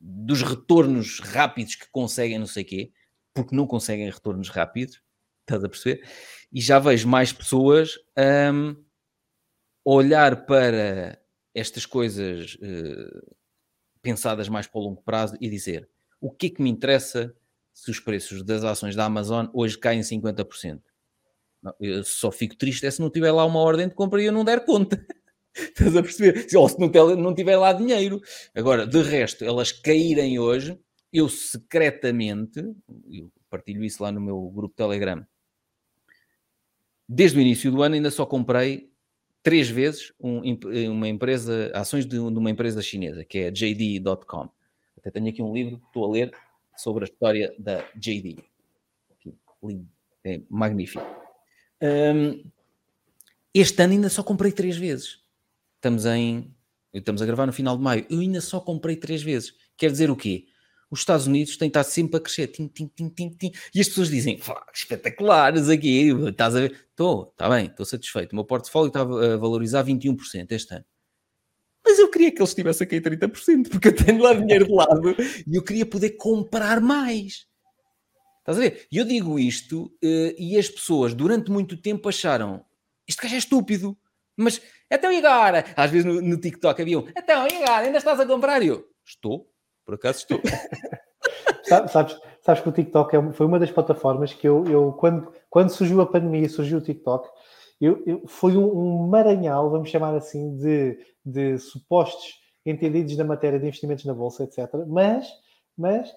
dos retornos rápidos que conseguem, não sei quê, porque não conseguem retornos rápidos, estás a perceber? E já vejo mais pessoas a um, olhar para estas coisas uh, pensadas mais para o longo prazo e dizer o que é que me interessa se os preços das ações da Amazon hoje caem 50%. Não, eu só fico triste é se não tiver lá uma ordem de compra e eu não der conta. Estás a perceber? Ou se não, não tiver lá dinheiro. Agora, de resto, elas caírem hoje, eu secretamente, eu partilho isso lá no meu grupo Telegram, desde o início do ano ainda só comprei três vezes um, uma empresa, ações de, de, uma empresa chinesa, que é JD.com. Até tenho aqui um livro que estou a ler sobre a história da JD. Aqui, lindo, é magnífico. Um, este ano ainda só comprei três vezes. Estamos em. Estamos a gravar no final de maio. Eu ainda só comprei três vezes. Quer dizer o quê? Os Estados Unidos têm estado sempre a crescer. Tim, tim, tim, tim, tim. E as pessoas dizem: espetaculares aqui. Estás a ver? Estou, está bem, estou satisfeito. O meu portfólio está a valorizar 21% este ano. Mas eu queria que eles estivessem aqui 30%, porque eu tenho lá dinheiro de lado e eu queria poder comprar mais. Estás a ver? E eu digo isto uh, e as pessoas durante muito tempo acharam isto gajo é estúpido. Mas então e agora? Às vezes no, no TikTok havia um então e agora? Ainda estás a comprar? E eu estou, por acaso estou. sabes, sabes que o TikTok é, foi uma das plataformas que eu, eu quando, quando surgiu a pandemia, surgiu o TikTok, eu, eu, foi um, um maranhal, vamos chamar assim, de, de supostos entendidos na matéria de investimentos na bolsa, etc. Mas, mas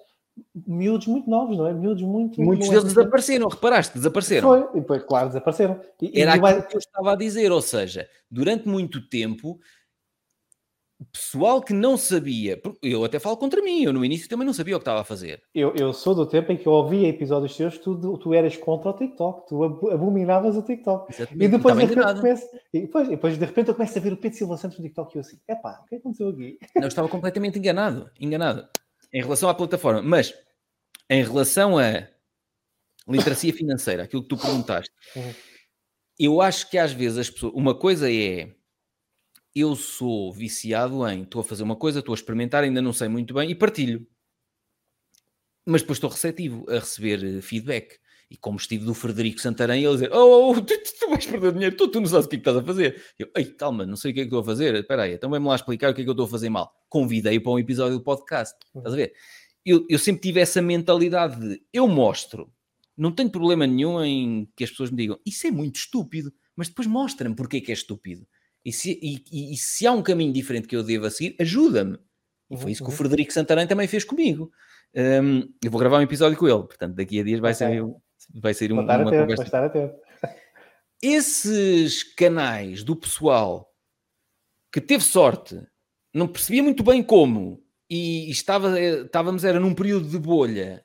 miúdos muito novos, não é? Miúdos muito. Muitos deles desapareceram, reparaste? Desapareceram. Foi, e, claro, desapareceram. E, Era e aquilo que eu estava a dizer, ou seja, durante muito tempo, pessoal que não sabia, eu até falo contra mim, eu no início também não sabia o que estava a fazer. Eu, eu sou do tempo em que eu ouvia episódios teus, tu, tu eras contra o TikTok, tu abominavas o TikTok. Exatamente. E depois, de repente, começo, e depois, depois de repente eu começo a ver o Pedro Silva Santos no TikTok e eu assim, epá, o que aconteceu aqui? Não, eu estava completamente enganado, enganado em relação à plataforma. Mas em relação a literacia financeira, aquilo que tu perguntaste, uhum. eu acho que às vezes as pessoas. Uma coisa é. Eu sou viciado em. Estou a fazer uma coisa, estou a experimentar, ainda não sei muito bem e partilho. Mas depois estou receptivo a receber eh, feedback. E como estive do Frederico Santarém, ele dizer: Oh, oh, oh tu, tu, tu, vais perder dinheiro, tu, tu não sabes o que é que estás a fazer. Eu, ei, calma, não sei o que é que estou a fazer. Espera aí, então vem-me lá explicar o que é que eu estou a fazer mal. Convidei para um episódio do podcast. Estás a ver? Eu, eu sempre tive essa mentalidade de eu mostro, não tenho problema nenhum em que as pessoas me digam isso é muito estúpido, mas depois mostra-me porque é que é estúpido. E se, e, e, e se há um caminho diferente que eu devo seguir, ajuda-me. E foi isso que o uhum. Frederico Santarém também fez comigo. Um, eu vou gravar um episódio com ele, portanto, daqui a dias vai okay. ser vai ser um, uma atento, conversa. Estar atento. Esses canais do pessoal que teve sorte, não percebia muito bem como, e estava, estávamos era num período de bolha.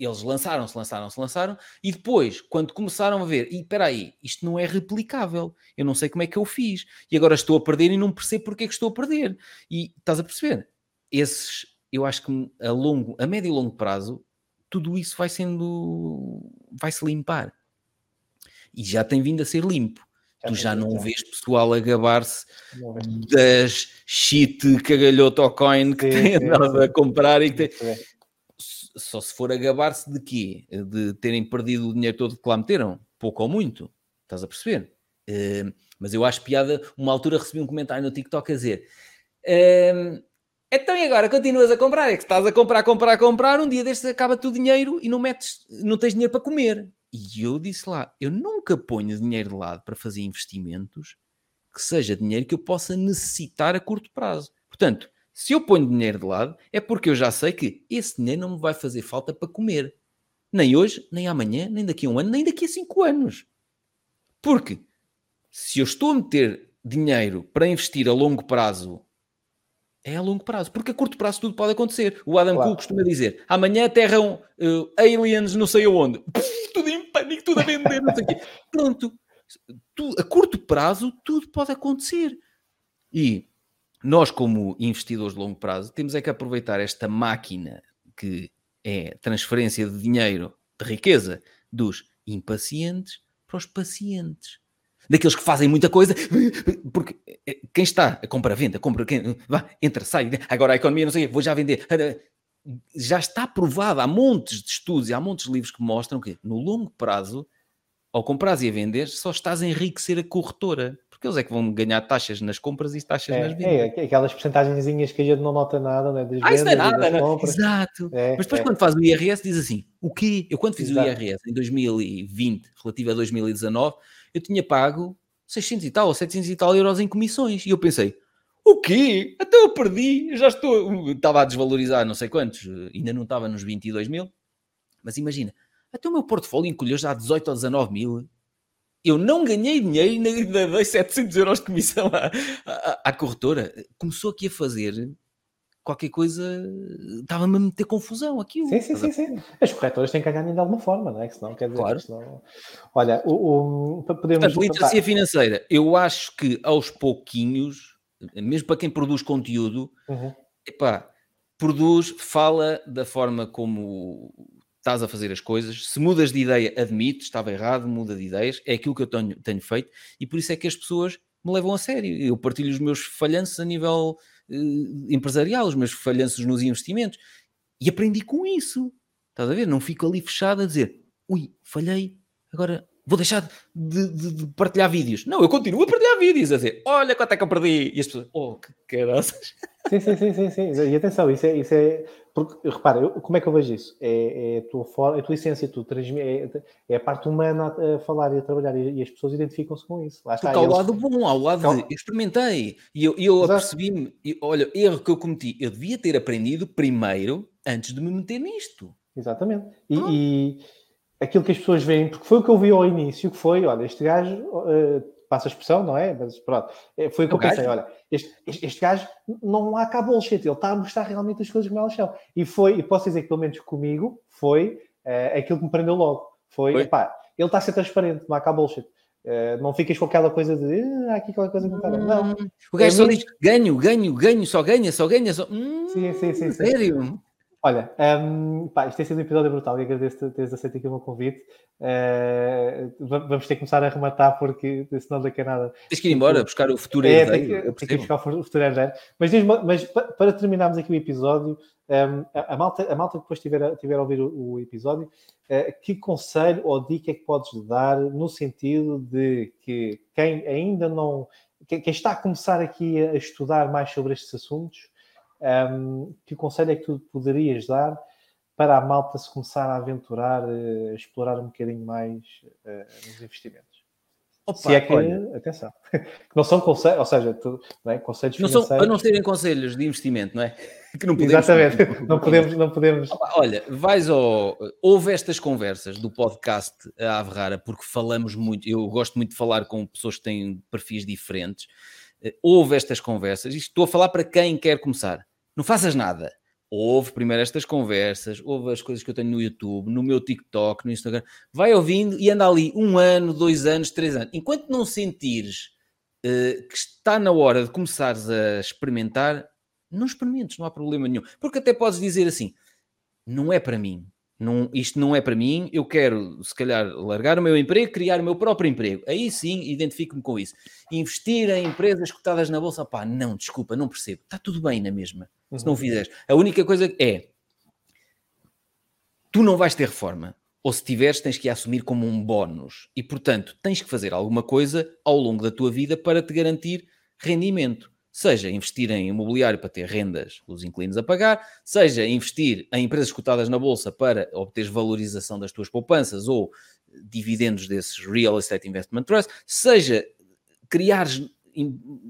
Eles lançaram-se, lançaram-se, lançaram, e depois, quando começaram a ver, e espera aí, isto não é replicável, eu não sei como é que eu fiz, e agora estou a perder e não percebo porque é que estou a perder. E estás a perceber? Esses, eu acho que a longo, a médio e longo prazo, tudo isso vai sendo, vai se limpar. E já tem vindo a ser limpo. Já tu já não vês pessoal a gabar-se das shit cagalhoto coin que sim, tem andado a comprar e que tem... Só se for a gabar-se de quê? De terem perdido o dinheiro todo que lá meteram? Pouco ou muito. Estás a perceber? Uh, mas eu acho piada. Uma altura recebi um comentário no TikTok a dizer: uh, Então e agora continuas a comprar? É que estás a comprar, comprar, comprar, um dia destes acaba o dinheiro e não metes, não tens dinheiro para comer. E eu disse lá, eu nunca ponho dinheiro de lado para fazer investimentos que seja dinheiro que eu possa necessitar a curto prazo. Portanto, se eu ponho dinheiro de lado, é porque eu já sei que esse dinheiro não me vai fazer falta para comer. Nem hoje, nem amanhã, nem daqui a um ano, nem daqui a cinco anos. Porque se eu estou a meter dinheiro para investir a longo prazo, é a longo prazo. Porque a curto prazo tudo pode acontecer. O Adam claro. Cook costuma dizer: amanhã aterram uh, aliens não sei aonde. Tudo em pânico, tudo a vender, não sei o quê. Pronto. Tu, a curto prazo tudo pode acontecer. E nós, como investidores de longo prazo, temos é que aproveitar esta máquina que é transferência de dinheiro, de riqueza, dos impacientes para os pacientes. Daqueles que fazem muita coisa, porque eh, quem está a compra-venda, compra, quem, vá, entra, sai, agora a economia, não sei, vou já vender. Já está provado, há montes de estudos e há montes de livros que mostram que no longo prazo, ao comprar e a vender, só estás a enriquecer a corretora porque eles é que vão ganhar taxas nas compras e taxas é, nas vendas. É, aquelas porcentagens que a gente não nota nada, né? Das ah, isso não é nada, não. É? Exato. É, Mas depois, é. quando faz o IRS, diz assim: o quê? Eu, quando fiz Exato. o IRS em 2020, relativo a 2019, eu tinha pago 600 e tal ou 700 e tal euros em comissões. E eu pensei: o quê? Até eu perdi, já estou. Estava a desvalorizar não sei quantos, ainda não estava nos 22 mil. Mas imagina, até o meu portfólio encolheu já 18 ou 19 mil eu não ganhei dinheiro e ainda dei 700 euros de comissão à, à, à, corretora. Começou aqui a fazer qualquer coisa, estava-me a meter confusão aqui. Sim, sim, sim, sim. As corretoras têm que ganhar de alguma forma, não é? Que senão, quer dizer, claro. Senão... Olha, o, o, podemos... Portanto, literacia financeira, eu acho que aos pouquinhos, mesmo para quem produz conteúdo, uhum. epá, produz, fala da forma como estás a fazer as coisas. Se mudas de ideia, admite, estava errado, muda de ideias. É aquilo que eu tenho, tenho feito e por isso é que as pessoas me levam a sério. Eu partilho os meus falhanços a nível uh, empresarial, os meus falhanços nos investimentos e aprendi com isso. Estás a ver? Não fico ali fechado a dizer ui, falhei, agora vou deixar de, de, de, partilhar vídeos. Não, eu continuo a partilhar vídeos, a dizer, olha quanto é que eu perdi. E as pessoas, oh, que caraças. Sim, sim, sim, sim, sim. E atenção, isso é, isso é porque, repara, eu, como é que eu vejo isso? É, é a, tua é a tua essência, tu é, é, a parte humana a, falar e a trabalhar e, e as pessoas identificam-se com isso. Lá está, Porque ao lado bom, ao lado de, experimentei e eu, eu apercebi-me, olha, erro que eu cometi, eu devia ter aprendido primeiro antes de me meter nisto. Exatamente. E, ah. e aquilo que as pessoas veem, porque foi o que eu vi ao início, que foi, olha, este gajo, uh, passa a expressão, não é? Mas pronto, é, foi o que o eu pensei, olha, este, este, este gajo não há cá bullshit, ele está a mostrar realmente as coisas como elas são. E foi, e posso dizer que pelo menos comigo, foi uh, aquilo que me prendeu logo. Foi, foi? Epá, ele está a ser transparente, não há cá bullshit. Uh, não ficas com aquela coisa de ah, aqui aquela coisa que não está bem. Não. O gajo é só diz ganho, ganho, ganho, só ganha, só ganha, só. Hum, sim, sim, sim, sério? Olha, um, pá, isto tem sido um episódio brutal e agradeço teres aceito aqui o meu convite. Uh, vamos ter que começar a rematar porque senão daqui a nada. Tens que ir embora buscar o futuro é, herdeiro. Tem que, que buscar o futuro herdeiro. Mas, mas para terminarmos aqui o episódio, um, a, a, malta, a malta que depois tiver, tiver a ouvir o, o episódio, uh, que conselho ou dica é que podes dar no sentido de que quem ainda não. Quem está a começar aqui a estudar mais sobre estes assuntos um, que conselho é que tu poderias dar para a malta se começar a aventurar, a explorar um bocadinho mais uh, nos investimentos? Opa, se é que, olha, atenção, que não são conselhos, ou seja, tu, não é? conselhos não financeiros. São, para não serem conselhos de investimento, não é? Que não podemos, Exatamente, não podemos. Não podemos... Opa, olha, vais ao. Houve estas conversas do podcast a Averrara, porque falamos muito, eu gosto muito de falar com pessoas que têm perfis diferentes. Eh, houve estas conversas, e estou a falar para quem quer começar não faças nada. Ouve primeiro estas conversas, ouve as coisas que eu tenho no YouTube, no meu TikTok, no Instagram. Vai ouvindo e anda ali um ano, dois anos, três anos. Enquanto não sentires uh, que está na hora de começares a experimentar, não experimentes, não há problema nenhum. Porque até podes dizer assim: não é para mim, não, isto não é para mim, eu quero, se calhar, largar o meu emprego, criar o meu próprio emprego. Aí sim, identifico-me com isso. Investir em empresas cotadas na bolsa, pá, não, desculpa, não percebo. Está tudo bem na mesma, uhum. se não fizeres. A única coisa é, tu não vais ter reforma. Ou se tiveres, tens que assumir como um bónus. E, portanto, tens que fazer alguma coisa ao longo da tua vida para te garantir rendimento seja investir em imobiliário para ter rendas, os inquilinos a pagar, seja investir em empresas cotadas na bolsa para obter valorização das tuas poupanças ou dividendos desses Real Estate Investment Trust, seja criar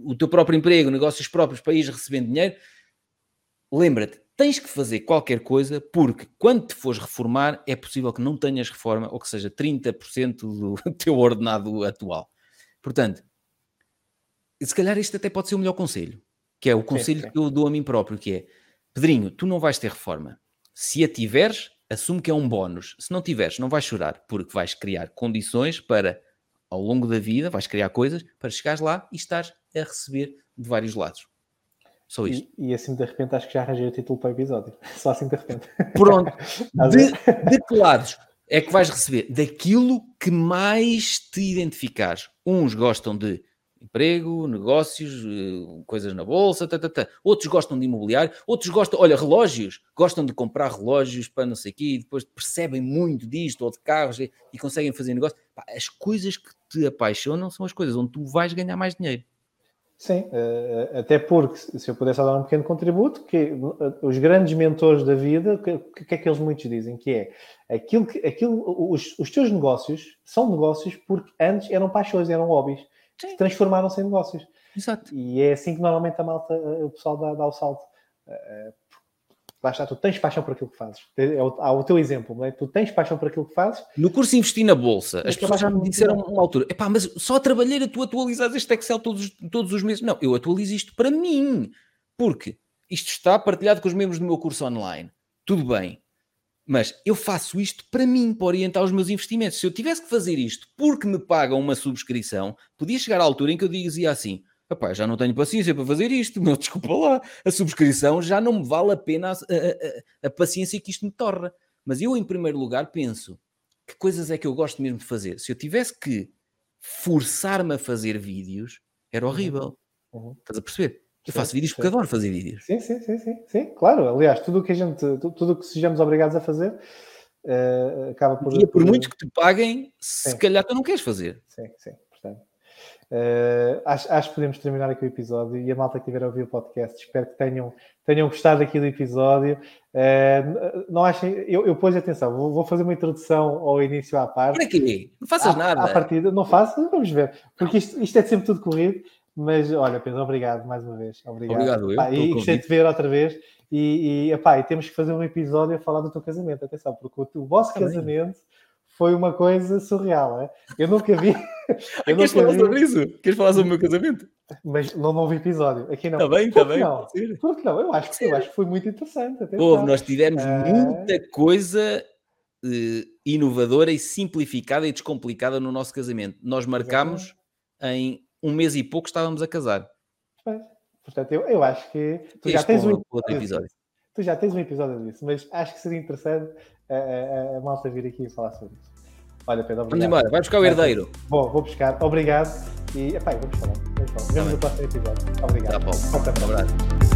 o teu próprio emprego, negócios próprios ir recebendo dinheiro, lembra-te, tens que fazer qualquer coisa porque quando te fores reformar é possível que não tenhas reforma ou que seja 30% do teu ordenado atual. Portanto, se calhar isto até pode ser o melhor conselho, que é o conselho sim, sim. que eu dou a mim próprio, que é, Pedrinho, tu não vais ter reforma. Se a tiveres, assume que é um bónus. Se não tiveres, não vais chorar, porque vais criar condições para, ao longo da vida, vais criar coisas para chegares lá e estares a receber de vários lados. Só isto. E, e, assim de repente acho que já arranjei o título para o episódio. Só assim de repente. Pronto. de, de que lados é que vais receber? Daquilo que mais te identificares. Uns gostam de emprego, negócios, eh, coisas na bolsa, tá, tá, tá. outros gostam de imobiliário, outros gostam, olha, relógios, gostam de comprar relógios para não sei o quê, e depois percebem muito disto, ou de carros, e, e conseguem fazer negócio. Pá, as coisas que te apaixonam são as coisas onde tu vais ganhar mais dinheiro. Sim, eh, até porque, se eu pudesse dar um pequeno contributo, que eh, os grandes mentores da vida, o que, que, é que eles muitos dizem? Que é aquilo que aquilo, os, os teus negócios são negócios porque antes eram paixões, eram hobbies, que transformaram-se em negócios. Exato. E é assim que normalmente a malta, eh, o pessoal dá, dá o salto. Lá está, tu tens paixão por aquilo que fazes. É há o teu exemplo, não é? Tu tens paixão por aquilo que fazes. No curso Investir na Bolsa, as pessoas já me disseram uma altura: epá, mas só a trabalheira tu atualizas este Excel todos, todos os meses. Não, eu atualizo isto para mim, porque isto está partilhado com os membros do meu curso online. Tudo bem. Mas eu faço isto para mim, para orientar os meus investimentos. Se eu tivesse que fazer isto porque me pagam uma subscrição, podia chegar à altura em que eu dizia assim: Epá, já não tenho paciência para fazer isto, meu, desculpa lá, a subscrição já não me vale a pena a, a, a, paciência que isto me torna. Mas eu, em primeiro lugar, penso que coisas é que eu gosto mesmo de fazer. Se eu tivesse que forçar-me a fazer vídeos, era horrível. Uhum. uhum. Estás a perceber? Eu faço sim, vídeos porque sim. adoro fazer vídeos. Sim, sim, sim, sim, sim, claro. Aliás, tudo o que a gente, tudo o que sejamos obrigados a fazer, uh, acaba por. E por, muitos que te paguem, se calhar tu não queres fazer. Sim, sim. Uh, acho, acho, que podemos terminar aqui o episódio e a malta que tiver a ouvir o podcast, espero que tenham, tenham gostado aqui do episódio. Uh, não achem, eu, eu pus atenção, vou, vou, fazer uma introdução ao início à parte. Para quê? Não faças à, nada. À partida, não faço, vamos ver, porque isto, isto é sempre tudo corrido. Mas olha, Pedro, obrigado mais uma vez. Obrigado. Obrigado, eu. Pá, e gostei de te ver outra vez. E, e, epá, e temos que fazer um episódio a falar do teu casamento. Atenção, porque o, o vosso Também. casamento foi uma coisa surreal. É? Eu nunca vi. Eu Queres falar vi... sobre isso? Queres falar sobre o meu casamento? Mas não houve episódio. Aqui não. Está bem, está bem. Não? Porque não? Eu acho, que, eu acho que foi muito interessante. Houve, nós tivemos é... muita coisa uh, inovadora e simplificada e descomplicada no nosso casamento. Nós marcámos em um mês e pouco estávamos a casar. Pois. Portanto, eu, eu acho que tu já tens um outro episódio. Tu já tens um episódio disso, mas acho que seria interessante a, a, a malta vir aqui e falar sobre isso. Olha, Pedro, obrigado. Vamos embora, vai buscar o herdeiro. Bom, vou buscar. Obrigado. E, epá, vamos falar. Vamos. Vemos tá no próximo episódio. Obrigado. Tá bom. Um abraço.